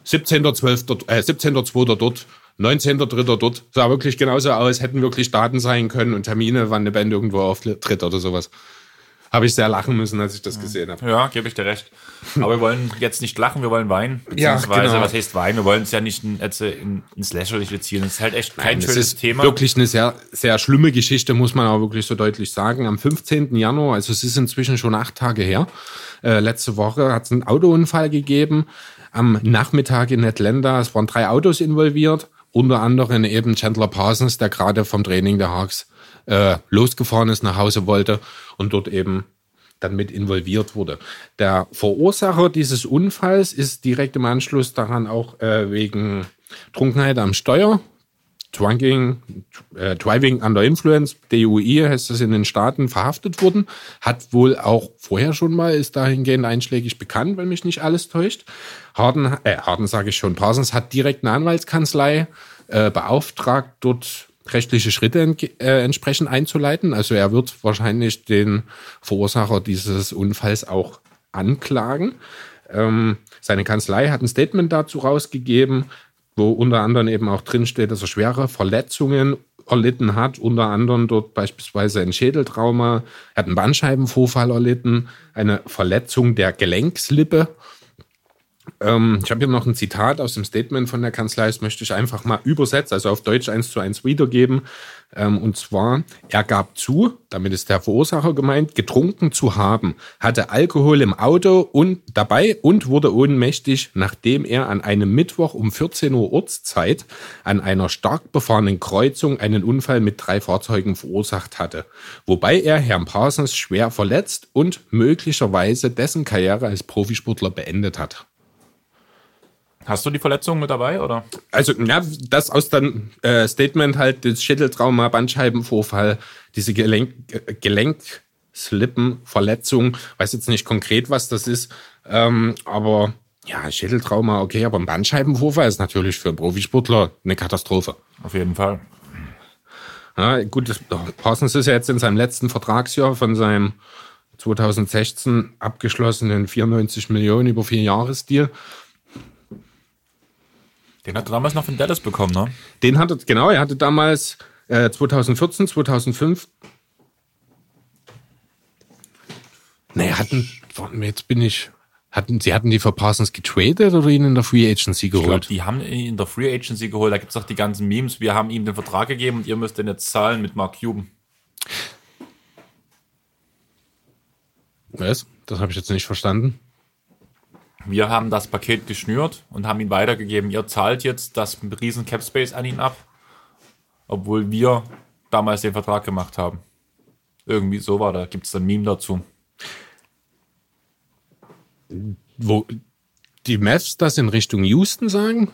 17.12. Äh, 17.2. dort, 19.3. dort. Sah wirklich genauso aus, hätten wirklich Daten sein können und Termine, wann eine Band irgendwo auftritt oder sowas. Habe ich sehr lachen müssen, als ich das gesehen habe. Ja, gebe ich dir recht. Aber wir wollen jetzt nicht lachen, wir wollen weinen. <laughs> Ja, Beziehungsweise, genau. was heißt weinen? Wir wollen es ja nicht in, in, ins Lächerliche ziehen. Das ist halt echt kein Nein, es schönes ist Thema. wirklich eine sehr, sehr schlimme Geschichte, muss man auch wirklich so deutlich sagen. Am 15. Januar, also es ist inzwischen schon acht Tage her, äh, letzte Woche hat es einen Autounfall gegeben. Am Nachmittag in Atlanta, es waren drei Autos involviert, unter anderem eben Chandler Parsons, der gerade vom Training der Hawks äh, losgefahren ist, nach Hause wollte und dort eben dann mit involviert wurde. Der Verursacher dieses Unfalls ist direkt im Anschluss daran auch äh, wegen Trunkenheit am Steuer, Drunking, äh, Driving Under Influence, DUI heißt das in den Staaten, verhaftet worden. Hat wohl auch vorher schon mal, ist dahingehend einschlägig bekannt, wenn mich nicht alles täuscht. Harden, äh, Harden sage ich schon, Parsons hat direkt eine Anwaltskanzlei äh, beauftragt, dort rechtliche Schritte äh, entsprechend einzuleiten. Also er wird wahrscheinlich den Verursacher dieses Unfalls auch anklagen. Ähm, seine Kanzlei hat ein Statement dazu rausgegeben, wo unter anderem eben auch drinsteht, dass er schwere Verletzungen erlitten hat, unter anderem dort beispielsweise ein Schädeltrauma, er hat einen Bandscheibenvorfall erlitten, eine Verletzung der Gelenkslippe. Ähm, ich habe hier noch ein Zitat aus dem Statement von der Kanzlei, das möchte ich einfach mal übersetzen, also auf Deutsch eins zu eins wiedergeben. Ähm, und zwar, er gab zu, damit ist der Verursacher gemeint, getrunken zu haben, hatte Alkohol im Auto und dabei und wurde ohnmächtig, nachdem er an einem Mittwoch um 14 Uhr Ortszeit an einer stark befahrenen Kreuzung einen Unfall mit drei Fahrzeugen verursacht hatte, wobei er Herrn Parsons schwer verletzt und möglicherweise dessen Karriere als Profisportler beendet hat. Hast du die Verletzung mit dabei, oder? Also, ja, das aus dem äh, Statement halt, das Schädeltrauma, Bandscheibenvorfall, diese Gelenk, äh, Gelenkslippenverletzung, weiß jetzt nicht konkret, was das ist, ähm, aber ja, Schädeltrauma, okay, aber ein Bandscheibenvorfall ist natürlich für einen Profisportler eine Katastrophe. Auf jeden Fall. Ja, gut, das, oh, Parsons ist ja jetzt in seinem letzten Vertragsjahr von seinem 2016 abgeschlossenen 94 Millionen über vier Jahresdeal. Den hat er damals noch von Dallas bekommen, ne? Den hatte, genau, er hatte damals äh, 2014, 2005. Nee, hatten, warten wir, jetzt bin ich, hatten, sie hatten die für Parsons getradet oder ihn in der Free Agency Ich glaube, geholt? die haben ihn in der Free Agency geholt. Da gibt's auch die ganzen Memes. Wir haben ihm den Vertrag gegeben und ihr müsst den jetzt zahlen mit Mark Cuban. Was? Das habe ich jetzt nicht verstanden. Wir haben das Paket geschnürt und haben ihn weitergegeben. Ihr zahlt jetzt das riesen Cap Space an ihn ab, obwohl wir damals den Vertrag gemacht haben. Irgendwie so war da. Gibt's ein Meme dazu. Wo, die Mavs das in Richtung Houston sagen?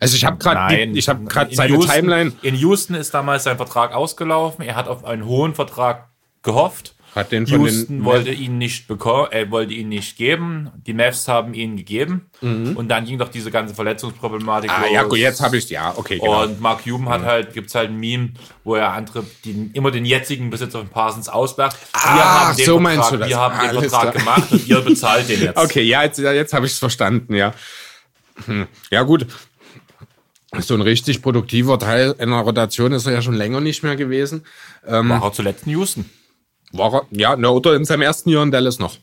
Also ich habe gerade ich habe gerade in seine Houston- Timeline In Houston ist damals sein Vertrag ausgelaufen. Er hat auf einen hohen Vertrag gehofft. Hat den von Houston den- wollte ihn nicht bekommen, äh, wollte ihn nicht geben. Die Mavs haben ihn gegeben. Und dann ging doch diese ganze Verletzungsproblematik Mhm. Ah los. ja, gut, jetzt habe ich ja, okay, genau. Und Mark Cuban hat halt, gibt's halt ein Meme, wo er andere, die immer den jetzigen Besitzer von Parsons auslacht. Ah, wir haben den so Vertrag, meinst du das. Wir haben den Alles Vertrag klar. gemacht und ihr bezahlt den jetzt. <laughs> Okay, ja, jetzt, jetzt habe ich es verstanden, ja. Hm. Ja, gut. So ein richtig produktiver Teil einer Rotation ist er ja schon länger nicht mehr gewesen. War er zuletzt in Houston. War er, ja, na, oder in seinem ersten Jahr in Dallas noch.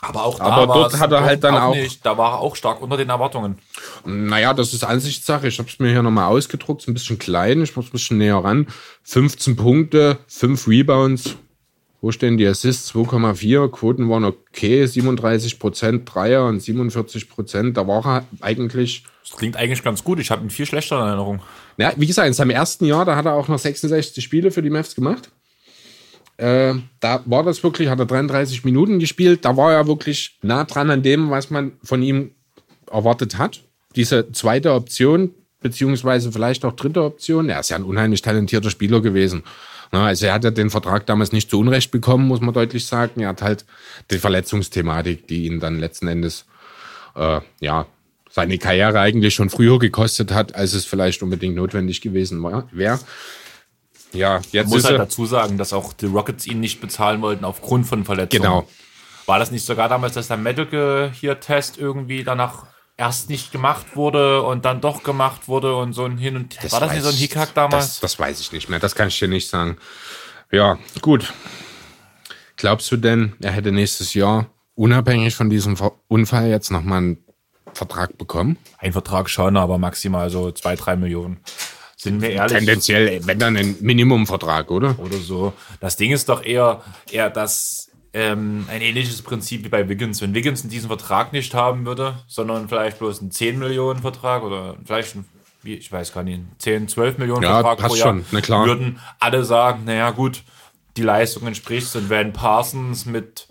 Aber auch da Aber dort hat er halt dann auch- Nicht, da war er auch stark unter den Erwartungen. Naja, das ist Ansichtssache. Ich habe es mir hier nochmal ausgedruckt. Ist ein bisschen klein. Ich muss ein bisschen näher ran. 15 Punkte, 5 Rebounds. Wo stehen die Assists? 2,4. Quoten waren okay. 37 Prozent Dreier und 47 Prozent. Da war er eigentlich Das klingt eigentlich ganz gut. Ich habe ihn viel schlechter in Erinnerung. Ja, wie gesagt, in seinem ersten Jahr, da hat er auch noch 66 Spiele für die Mavs gemacht. Äh, da war das wirklich, hat er 33 Minuten gespielt. Da war er wirklich nah dran an dem, was man von ihm erwartet hat. Diese zweite Option, beziehungsweise vielleicht auch dritte Option. Er ist ja ein unheimlich talentierter Spieler gewesen. Also er hat ja den Vertrag damals nicht zu Unrecht bekommen, muss man deutlich sagen. Er hat halt die Verletzungsthematik, die ihn dann letzten Endes äh, ja, seine Karriere eigentlich schon früher gekostet hat, als es vielleicht unbedingt notwendig gewesen wäre. Ja, jetzt Ich muss halt dazu sagen, dass auch die Rockets ihn nicht bezahlen wollten aufgrund von Verletzungen. Genau. War das nicht sogar damals, dass der Medical hier Test irgendwie danach erst nicht gemacht wurde und dann doch gemacht wurde und so ein Hin und War das nicht so ein Hickhack damals? Das, das weiß ich nicht mehr, das kann ich dir nicht sagen. Ja, gut. Glaubst du denn, er hätte nächstes Jahr unabhängig von diesem Unfall jetzt nochmal einen Vertrag bekommen? Ein Vertrag schon, aber maximal so zwei, drei Millionen. Sind wir ehrlich? Tendenziell, wenn dann ein Minimumvertrag, oder? oder so. Das Ding ist doch eher, eher das ähm, ein ähnliches Prinzip wie bei Wiggins. Wenn Wiggins diesen Vertrag nicht haben würde, sondern vielleicht bloß einen 10 Millionen Vertrag oder vielleicht ein, wie, ich weiß gar nicht, 10, 12 Millionen Ja, Vertrag pro Jahr, schon, würden alle sagen, naja gut, die Leistung entspricht und wenn Parsons mit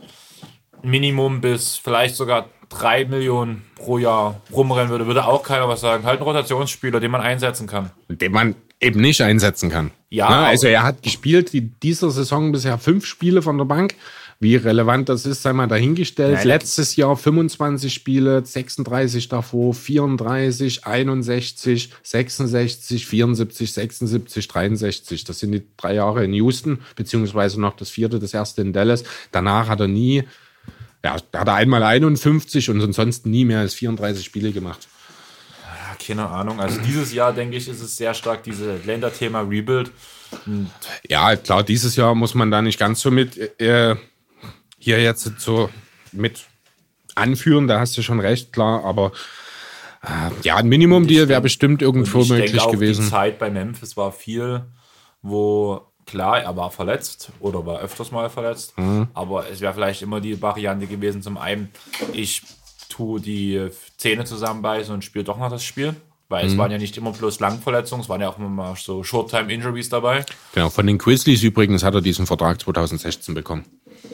Minimum bis vielleicht sogar 3 Millionen pro Jahr rumrennen würde, würde auch keiner was sagen. Halt ein Rotationsspieler, den man einsetzen kann. den man eben nicht einsetzen kann. Ja, Na, also er hat gespielt die, dieser Saison bisher fünf Spiele von der Bank. Wie relevant das ist, sei mal dahingestellt. Nein, Letztes Jahr 25 Spiele, 36 davor, 34, 61, 66, 74, 76, 63. Das sind die drei Jahre in Houston, beziehungsweise noch das vierte, das erste in Dallas. Danach hat er nie, ja, da hat er einmal 51 und ansonsten nie mehr als 34 Spiele gemacht. Ja, keine Ahnung. Also dieses Jahr, denke ich, ist es sehr stark diese Länderthema Rebuild. Ja, klar, dieses Jahr muss man da nicht ganz so mit äh, hier jetzt so mit anführen, da hast du schon recht, klar, aber äh, ja, ein Minimum-Deal wäre bestimmt irgendwo ich möglich auch, die gewesen. Zeit bei Memphis war viel, wo klar, er war verletzt oder war öfters mal verletzt, Mhm. aber es wäre vielleicht immer die Variante gewesen, zum einen, ich tue die Zähne zusammenbeißen und spiele doch noch das Spiel. Weil Mhm. es waren ja nicht immer bloß Langverletzungen, es waren ja auch immer mal so Short-Time-Injuries dabei. Genau, von den Grizzlies übrigens hat er diesen Vertrag 2016 bekommen.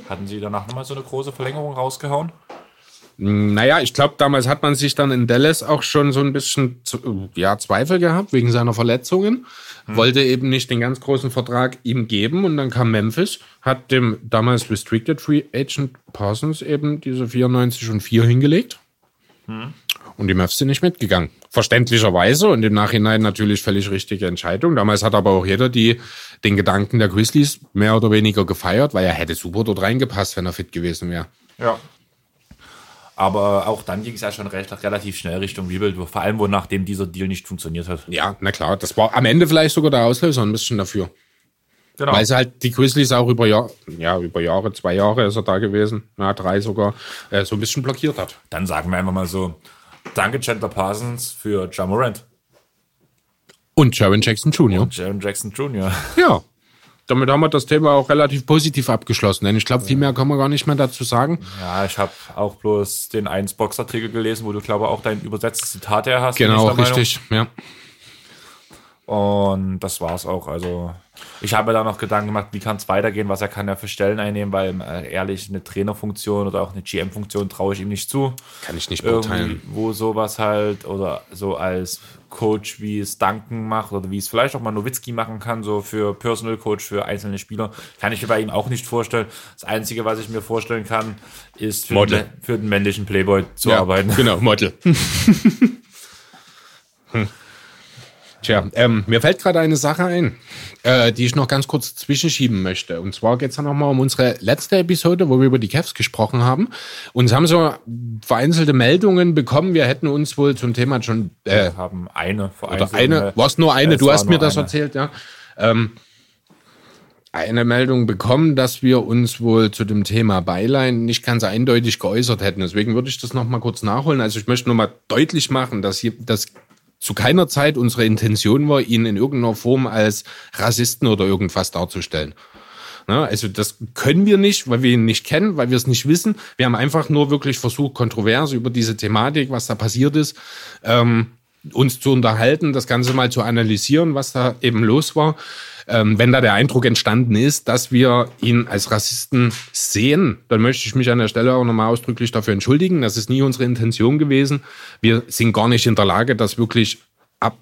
Hatten sie danach nochmal so eine große Verlängerung rausgehauen? Naja, ich glaube, damals hat man sich dann in Dallas auch schon so ein bisschen ja, Zweifel gehabt wegen seiner Verletzungen. Wollte eben nicht den ganz großen Vertrag ihm geben und dann kam Memphis, hat dem damals Restricted Free Agent Parsons eben diese 94 und 4 hingelegt. Und die Mavs sind nicht mitgegangen. Verständlicherweise und im Nachhinein natürlich völlig richtige Entscheidung. Damals hat aber auch jeder die, den Gedanken der Grizzlies mehr oder weniger gefeiert, weil er hätte super dort reingepasst, wenn er fit gewesen wäre. Ja. Aber auch dann ging es ja schon recht, relativ schnell Richtung Rebuild, vor allem, wo nachdem dieser Deal nicht funktioniert hat. Ja, na klar, das war am Ende vielleicht sogar der Auslöser ein bisschen dafür. Genau. Weil sie halt die Grizzlies auch über, Jahr, ja, über Jahre, zwei Jahre ist er da gewesen, ja, drei sogar, äh, so ein bisschen blockiert hat. Dann sagen wir einfach mal so, danke Chandler Parsons für Ja Morant. Und Jaron Jackson Jr. Jaron Jackson Jr. Ja. Damit haben wir das Thema auch relativ positiv abgeschlossen, denn ich glaube, viel mehr kann man gar nicht mehr dazu sagen. Ja, ich habe auch bloß den einen Box-Artikel gelesen, wo du, glaube ich, auch dein übersetztes Zitat her hast. Genau, richtig, ja. Und das war's auch. Also ich habe mir da noch Gedanken gemacht, wie kann es weitergehen, was er kann ja für Stellen einnehmen, weil äh, ehrlich eine Trainerfunktion oder auch eine GM-Funktion traue ich ihm nicht zu. Kann ich nicht beurteilen. Irgendwie, wo sowas halt oder so als Coach, wie es Duncan macht oder wie es vielleicht auch mal Nowitzki machen kann, so für Personal Coach für einzelne Spieler, kann ich mir bei ihm auch nicht vorstellen. Das Einzige, was ich mir vorstellen kann, ist für, den, für den männlichen Playboy zu ja, arbeiten. Genau, Model. hm. <laughs> <laughs> Tja, ähm, mir fällt gerade eine Sache ein, äh, die ich noch ganz kurz zwischenschieben möchte. Und zwar geht es dann nochmal um unsere letzte Episode, wo wir über die Cavs gesprochen haben. Uns haben so vereinzelte Meldungen bekommen. Wir hätten uns wohl zum Thema schon. Äh, wir haben eine Oder eine, was nur eine, du hast mir das eine. erzählt, ja. Ähm, eine Meldung bekommen, dass wir uns wohl zu dem Thema Beilein nicht ganz eindeutig geäußert hätten. Deswegen würde ich das noch mal kurz nachholen. Also ich möchte noch mal deutlich machen, dass hier, dass zu keiner Zeit unsere Intention war, ihn in irgendeiner Form als Rassisten oder irgendwas darzustellen. Also das können wir nicht, weil wir ihn nicht kennen, weil wir es nicht wissen. Wir haben einfach nur wirklich versucht, kontrovers über diese Thematik, was da passiert ist, ähm, uns zu unterhalten, das Ganze mal zu analysieren, was da eben los war ähm, wenn da der Eindruck entstanden ist, dass wir ihn als Rassisten sehen, dann möchte ich mich an der Stelle auch nochmal ausdrücklich dafür entschuldigen. Das ist nie unsere Intention gewesen. Wir sind gar nicht in der Lage, das wirklich ab,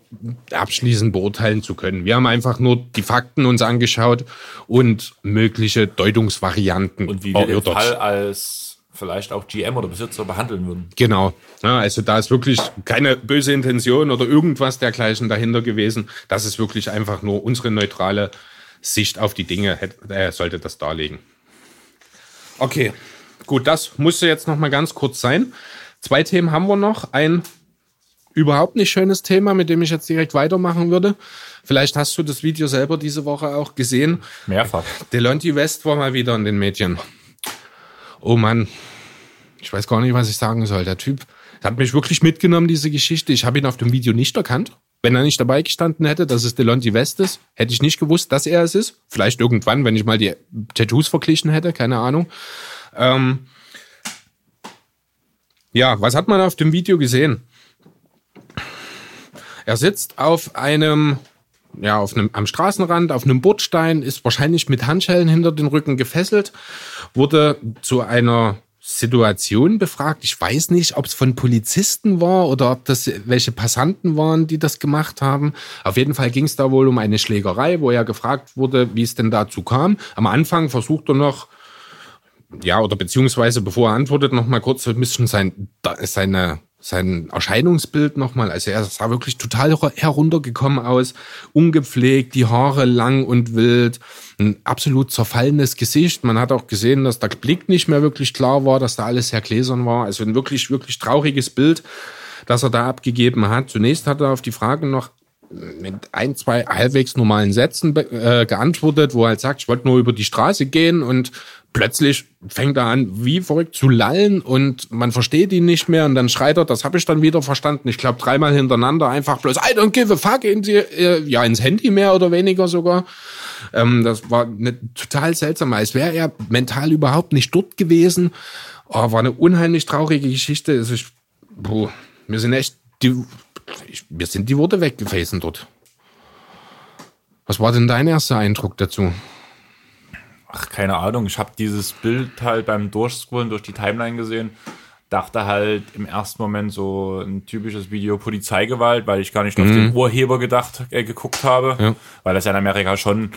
abschließend beurteilen zu können. Wir haben einfach nur die Fakten uns angeschaut und mögliche Deutungsvarianten und wie wir den Fall als vielleicht auch GM oder Besitzer behandeln würden. Genau. Ja, also da ist wirklich keine böse Intention oder irgendwas dergleichen dahinter gewesen. Das ist wirklich einfach nur unsere neutrale Sicht auf die Dinge, äh, sollte das darlegen. Okay, gut, das musste jetzt noch mal ganz kurz sein. Zwei Themen haben wir noch. Ein überhaupt nicht schönes Thema, mit dem ich jetzt direkt weitermachen würde. Vielleicht hast du das Video selber diese Woche auch gesehen. Mehrfach. Delonti West war mal wieder in den Medien. Oh Mann, ich weiß gar nicht, was ich sagen soll. Der Typ hat mich wirklich mitgenommen, diese Geschichte. Ich habe ihn auf dem Video nicht erkannt. Wenn er nicht dabei gestanden hätte, dass es Delonti West ist, hätte ich nicht gewusst, dass er es ist. Vielleicht irgendwann, wenn ich mal die Tattoos verglichen hätte, keine Ahnung. Ähm ja, was hat man auf dem Video gesehen? Er sitzt auf einem, ja, auf einem, am Straßenrand, auf einem Bordstein, ist wahrscheinlich mit Handschellen hinter den Rücken gefesselt, wurde zu einer Situation befragt. Ich weiß nicht, ob es von Polizisten war oder ob das welche Passanten waren, die das gemacht haben. Auf jeden Fall ging es da wohl um eine Schlägerei, wo er gefragt wurde, wie es denn dazu kam. Am Anfang versucht er noch, ja, oder beziehungsweise bevor er antwortet, noch mal kurz ein bisschen sein, seine sein Erscheinungsbild nochmal. Also er sah wirklich total heruntergekommen aus, ungepflegt, die Haare lang und wild, ein absolut zerfallenes Gesicht. Man hat auch gesehen, dass der Blick nicht mehr wirklich klar war, dass da alles sehr gläsern war. Also ein wirklich, wirklich trauriges Bild, das er da abgegeben hat. Zunächst hat er auf die Frage noch mit ein, zwei halbwegs normalen Sätzen äh, geantwortet, wo er halt sagt, ich wollte nur über die Straße gehen und plötzlich fängt er an, wie verrückt zu lallen und man versteht ihn nicht mehr und dann schreit er, das habe ich dann wieder verstanden, ich glaube dreimal hintereinander einfach bloß, I don't give a fuck, in die, äh, ja ins Handy mehr oder weniger sogar. Ähm, das war eine, total seltsam, als wäre er mental überhaupt nicht dort gewesen. Oh, war eine unheimlich traurige Geschichte. Also ich, boah, mir sind echt die, ich, mir sind die Worte weggefräsen dort. Was war denn dein erster Eindruck dazu? Ach, keine Ahnung, ich habe dieses Bild halt beim Durchscrollen durch die Timeline gesehen, dachte halt im ersten Moment so ein typisches Video Polizeigewalt, weil ich gar nicht mhm. auf den Urheber gedacht, äh, geguckt habe, ja. weil das ja in Amerika schon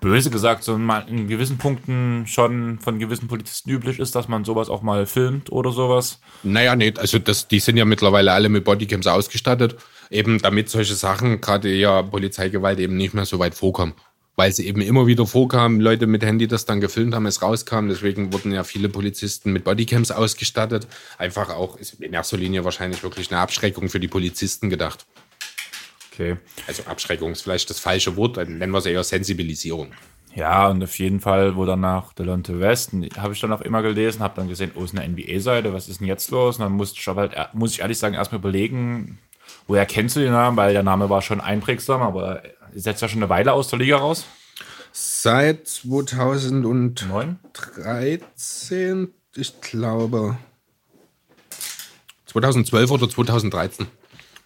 böse gesagt, so in gewissen Punkten schon von gewissen Polizisten üblich ist, dass man sowas auch mal filmt oder sowas. Naja, nee, also das, die sind ja mittlerweile alle mit Bodycams ausgestattet, eben damit solche Sachen, gerade ja Polizeigewalt eben nicht mehr so weit vorkommen weil sie eben immer wieder vorkamen, Leute mit Handy das dann gefilmt haben, es rauskam. Deswegen wurden ja viele Polizisten mit Bodycams ausgestattet. Einfach auch, ist in erster Linie wahrscheinlich wirklich eine Abschreckung für die Polizisten gedacht. Okay. Also Abschreckung ist vielleicht das falsche Wort, dann nennen wir es eher Sensibilisierung. Ja, und auf jeden Fall, wo danach Delonte West, habe ich dann auch immer gelesen, habe dann gesehen, oh, ist eine NBA-Seite, was ist denn jetzt los? Und dann musste ich halt, muss ich ehrlich sagen, erstmal überlegen, woher kennst du den Namen, weil der Name war schon einprägsam, aber ist jetzt ja schon eine Weile aus der Liga raus. Seit 2013, ich glaube 2012 oder 2013.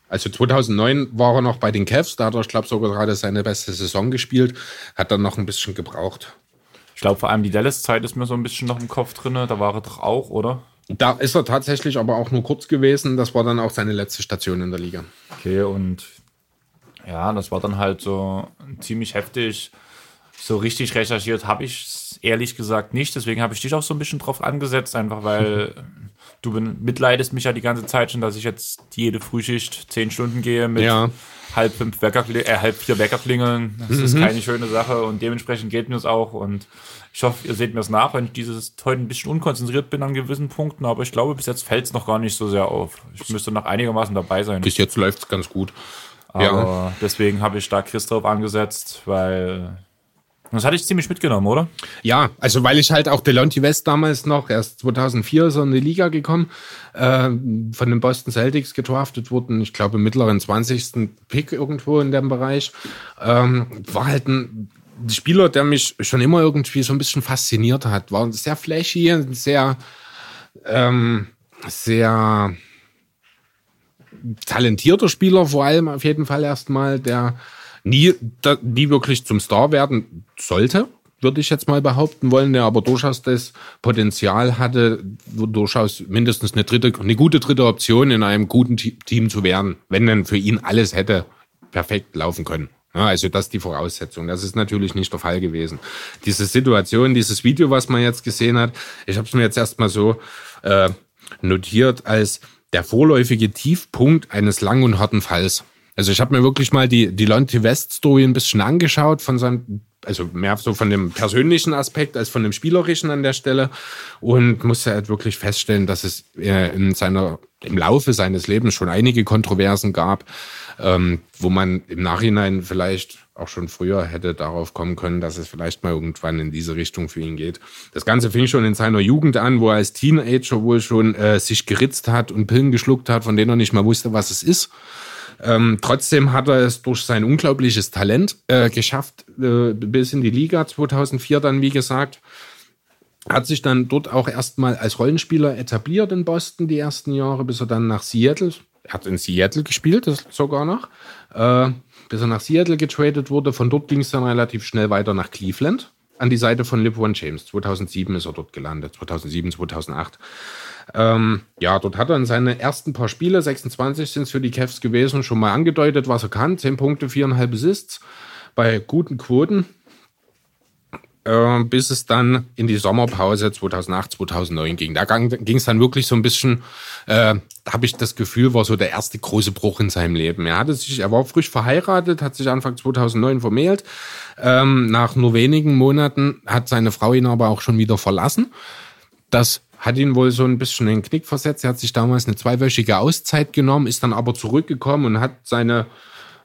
Also 2009 war er noch bei den Cavs, da hat er, ich glaube, sogar gerade seine beste Saison gespielt, hat dann noch ein bisschen gebraucht. Ich glaube, vor allem die Dallas-Zeit ist mir so ein bisschen noch im Kopf drin. Da war er doch auch, oder? Da ist er tatsächlich aber auch nur kurz gewesen. Das war dann auch seine letzte Station in der Liga. Okay, und ja, das war dann halt so ziemlich heftig. So richtig recherchiert habe ich es ehrlich gesagt nicht. Deswegen habe ich dich auch so ein bisschen drauf angesetzt, einfach weil <laughs> du mitleidest mich ja die ganze Zeit schon, dass ich jetzt jede Frühschicht zehn Stunden gehe mit Ja. halb fünf Wecker, äh, halb vier Wecker klingeln. Das ist keine schöne Sache und dementsprechend geht mir es auch und ich hoffe, ihr seht mir es nach, wenn ich dieses heute ein bisschen unkonzentriert bin an gewissen Punkten, aber ich glaube, bis jetzt fällt es noch gar nicht so sehr auf. Ich müsste noch einigermaßen dabei sein. Bis jetzt läuft es ganz gut. Aber Ja. deswegen habe ich da Chris drauf angesetzt, weil das hatte ich ziemlich mitgenommen, oder? Ja, also weil ich halt auch Delonte West damals noch, erst 2004 ist er in die Liga gekommen, äh, von den Boston Celtics gedraftet wurden, ich glaube im mittleren 20. Pick irgendwo in dem Bereich, ähm, war halt ein Spieler, der mich schon immer irgendwie so ein bisschen fasziniert hat, war sehr flashy, sehr, ähm, sehr talentierter Spieler, vor allem auf jeden Fall erstmal, der nie, da, nie wirklich zum Star werden sollte, würde ich jetzt mal behaupten wollen, der aber durchaus das Potenzial hatte, durchaus mindestens eine dritte, eine gute dritte Option in einem guten Te- Team zu werden, wenn dann für ihn alles hätte perfekt laufen können. Ja, also das ist die Voraussetzung. Das ist natürlich nicht der Fall gewesen. Diese Situation, dieses Video, was man jetzt gesehen hat, ich habe es mir jetzt erstmal so äh, notiert als der vorläufige Tiefpunkt eines langen und harten Falls. Also ich habe mir wirklich mal die, die Lonte West Story ein bisschen angeschaut von seinem, also mehr so von dem persönlichen Aspekt als von dem spielerischen an der Stelle und musste halt wirklich feststellen, dass es äh, in seiner, im Laufe seines Lebens schon einige Kontroversen gab, ähm, wo man im Nachhinein vielleicht auch schon früher hätte darauf kommen können, dass es vielleicht mal irgendwann in diese Richtung für ihn geht. Das Ganze fing schon in seiner Jugend an, wo er als Teenager wohl schon äh, sich geritzt hat und Pillen geschluckt hat, von denen er nicht mal wusste, was es ist. Ähm, trotzdem hat er es durch sein unglaubliches Talent äh, geschafft, äh, bis in die Liga 2004 dann, wie gesagt. Hat sich dann dort auch erstmal als Rollenspieler etabliert in Boston die ersten Jahre, bis er dann nach Seattle, er hat in Seattle gespielt, das sogar noch, äh, bis er nach Seattle getradet wurde. Von dort ging es dann relativ schnell weiter nach Cleveland an die Seite von LeBron James. 2007 ist er dort gelandet, 2007, 2008. Ähm, ja, dort hat er in seine ersten paar Spiele, 26 sind es für die Cavs gewesen, schon mal angedeutet, was er kann. 10 Punkte, 4,5 Assists bei guten Quoten. Äh, bis es dann in die Sommerpause 2008, 2009 ging. Da ging es dann wirklich so ein bisschen, äh, habe ich das Gefühl, war so der erste große Bruch in seinem Leben. Er hatte sich, er war frisch verheiratet, hat sich Anfang 2009 vermählt. Ähm, nach nur wenigen Monaten hat seine Frau ihn aber auch schon wieder verlassen. Das hat ihn wohl so ein bisschen in den Knick versetzt. Er hat sich damals eine zweiwöchige Auszeit genommen, ist dann aber zurückgekommen und hat seine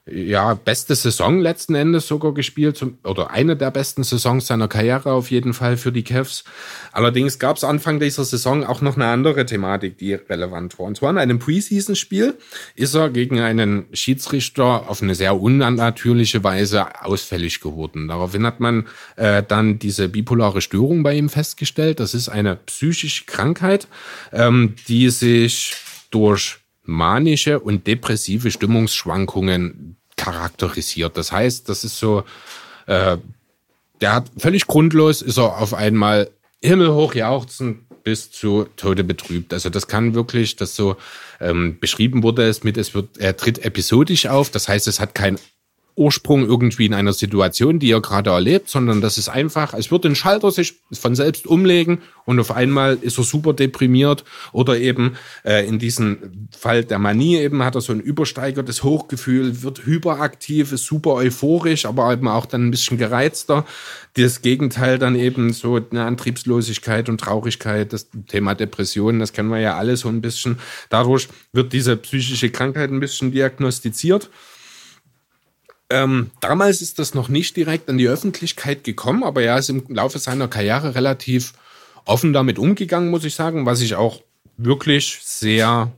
ja, beste Saison letzten Endes sogar gespielt, zum- oder eine der besten Saisons seiner Karriere auf jeden Fall für die Cavs. Allerdings gab es Anfang dieser Saison auch noch eine andere Thematik, die relevant war. Und zwar in einem Preseason-Spiel ist er gegen einen Schiedsrichter auf eine sehr unnatürliche Weise ausfällig geworden. Daraufhin hat man äh, dann diese bipolare Störung bei ihm festgestellt. Das ist eine psychische Krankheit, ähm, die sich durch manische und depressive Stimmungsschwankungen charakterisiert. Das heißt, das ist so, äh, der hat völlig grundlos, ist er auf einmal himmelhoch jauchzend bis zu Tode betrübt. Also das kann wirklich, das so ähm, beschrieben wurde es mit, es wird, er tritt episodisch auf. Das heißt, es hat kein Ursprung irgendwie in einer Situation, die er gerade erlebt, sondern das ist einfach, es wird ein Schalter sich von selbst umlegen und auf einmal ist er super deprimiert oder eben äh, in diesem Fall der Manie eben hat er so ein übersteigertes Hochgefühl, wird hyperaktiv, ist super euphorisch, aber eben auch dann ein bisschen gereizter. Das Gegenteil dann eben so eine Antriebslosigkeit und Traurigkeit, das Thema Depression, das kennen wir ja alle so ein bisschen. Dadurch wird diese psychische Krankheit ein bisschen diagnostiziert. Ähm, damals ist das noch nicht direkt an die Öffentlichkeit gekommen, aber er ist im Laufe seiner Karriere relativ offen damit umgegangen, muss ich sagen, was ich auch wirklich sehr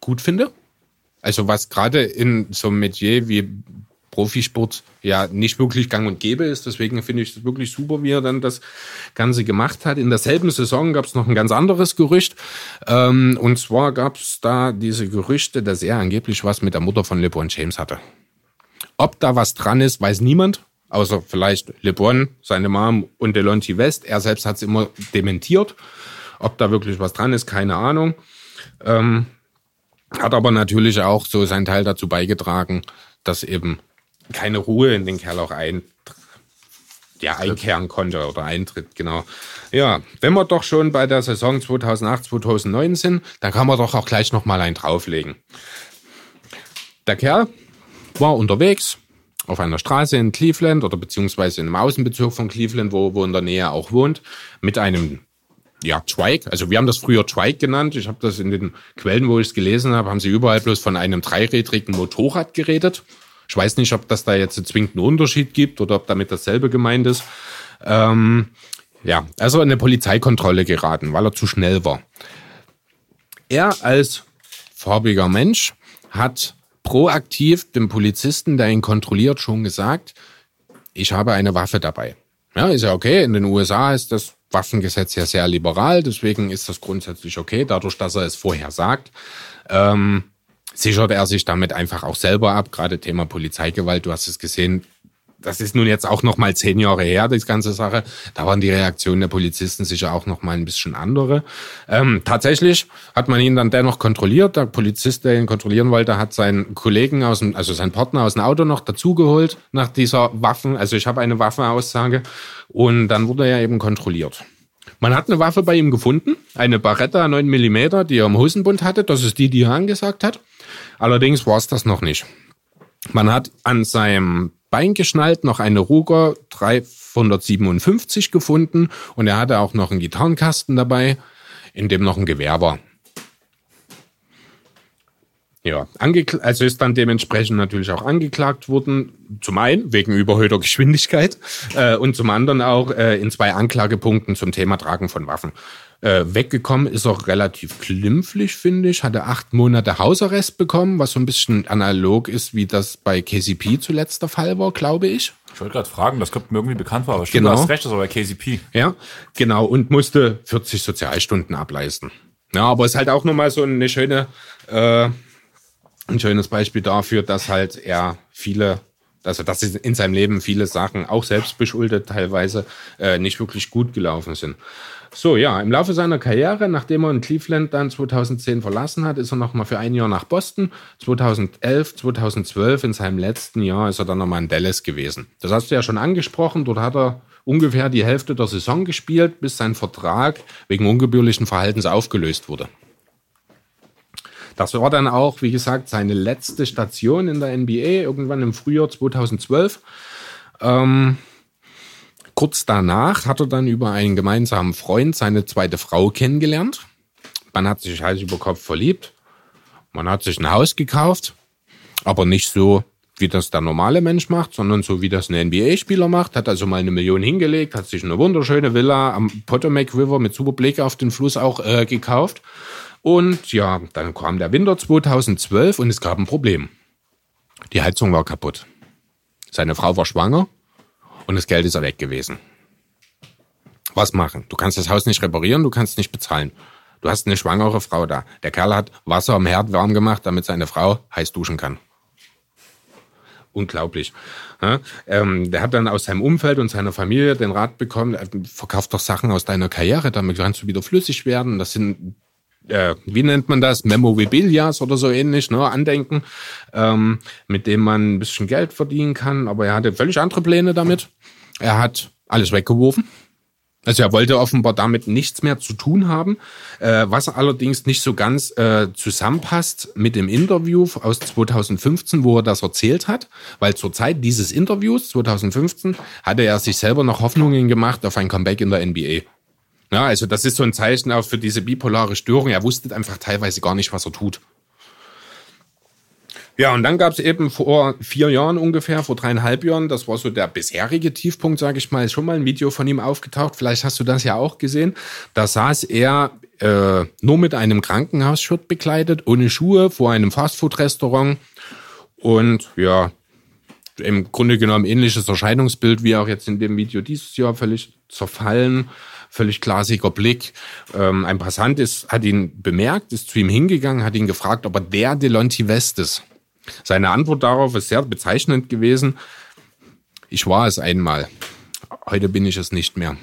gut finde. Also was gerade in so einem Metier wie Profisport ja nicht wirklich gang und gäbe ist. Deswegen finde ich es wirklich super, wie er dann das Ganze gemacht hat. In derselben Saison gab es noch ein ganz anderes Gerücht. Ähm, und zwar gab es da diese Gerüchte, dass er angeblich was mit der Mutter von LeBron James hatte. Ob da was dran ist, weiß niemand. Außer vielleicht LeBron, seine Mom und Delonte West. Er selbst hat es immer dementiert. Ob da wirklich was dran ist, keine Ahnung. Ähm, hat aber natürlich auch so seinen Teil dazu beigetragen, dass eben keine Ruhe in den Kerl auch ein, ja, einkehren konnte oder eintritt, genau. Ja, wenn wir doch schon bei der Saison 2008, 2009 sind, dann kann man doch auch gleich nochmal einen drauflegen. Der Kerl war unterwegs auf einer Straße in Cleveland oder beziehungsweise in einem Außenbezirk von Cleveland, wo, wo in der Nähe auch wohnt, mit einem ja, Trike. Also wir haben das früher Trike genannt. Ich habe das in den Quellen, wo ich es gelesen habe, haben sie überall bloß von einem dreirädrigen Motorrad geredet. Ich weiß nicht, ob das da jetzt einen zwingenden Unterschied gibt oder ob damit dasselbe gemeint ist. Ähm, ja, also in eine Polizeikontrolle geraten, weil er zu schnell war. Er als farbiger Mensch hat proaktiv dem Polizisten, der ihn kontrolliert, schon gesagt, ich habe eine Waffe dabei. Ja, ist ja okay. In den USA ist das Waffengesetz ja sehr liberal, deswegen ist das grundsätzlich okay, dadurch, dass er es vorher sagt. Ähm, sichert er sich damit einfach auch selber ab. Gerade Thema Polizeigewalt, du hast es gesehen, das ist nun jetzt auch noch mal zehn Jahre her, die ganze Sache. Da waren die Reaktionen der Polizisten sicher auch noch mal ein bisschen andere. Ähm, tatsächlich hat man ihn dann dennoch kontrolliert. Der Polizist, der ihn kontrollieren wollte, hat seinen Kollegen aus dem, also seinen Partner aus dem Auto noch dazugeholt nach dieser Waffen. Also ich habe eine Waffenaussage und dann wurde er eben kontrolliert. Man hat eine Waffe bei ihm gefunden, eine Barretta 9 mm, die er im Hosenbund hatte. Das ist die, die er angesagt hat. Allerdings war es das noch nicht. Man hat an seinem Bein geschnallt, noch eine Ruger 357 gefunden und er hatte auch noch einen Gitarrenkasten dabei, in dem noch ein Gewehr war. Ja, also ist dann dementsprechend natürlich auch angeklagt worden. Zum einen wegen überhöhter Geschwindigkeit äh, und zum anderen auch äh, in zwei Anklagepunkten zum Thema Tragen von Waffen. Äh, weggekommen ist auch relativ glimpflich, finde ich. Hatte acht Monate Hausarrest bekommen, was so ein bisschen analog ist, wie das bei KCP zuletzt der Fall war, glaube ich. Ich wollte gerade fragen, das kommt mir irgendwie bekannt vor, aber stimmt, genau. du hast recht, das war bei KCP. Ja, genau, und musste 40 Sozialstunden ableisten. Ja, aber es ist halt auch nochmal so eine schöne, äh, ein schönes Beispiel dafür, dass halt er viele also dass in seinem Leben viele Sachen, auch selbst beschuldet teilweise, äh, nicht wirklich gut gelaufen sind. So, ja, im Laufe seiner Karriere, nachdem er in Cleveland dann 2010 verlassen hat, ist er nochmal für ein Jahr nach Boston. 2011, 2012, in seinem letzten Jahr, ist er dann nochmal in Dallas gewesen. Das hast du ja schon angesprochen. Dort hat er ungefähr die Hälfte der Saison gespielt, bis sein Vertrag wegen ungebührlichen Verhaltens aufgelöst wurde. Das war dann auch, wie gesagt, seine letzte Station in der NBA, irgendwann im Frühjahr 2012. Ähm, Kurz danach hat er dann über einen gemeinsamen Freund seine zweite Frau kennengelernt. Man hat sich Hals über Kopf verliebt. Man hat sich ein Haus gekauft, aber nicht so, wie das der normale Mensch macht, sondern so, wie das ein NBA-Spieler macht. Hat also mal eine Million hingelegt, hat sich eine wunderschöne Villa am Potomac River mit super Blick auf den Fluss auch äh, gekauft. Und ja, dann kam der Winter 2012 und es gab ein Problem. Die Heizung war kaputt. Seine Frau war schwanger und das Geld ist ja weg gewesen. Was machen? Du kannst das Haus nicht reparieren, du kannst nicht bezahlen. Du hast eine schwangere Frau da. Der Kerl hat Wasser am Herd warm gemacht, damit seine Frau heiß duschen kann. Unglaublich. Ja, ähm, der hat dann aus seinem Umfeld und seiner Familie den Rat bekommen, äh, verkauf doch Sachen aus deiner Karriere, damit kannst du wieder flüssig werden. Das sind, äh, wie nennt man das, Memorabilias oder so ähnlich, ne? Andenken, ähm, mit dem man ein bisschen Geld verdienen kann. Aber er hatte völlig andere Pläne damit. Er hat alles weggeworfen. Also er wollte offenbar damit nichts mehr zu tun haben, äh, was allerdings nicht so ganz äh, zusammenpasst mit dem Interview aus 2015, wo er das erzählt hat, weil zur Zeit dieses Interviews 2015 hatte er sich selber noch Hoffnungen gemacht auf ein Comeback in der NBA. Ja, also das ist so ein Zeichen auch für diese bipolare Störung. Er wusste einfach teilweise gar nicht, was er tut. Ja, und dann gab es eben vor vier Jahren ungefähr, vor dreieinhalb Jahren, das war so der bisherige Tiefpunkt, sage ich mal, ist schon mal ein Video von ihm aufgetaucht. Vielleicht hast du das ja auch gesehen. Da saß er äh, nur mit einem Krankenhausshirt bekleidet, ohne Schuhe, vor einem Fastfood-Restaurant. Und ja, im Grunde genommen ähnliches Erscheinungsbild wie auch jetzt in dem Video dieses Jahr, völlig zerfallen, völlig glasiger Blick. Ähm, ein Passant ist, hat ihn bemerkt, ist zu ihm hingegangen, hat ihn gefragt, ob er der Delonti West ist. Seine Antwort darauf ist sehr bezeichnend gewesen. Ich war es einmal. Heute bin ich es nicht mehr.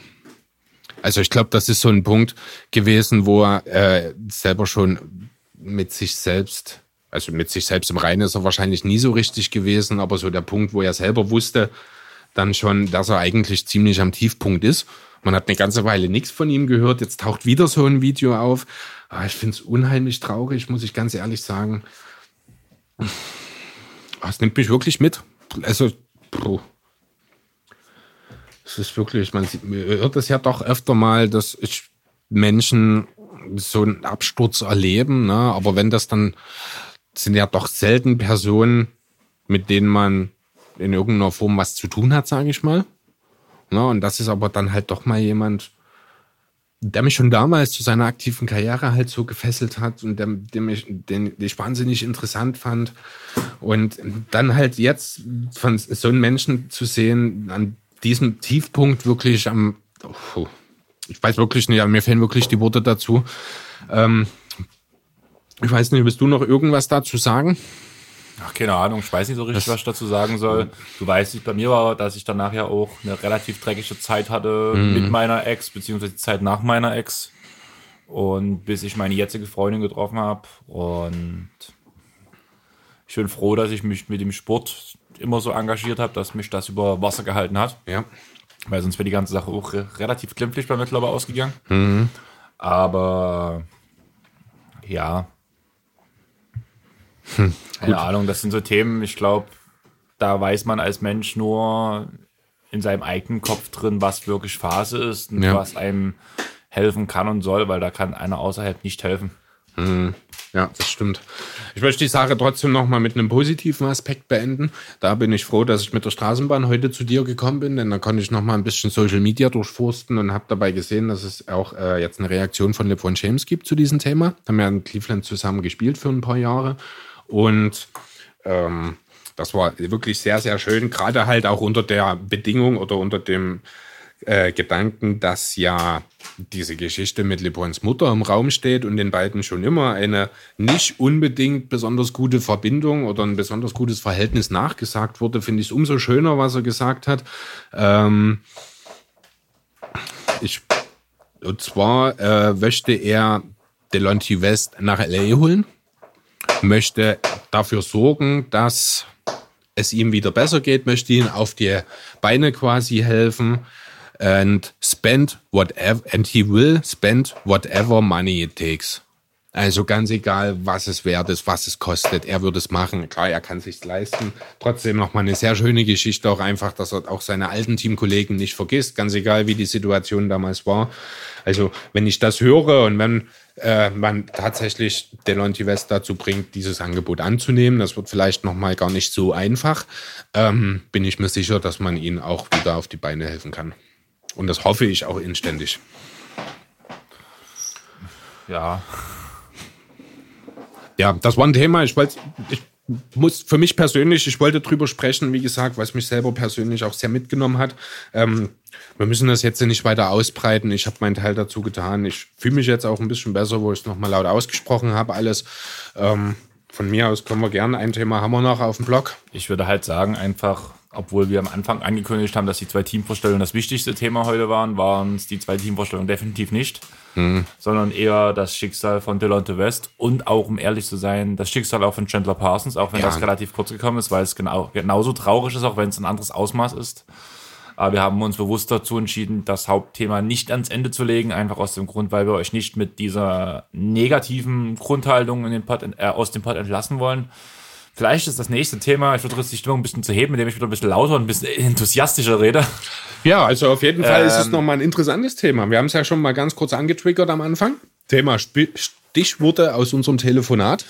Also ich glaube, das ist so ein Punkt gewesen, wo er äh, selber schon mit sich selbst, also mit sich selbst im Reinen ist er wahrscheinlich nie so richtig gewesen, aber so der Punkt, wo er selber wusste, dann schon, dass er eigentlich ziemlich am Tiefpunkt ist. Man hat eine ganze Weile nichts von ihm gehört. Jetzt taucht wieder so ein Video auf. Ah, ich finde es unheimlich traurig, muss ich ganz ehrlich sagen. Ah, es nimmt mich wirklich mit. Also, puh. Es ist wirklich, man, sieht, man hört es ja doch öfter mal, dass Menschen so einen Absturz erleben. Ne? Aber wenn das dann sind ja doch selten Personen, mit denen man in irgendeiner Form was zu tun hat, sage ich mal. Ne? Und das ist aber dann halt doch mal jemand, der mich schon damals zu seiner aktiven Karriere halt so gefesselt hat und der, der mich, den, den ich wahnsinnig interessant fand. Und dann halt jetzt von so einem Menschen zu sehen, an diesem Tiefpunkt wirklich am, oh, ich weiß wirklich nicht, mir fehlen wirklich die Worte dazu. Ähm, ich weiß nicht, willst du noch irgendwas dazu sagen? Ach, keine Ahnung, ich weiß nicht so richtig, das, was ich dazu sagen soll. Du weißt, wie bei mir war, dass ich danach ja auch eine relativ dreckige Zeit hatte mhm. mit meiner Ex, beziehungsweise die Zeit nach meiner Ex. Und bis ich meine jetzige Freundin getroffen habe. Und ich bin froh, dass ich mich mit dem Sport immer so engagiert habe, dass mich das über Wasser gehalten hat. Ja. Weil sonst wäre die ganze Sache auch re relativ glimpflich bei mir, glaube ich, ausgegangen. Mhm. Aber ja. Hm, Keine Ahnung, das sind so Themen, ich glaube, da weiß man als Mensch nur in seinem eigenen Kopf drin, was wirklich Phase ist und ja. was einem helfen kann und soll, weil da kann einer außerhalb nicht helfen. Mhm. Ja, das stimmt. Ich möchte die Sache trotzdem nochmal mit einem positiven Aspekt beenden. Da bin ich froh, dass ich mit der Straßenbahn heute zu dir gekommen bin, denn da konnte ich nochmal ein bisschen Social Media durchforsten und habe dabei gesehen, dass es auch äh, jetzt eine Reaktion von LeBron James gibt zu diesem Thema. Haben wir in Cleveland zusammen gespielt für ein paar Jahre und ähm, das war wirklich sehr, sehr schön, gerade halt auch unter der Bedingung oder unter dem äh, Gedanken, dass ja diese Geschichte mit LeBrons Mutter im Raum steht und den beiden schon immer eine nicht unbedingt besonders gute Verbindung oder ein besonders gutes Verhältnis nachgesagt wurde, finde ich es umso schöner, was er gesagt hat. Ähm, ich, und zwar äh, möchte er Delonte West nach LA holen, möchte dafür sorgen, dass es ihm wieder besser geht, möchte ihn auf die Beine quasi helfen and spend whatever, and he will spend whatever money it takes. Also ganz egal, was es wert ist, was es kostet, er würde es machen. Klar, er kann sich's leisten. Trotzdem nochmal eine sehr schöne Geschichte, auch einfach, dass er auch seine alten Teamkollegen nicht vergisst, ganz egal, wie die Situation damals war. Also, wenn ich das höre und wenn äh, man tatsächlich Delonte West dazu bringt, dieses Angebot anzunehmen, das wird vielleicht nochmal gar nicht so einfach, ähm, bin ich mir sicher, dass man ihn auch wieder auf die Beine helfen kann. Und das hoffe ich auch inständig. Ja. Ja, das war ein Thema. Ich ich muss für mich persönlich, ich wollte drüber sprechen, wie gesagt, was mich selber persönlich auch sehr mitgenommen hat. Ähm, wir müssen das jetzt nicht weiter ausbreiten. Ich habe meinen Teil dazu getan. Ich fühle mich jetzt auch ein bisschen besser, wo ich es nochmal laut ausgesprochen habe, alles. Ähm, von mir aus können wir gerne ein Thema haben wir noch auf dem Blog. Ich würde halt sagen, einfach obwohl wir am Anfang angekündigt haben, dass die zwei Teamvorstellungen das wichtigste Thema heute waren, waren es die zwei Teamvorstellungen definitiv nicht, mhm. sondern eher das Schicksal von Delonte West und auch, um ehrlich zu sein, das Schicksal auch von Chandler Parsons, auch wenn ja. das relativ kurz gekommen ist, weil es genau, genauso traurig ist, auch wenn es ein anderes Ausmaß ist. Aber wir haben uns bewusst dazu entschieden, das Hauptthema nicht ans Ende zu legen, einfach aus dem Grund, weil wir euch nicht mit dieser negativen Grundhaltung in den Pod, äh, aus dem Pod entlassen wollen, Vielleicht ist das nächste Thema, ich versuche die Stimmung ein bisschen zu heben, indem ich wieder ein bisschen lauter und ein bisschen enthusiastischer rede. Ja, also auf jeden Fall ähm, ist es ähm, nochmal ein interessantes Thema. Wir haben es ja schon mal ganz kurz angetriggert am Anfang. Thema Stichworte aus unserem Telefonat.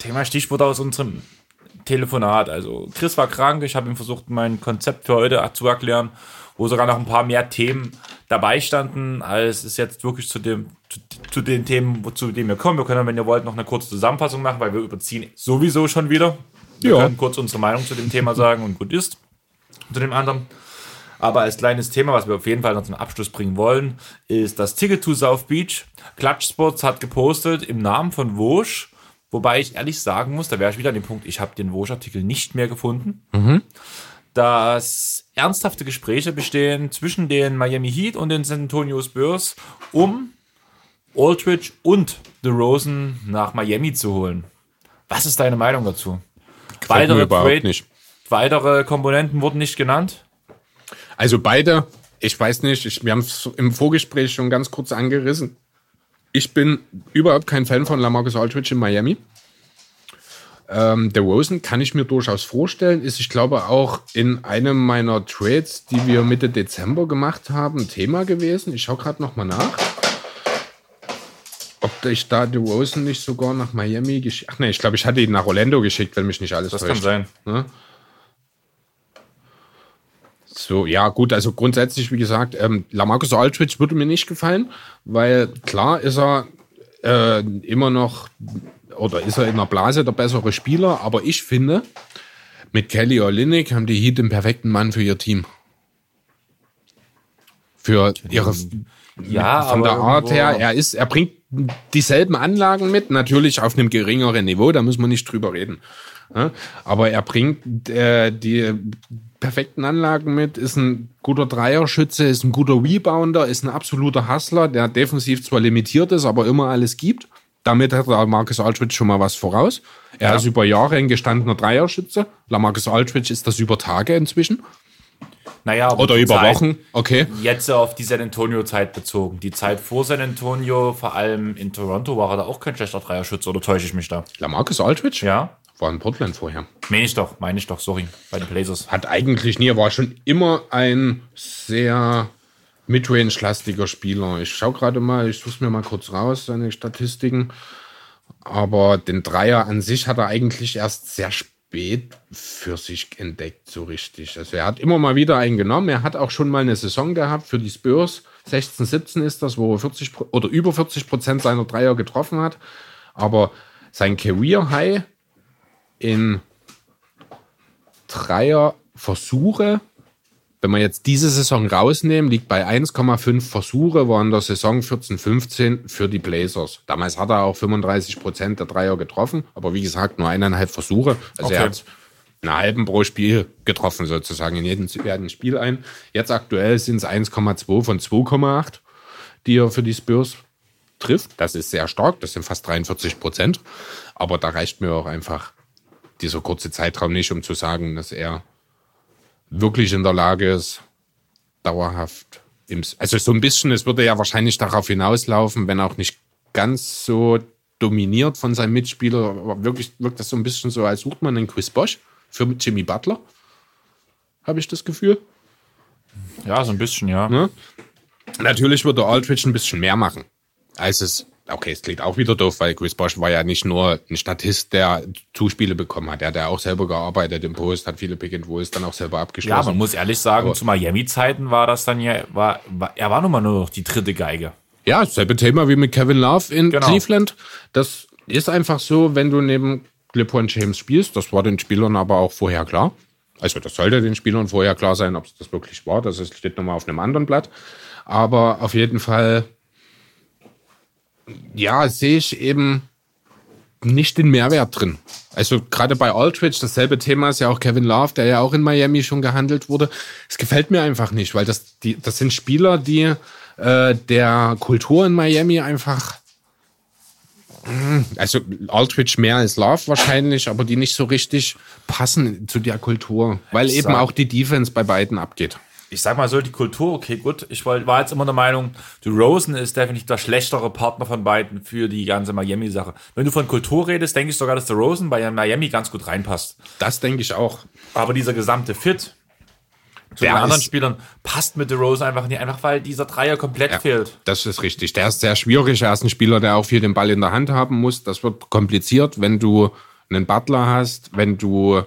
Thema Stichworte aus unserem Telefonat. Also Chris war krank, ich habe ihm versucht, mein Konzept für heute zu erklären, wo sogar noch ein paar mehr Themen dabei standen, als es jetzt wirklich zu dem zu, zu den Themen, zu denen wir kommen. Wir können, wenn ihr wollt, noch eine kurze Zusammenfassung machen, weil wir überziehen sowieso schon wieder. Wir Ja. können kurz unsere Meinung zu dem Thema sagen und gut ist. Zu dem anderen. Aber als kleines Thema, was wir auf jeden Fall noch zum Abschluss bringen wollen, ist das Ticket to South Beach. Clutch Sports hat gepostet im Namen von Wosch, wobei ich ehrlich sagen muss, da wäre ich wieder an dem Punkt, ich habe den Wosch-Artikel nicht mehr gefunden, dass ernsthafte Gespräche bestehen zwischen den Miami Heat und den San Antonio Spurs, um Aldridge und The Rosen nach Miami zu holen. Was ist deine Meinung dazu? Gefällt mir überhaupt nicht. weitere Komponenten wurden nicht genannt. Also beide, ich weiß nicht, ich, wir haben es im Vorgespräch schon ganz kurz angerissen. Ich bin überhaupt kein Fan von Lamarcus Aldridge in Miami. Ähm, der Rosen kann ich mir durchaus vorstellen, ist, ich glaube, auch in einem meiner Trades, die wir Mitte Dezember gemacht haben, Thema gewesen. Ich schaue gerade nochmal nach. Ob ich da The Rosen nicht sogar nach Miami geschickt Ach nee, ich glaube, ich hatte ihn nach Orlando geschickt, wenn mich nicht alles Das täuscht. kann sein. So, ja, gut, also grundsätzlich, wie gesagt, ähm, Lamarcus Aldridge würde mir nicht gefallen, weil klar ist er äh, immer noch oder ist er in der Blase der bessere Spieler, aber ich finde, mit Kelly Olynyk haben die Heat den perfekten Mann für ihr Team. Für ihre Ja, von der Art her, er ist, er bringt dieselben Anlagen mit, natürlich auf einem geringeren Niveau, da muss man nicht drüber reden. Ja, aber er bringt äh, die perfekten Anlagen mit, ist ein guter Dreierschütze, ist ein guter Rebounder, ist ein absoluter Hustler, der defensiv zwar limitiert ist, aber immer alles gibt. Damit hat Marcus Aldridge schon mal was voraus. Er Ja. ist über Jahre ein gestandener Dreierschütze. Lamarcus Aldridge ist das über Tage inzwischen. Naja, aber Oder über Zeit- Wochen. Okay. Jetzt auf die San Antonio-Zeit bezogen. Die Zeit vor San Antonio, vor allem in Toronto, war er da auch kein schlechter Dreierschütze, oder täusche ich mich da? Lamarcus Aldridge? Ja? War in Portland vorher. Meine ich doch, meine ich doch, sorry, bei den Blazers. Hat eigentlich nie, er war schon immer ein sehr Midrange-lastiger Spieler. Ich schaue gerade mal, ich suche mir mal kurz raus, seine Statistiken. Aber den Dreier an sich hat er eigentlich erst sehr spät für sich entdeckt, so richtig. Also er hat immer mal wieder einen genommen. Er hat auch schon mal eine Saison gehabt für die Spurs. 16, 17 ist das, wo er 40 Pro- oder über 40 Prozent seiner Dreier getroffen hat. Aber sein Career High in Dreierversuche, wenn wir jetzt diese Saison rausnehmen, liegt bei 1,5 Versuche, war in der Saison 14-15 für die Blazers. Damals hat er auch 35 Prozent der Dreier getroffen, aber wie gesagt, nur eineinhalb Versuche. Also er Okay. hat einen halben pro Spiel getroffen, sozusagen in jedem, jedem Spiel ein. Jetzt aktuell sind es 1,2 von 2,8, die er für die Spurs trifft. Das ist sehr stark, das sind fast 43 Prozent. Aber da reicht mir auch einfach dieser kurze Zeitraum nicht, um zu sagen, dass er wirklich in der Lage ist, dauerhaft im, also so ein bisschen, es würde ja wahrscheinlich darauf hinauslaufen, wenn auch nicht ganz so dominiert von seinem Mitspieler, aber wirklich wirkt das so ein bisschen so, als sucht man einen Chris Bosch für Jimmy Butler. Habe ich das Gefühl. Ja, so ein bisschen, ja. Ne? Natürlich würde Aldridge ein bisschen mehr machen, als es. Okay, es klingt auch wieder doof, weil Chris Bosch war ja nicht nur ein Statist, der Zuspiele bekommen hat. Er hat ja auch selber gearbeitet im Post, hat viele Pick and Rolls dann auch selber abgeschlossen. Ja, man muss ehrlich sagen, Aber- zu Miami-Zeiten war das dann ja, war, war, er war nun mal nur noch die dritte Geige. Ja, selbe Thema wie mit Kevin Love in Genau. Cleveland. Das ist einfach so, wenn du neben LeBron James spielst. Das war den Spielern aber auch vorher klar. Also das sollte den Spielern vorher klar sein, ob es das wirklich war. Das steht nochmal auf einem anderen Blatt. Aber auf jeden Fall, ja, sehe ich eben nicht den Mehrwert drin. Also gerade bei Aldridge, dasselbe Thema ist ja auch Kevin Love, der ja auch in Miami schon gehandelt wurde. Es gefällt mir einfach nicht, weil das, die, das sind Spieler, die äh, der Kultur in Miami einfach, mh, also Aldridge mehr als Love wahrscheinlich, aber die nicht so richtig passen zu der Kultur, weil eben auch die Defense bei beiden abgeht. Ich sag mal so, die Kultur, okay, gut. Ich war jetzt immer der Meinung, die Rosen ist definitiv der schlechtere Partner von beiden für die ganze Miami-Sache. Wenn du von Kultur redest, denke ich sogar, dass der Rosen bei Miami ganz gut reinpasst. Das denke ich auch. Aber dieser gesamte Fit zu Der den anderen ist- Spielern passt mit der Rosen einfach nicht, einfach weil dieser Dreier komplett fehlt. Das ist richtig. Der ist sehr schwierig. Er ist ein Spieler, der auch viel den Ball in der Hand haben muss. Das wird kompliziert, wenn du einen Butler hast, wenn du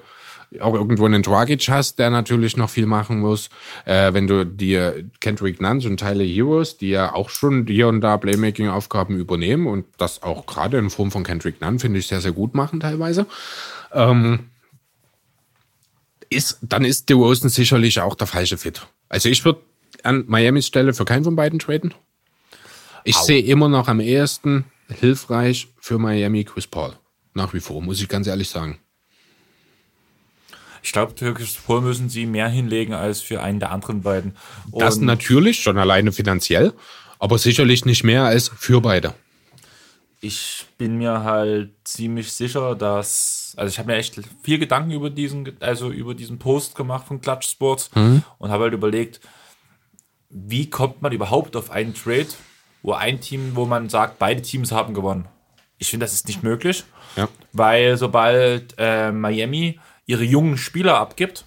auch irgendwo einen Dragic hast, der natürlich noch viel machen muss. Äh, wenn du die Kendrick Nuns und Tyler Heroes, die ja auch schon hier und da Playmaking-Aufgaben übernehmen und das auch gerade in Form von Kendrick Nunn, finde ich, sehr, sehr gut machen teilweise. Ähm, ist, dann ist DeRozan sicherlich auch der falsche Fit. Also ich würde an Miamis Stelle für keinen von beiden traden. Ich sehe immer noch am ehesten hilfreich für Miami Chris Paul. Nach wie vor, muss ich ganz ehrlich sagen. Ich glaube, Chris Paul müssen sie mehr hinlegen als für einen der anderen beiden. Und Das natürlich, schon alleine finanziell, aber sicherlich nicht mehr als für beide. ich bin mir halt ziemlich sicher, dass, also ich habe mir echt viel Gedanken über diesen, also über diesen Post gemacht von Clutch Sports und habe halt überlegt, wie kommt man überhaupt auf einen Trade, wo ein Team, wo man sagt, beide Teams haben gewonnen. Ich finde, das ist nicht möglich, Ja. weil sobald äh, Miami ihre jungen Spieler abgibt,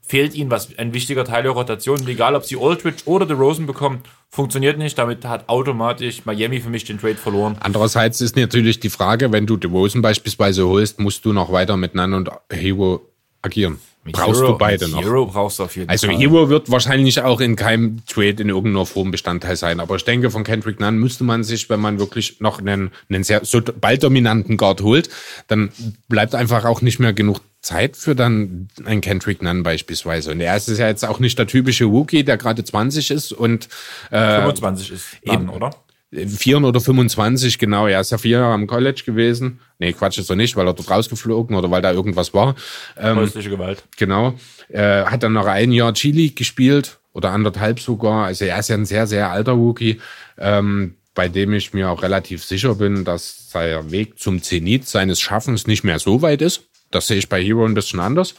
fehlt ihnen was ein wichtiger Teil der Rotation. Und egal, ob sie Aldridge oder DeRozan bekommen, funktioniert nicht. Damit hat automatisch Miami für mich den Trade verloren. Andererseits ist natürlich die Frage, wenn du DeRozan beispielsweise holst, musst du noch weiter mit Nan und Hero agieren. Brauchst Hero, du beide mit noch. Hero brauchst du auf jeden Also Fall. Hero wird wahrscheinlich auch in keinem Trade in irgendeiner Form Bestandteil sein. Aber ich denke, von Kendrick Nunn müsste man sich, wenn man wirklich noch einen, einen sehr so bald dominanten Guard holt, dann bleibt einfach auch nicht mehr genug Zeit für dann einen Kendrick Nunn beispielsweise. Und er ist ja jetzt auch nicht der typische Rookie, der gerade 20 ist und äh, 25 ist dann, oder? 4 oder 25, genau. Er ist ja vier Jahre am College gewesen. Nee, Quatsch ist er nicht, weil er dort rausgeflogen oder weil da irgendwas war. Ähm, Häusliche Gewalt. Genau. Äh, hat dann noch ein Jahr Chili gespielt oder anderthalb sogar. Also er ist ja ein sehr, sehr alter Rookie, ähm, bei dem ich mir auch relativ sicher bin, dass sein Weg zum Zenit seines Schaffens nicht mehr so weit ist. Das sehe ich bei Hero ein bisschen anders.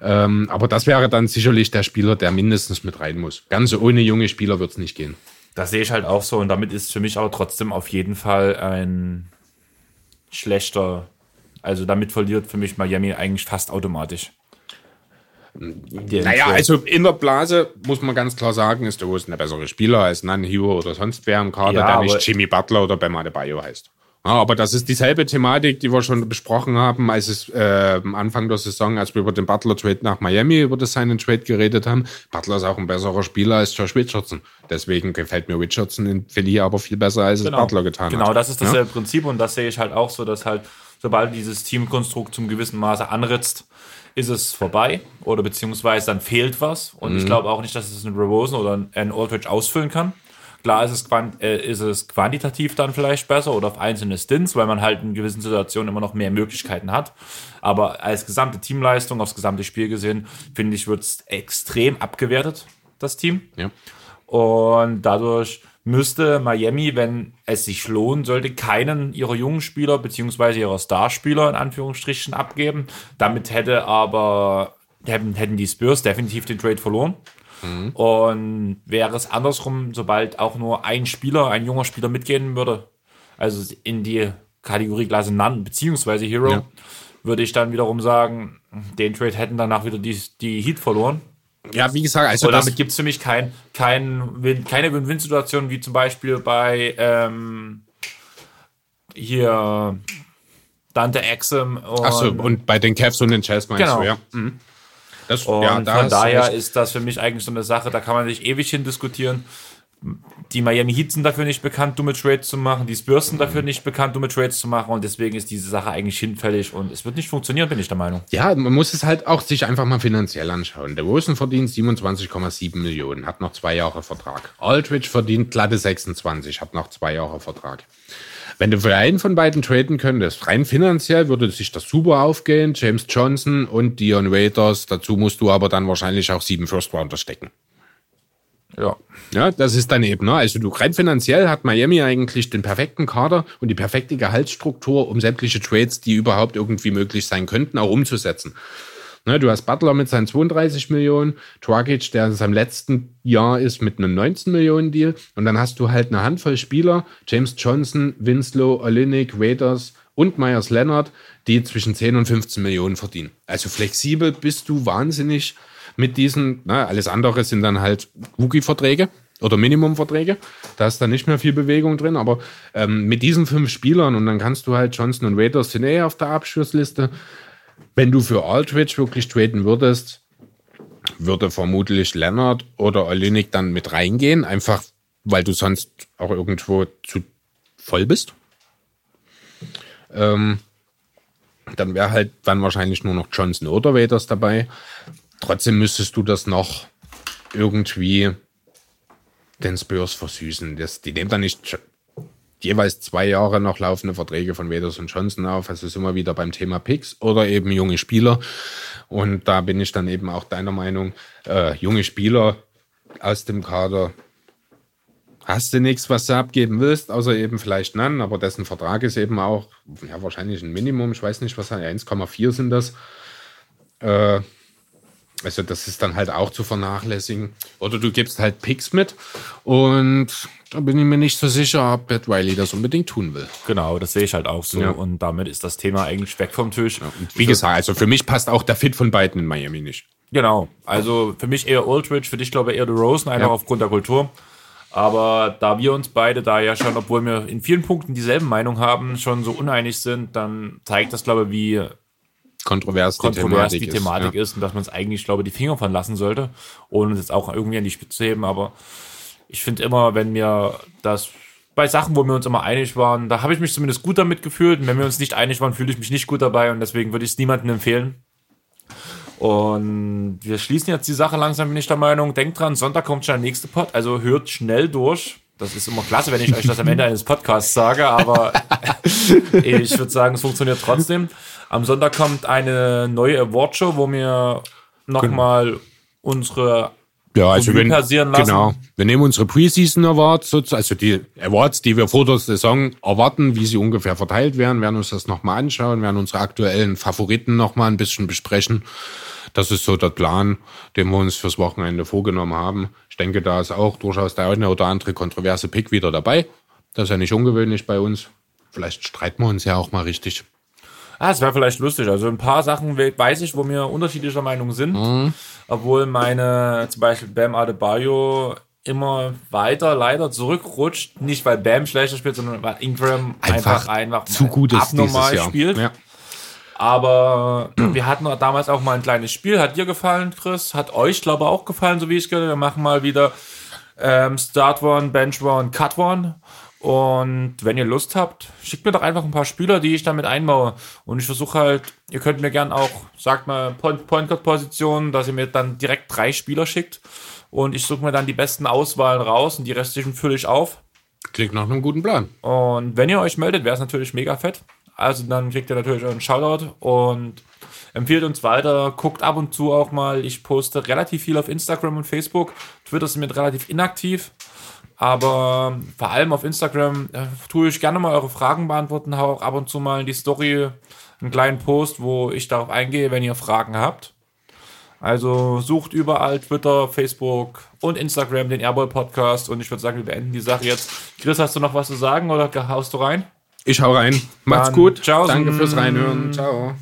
Ähm, aber das wäre dann sicherlich der Spieler, der mindestens mit rein muss. Ganz ohne junge Spieler wird es nicht gehen. Das sehe ich halt auch so und damit ist für mich aber trotzdem auf jeden Fall ein schlechter, also damit verliert für mich Miami eigentlich fast automatisch. Naja, also in der Blase muss man ganz klar sagen, ist der Wilson der bessere Spieler als Nan Hero oder sonst wer im Kader, Ja, der nicht Jimmy Butler oder Bam Adebayo heißt. Ja, aber das ist dieselbe Thematik, die wir schon besprochen haben, als es äh, am Anfang der Saison, als wir über den Butler-Trade nach Miami, über das seinen Trade geredet haben. Butler ist auch ein besserer Spieler als Josh Richardson. Deswegen gefällt mir Richardson in Philly aber viel besser, als es Butler getan genau, hat. das ist dasselbe Prinzip und das sehe ich halt auch so, dass halt, sobald dieses Teamkonstrukt zum gewissen Maße anritzt, ist es vorbei oder beziehungsweise dann fehlt was und Mhm. ich glaube auch nicht, dass es ein Rosen oder ein- ein Aldridge ausfüllen kann. Klar ist es, äh, ist es quantitativ dann vielleicht besser oder auf einzelne Stints, weil man halt in gewissen Situationen immer noch mehr Möglichkeiten hat. Aber als gesamte Teamleistung, aufs gesamte Spiel gesehen, finde ich, wird es extrem abgewertet, das Team. Ja. Und dadurch müsste Miami, wenn es sich lohnen sollte, keinen ihrer jungen Spieler beziehungsweise ihrer Starspieler in Anführungsstrichen abgeben. Damit hätte aber hätten, hätten die Spurs definitiv den Trade verloren. Und wäre es andersrum, sobald auch nur ein Spieler, ein junger Spieler mitgehen würde, also in die Kategorie Klasse None beziehungsweise Hero, Ja. würde ich dann wiederum sagen, den Trade hätten danach wieder die, die Heat verloren. ja, wie gesagt, also Und damit gibt es für mich kein, kein Win, keine Win-Win-Situation, wie zum Beispiel bei ähm, hier Dante Exum und, ach so, und bei den Cavs und den Jazz meinst Genau. du, ja. Mhm. Das, und ja, da von daher ist das für mich eigentlich so eine Sache, da kann man sich ewig hin diskutieren. Die Miami Heat sind dafür nicht bekannt, dumme Trades zu machen. Die Spurs sind dafür nicht bekannt, dumme Trades zu machen. Und deswegen ist diese Sache eigentlich hinfällig. Und es wird nicht funktionieren, bin ich der Meinung. Ja, man muss es halt auch sich einfach mal finanziell anschauen. Der Wilson verdient 27,7 Millionen, hat noch zwei Jahre Vertrag. Aldridge verdient glatte 26, hat noch zwei Jahre Vertrag. Wenn du für einen von beiden traden könntest, rein finanziell würde sich das super aufgehen. James Johnson und Dion Waiters. Dazu musst du aber dann wahrscheinlich auch sieben First Rounder stecken. Ja. Ja, das ist dann eben, ne? also du rein finanziell hat Miami eigentlich den perfekten Kader und die perfekte Gehaltsstruktur, um sämtliche Trades, die überhaupt irgendwie möglich sein könnten, auch umzusetzen. Ne, du hast Butler mit seinen 32 Millionen, Dragic, der in seinem letzten Jahr ist mit einem 19 Millionen Deal und dann hast du halt eine Handvoll Spieler, James Johnson, Winslow, Olinik, Waiters und Myers Leonard, die zwischen 10 und 15 Millionen verdienen. Also flexibel bist du wahnsinnig mit diesen, na, alles andere sind dann halt Rookie-Verträge oder Minimumverträge. Da ist dann nicht mehr viel Bewegung drin, aber ähm, mit diesen fünf Spielern und dann kannst du halt Johnson und Waiters sind eh auf der Abschlussliste. Wenn du für Aldridge wirklich traden würdest, würde vermutlich Leonard oder Olinik dann mit reingehen, einfach weil du sonst auch irgendwo zu voll bist. Ähm, dann wäre halt dann wahrscheinlich nur noch Johnson oder Waiters dabei. trotzdem müsstest du das noch irgendwie den Spurs versüßen. Das, die nehmen da nicht jeweils zwei Jahre noch laufende Verträge von Weders und Johnson auf. Also sind wir wieder beim Thema Picks oder eben junge Spieler. Und da bin ich dann eben auch deiner Meinung, äh, junge Spieler aus dem Kader hast du nichts, was du abgeben willst, außer eben vielleicht Nan, aber dessen Vertrag ist eben auch, ja, wahrscheinlich ein Minimum, ich weiß nicht, was 1,4 sind das. Äh, also das ist dann halt auch zu vernachlässigen. Oder du gibst halt Picks mit und da bin ich mir nicht so sicher, ob Pat Riley das unbedingt tun will. Genau, das sehe ich halt auch so. Ja. Und damit ist das Thema eigentlich weg vom Tisch. Ja, wie gesagt, also für mich passt auch der Fit von beiden in Miami nicht. Genau, also für mich eher Aldridge, für dich glaube ich eher The Rosen, einfach ja. aufgrund der Kultur. Aber da wir uns beide da ja schon, obwohl wir in vielen Punkten dieselben Meinung haben, schon so uneinig sind, dann zeigt das, glaube ich, wie kontrovers, kontrovers die Thematik, die Thematik ist, ja. ist, und dass man es eigentlich, glaube ich, die Finger von lassen sollte, ohne es jetzt auch irgendwie an die Spitze zu heben. Aber ich finde immer, wenn wir das bei Sachen, wo wir uns immer einig waren, da habe ich mich zumindest gut damit gefühlt. Und wenn wir uns nicht einig waren, fühle ich mich nicht gut dabei und deswegen würde ich es niemandem empfehlen. Und wir schließen jetzt die Sache langsam, bin ich der Meinung. Denkt dran, Sonntag kommt schon der nächste Pod, also hört schnell durch. Das ist immer klasse, wenn ich euch das am Ende eines Podcasts sage, aber <laughs> <laughs> ich würde sagen, es funktioniert trotzdem. Am Sonntag kommt eine neue Awardshow, wo wir nochmal unsere ja, also wenn, passieren lassen. Genau. Wir nehmen unsere Preseason Awards, also die Awards, die wir vor der Saison erwarten, wie sie ungefähr verteilt werden, werden uns das nochmal anschauen, werden unsere aktuellen Favoriten nochmal ein bisschen besprechen. Das ist so der Plan, den wir uns fürs Wochenende vorgenommen haben. Ich denke, da ist auch durchaus der eine oder andere kontroverse Pick wieder dabei. Das ist ja nicht ungewöhnlich bei uns. Vielleicht streiten wir uns ja auch mal richtig. Ah, es wäre vielleicht lustig. Also ein paar Sachen weiß ich, wo wir unterschiedlicher Meinung sind. Mhm. Obwohl meine, zum Beispiel Bam Adebayo immer weiter leider zurückrutscht. Nicht weil Bam schlechter spielt, sondern weil Ingram einfach, einfach, einfach zu gut abnormal spielt. Ja. Aber <clears throat> wir hatten damals auch mal ein kleines Spiel. Hat dir gefallen, Chris? Hat euch, glaube ich, auch gefallen, so wie ich gehört Wir machen mal wieder ähm, Start One, Bench One, Cut One. Und wenn ihr Lust habt, schickt mir doch einfach ein paar Spieler, die ich damit einbaue. Und ich versuche halt, ihr könnt mir gern auch, sagt mal, Point, Point Guard Positionen, dass ihr mir dann direkt drei Spieler schickt. Und ich suche mir dann die besten Auswahlen raus und die restlichen fülle ich auf. Klingt nach einem guten Plan. Und wenn ihr euch meldet, wäre es natürlich mega fett. Also dann kriegt ihr natürlich einen Shoutout und empfiehlt uns weiter. Guckt ab und zu auch mal. Ich poste relativ viel auf Instagram und Facebook. Twitter ist mit relativ inaktiv. Aber vor allem auf Instagram äh, tue ich gerne mal eure Fragen beantworten, hau auch ab und zu mal in die Story einen kleinen Post, wo ich darauf eingehe, wenn ihr Fragen habt. Also sucht überall Twitter, Facebook und Instagram den Airboy Podcast und ich würde sagen, wir beenden die Sache jetzt. Chris, hast du noch was zu sagen oder haust du rein? Ich hau rein. Macht's Dann, gut. Ciao. Danke fürs Reinhören. Ciao.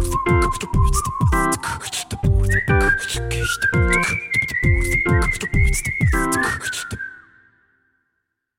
Thank you.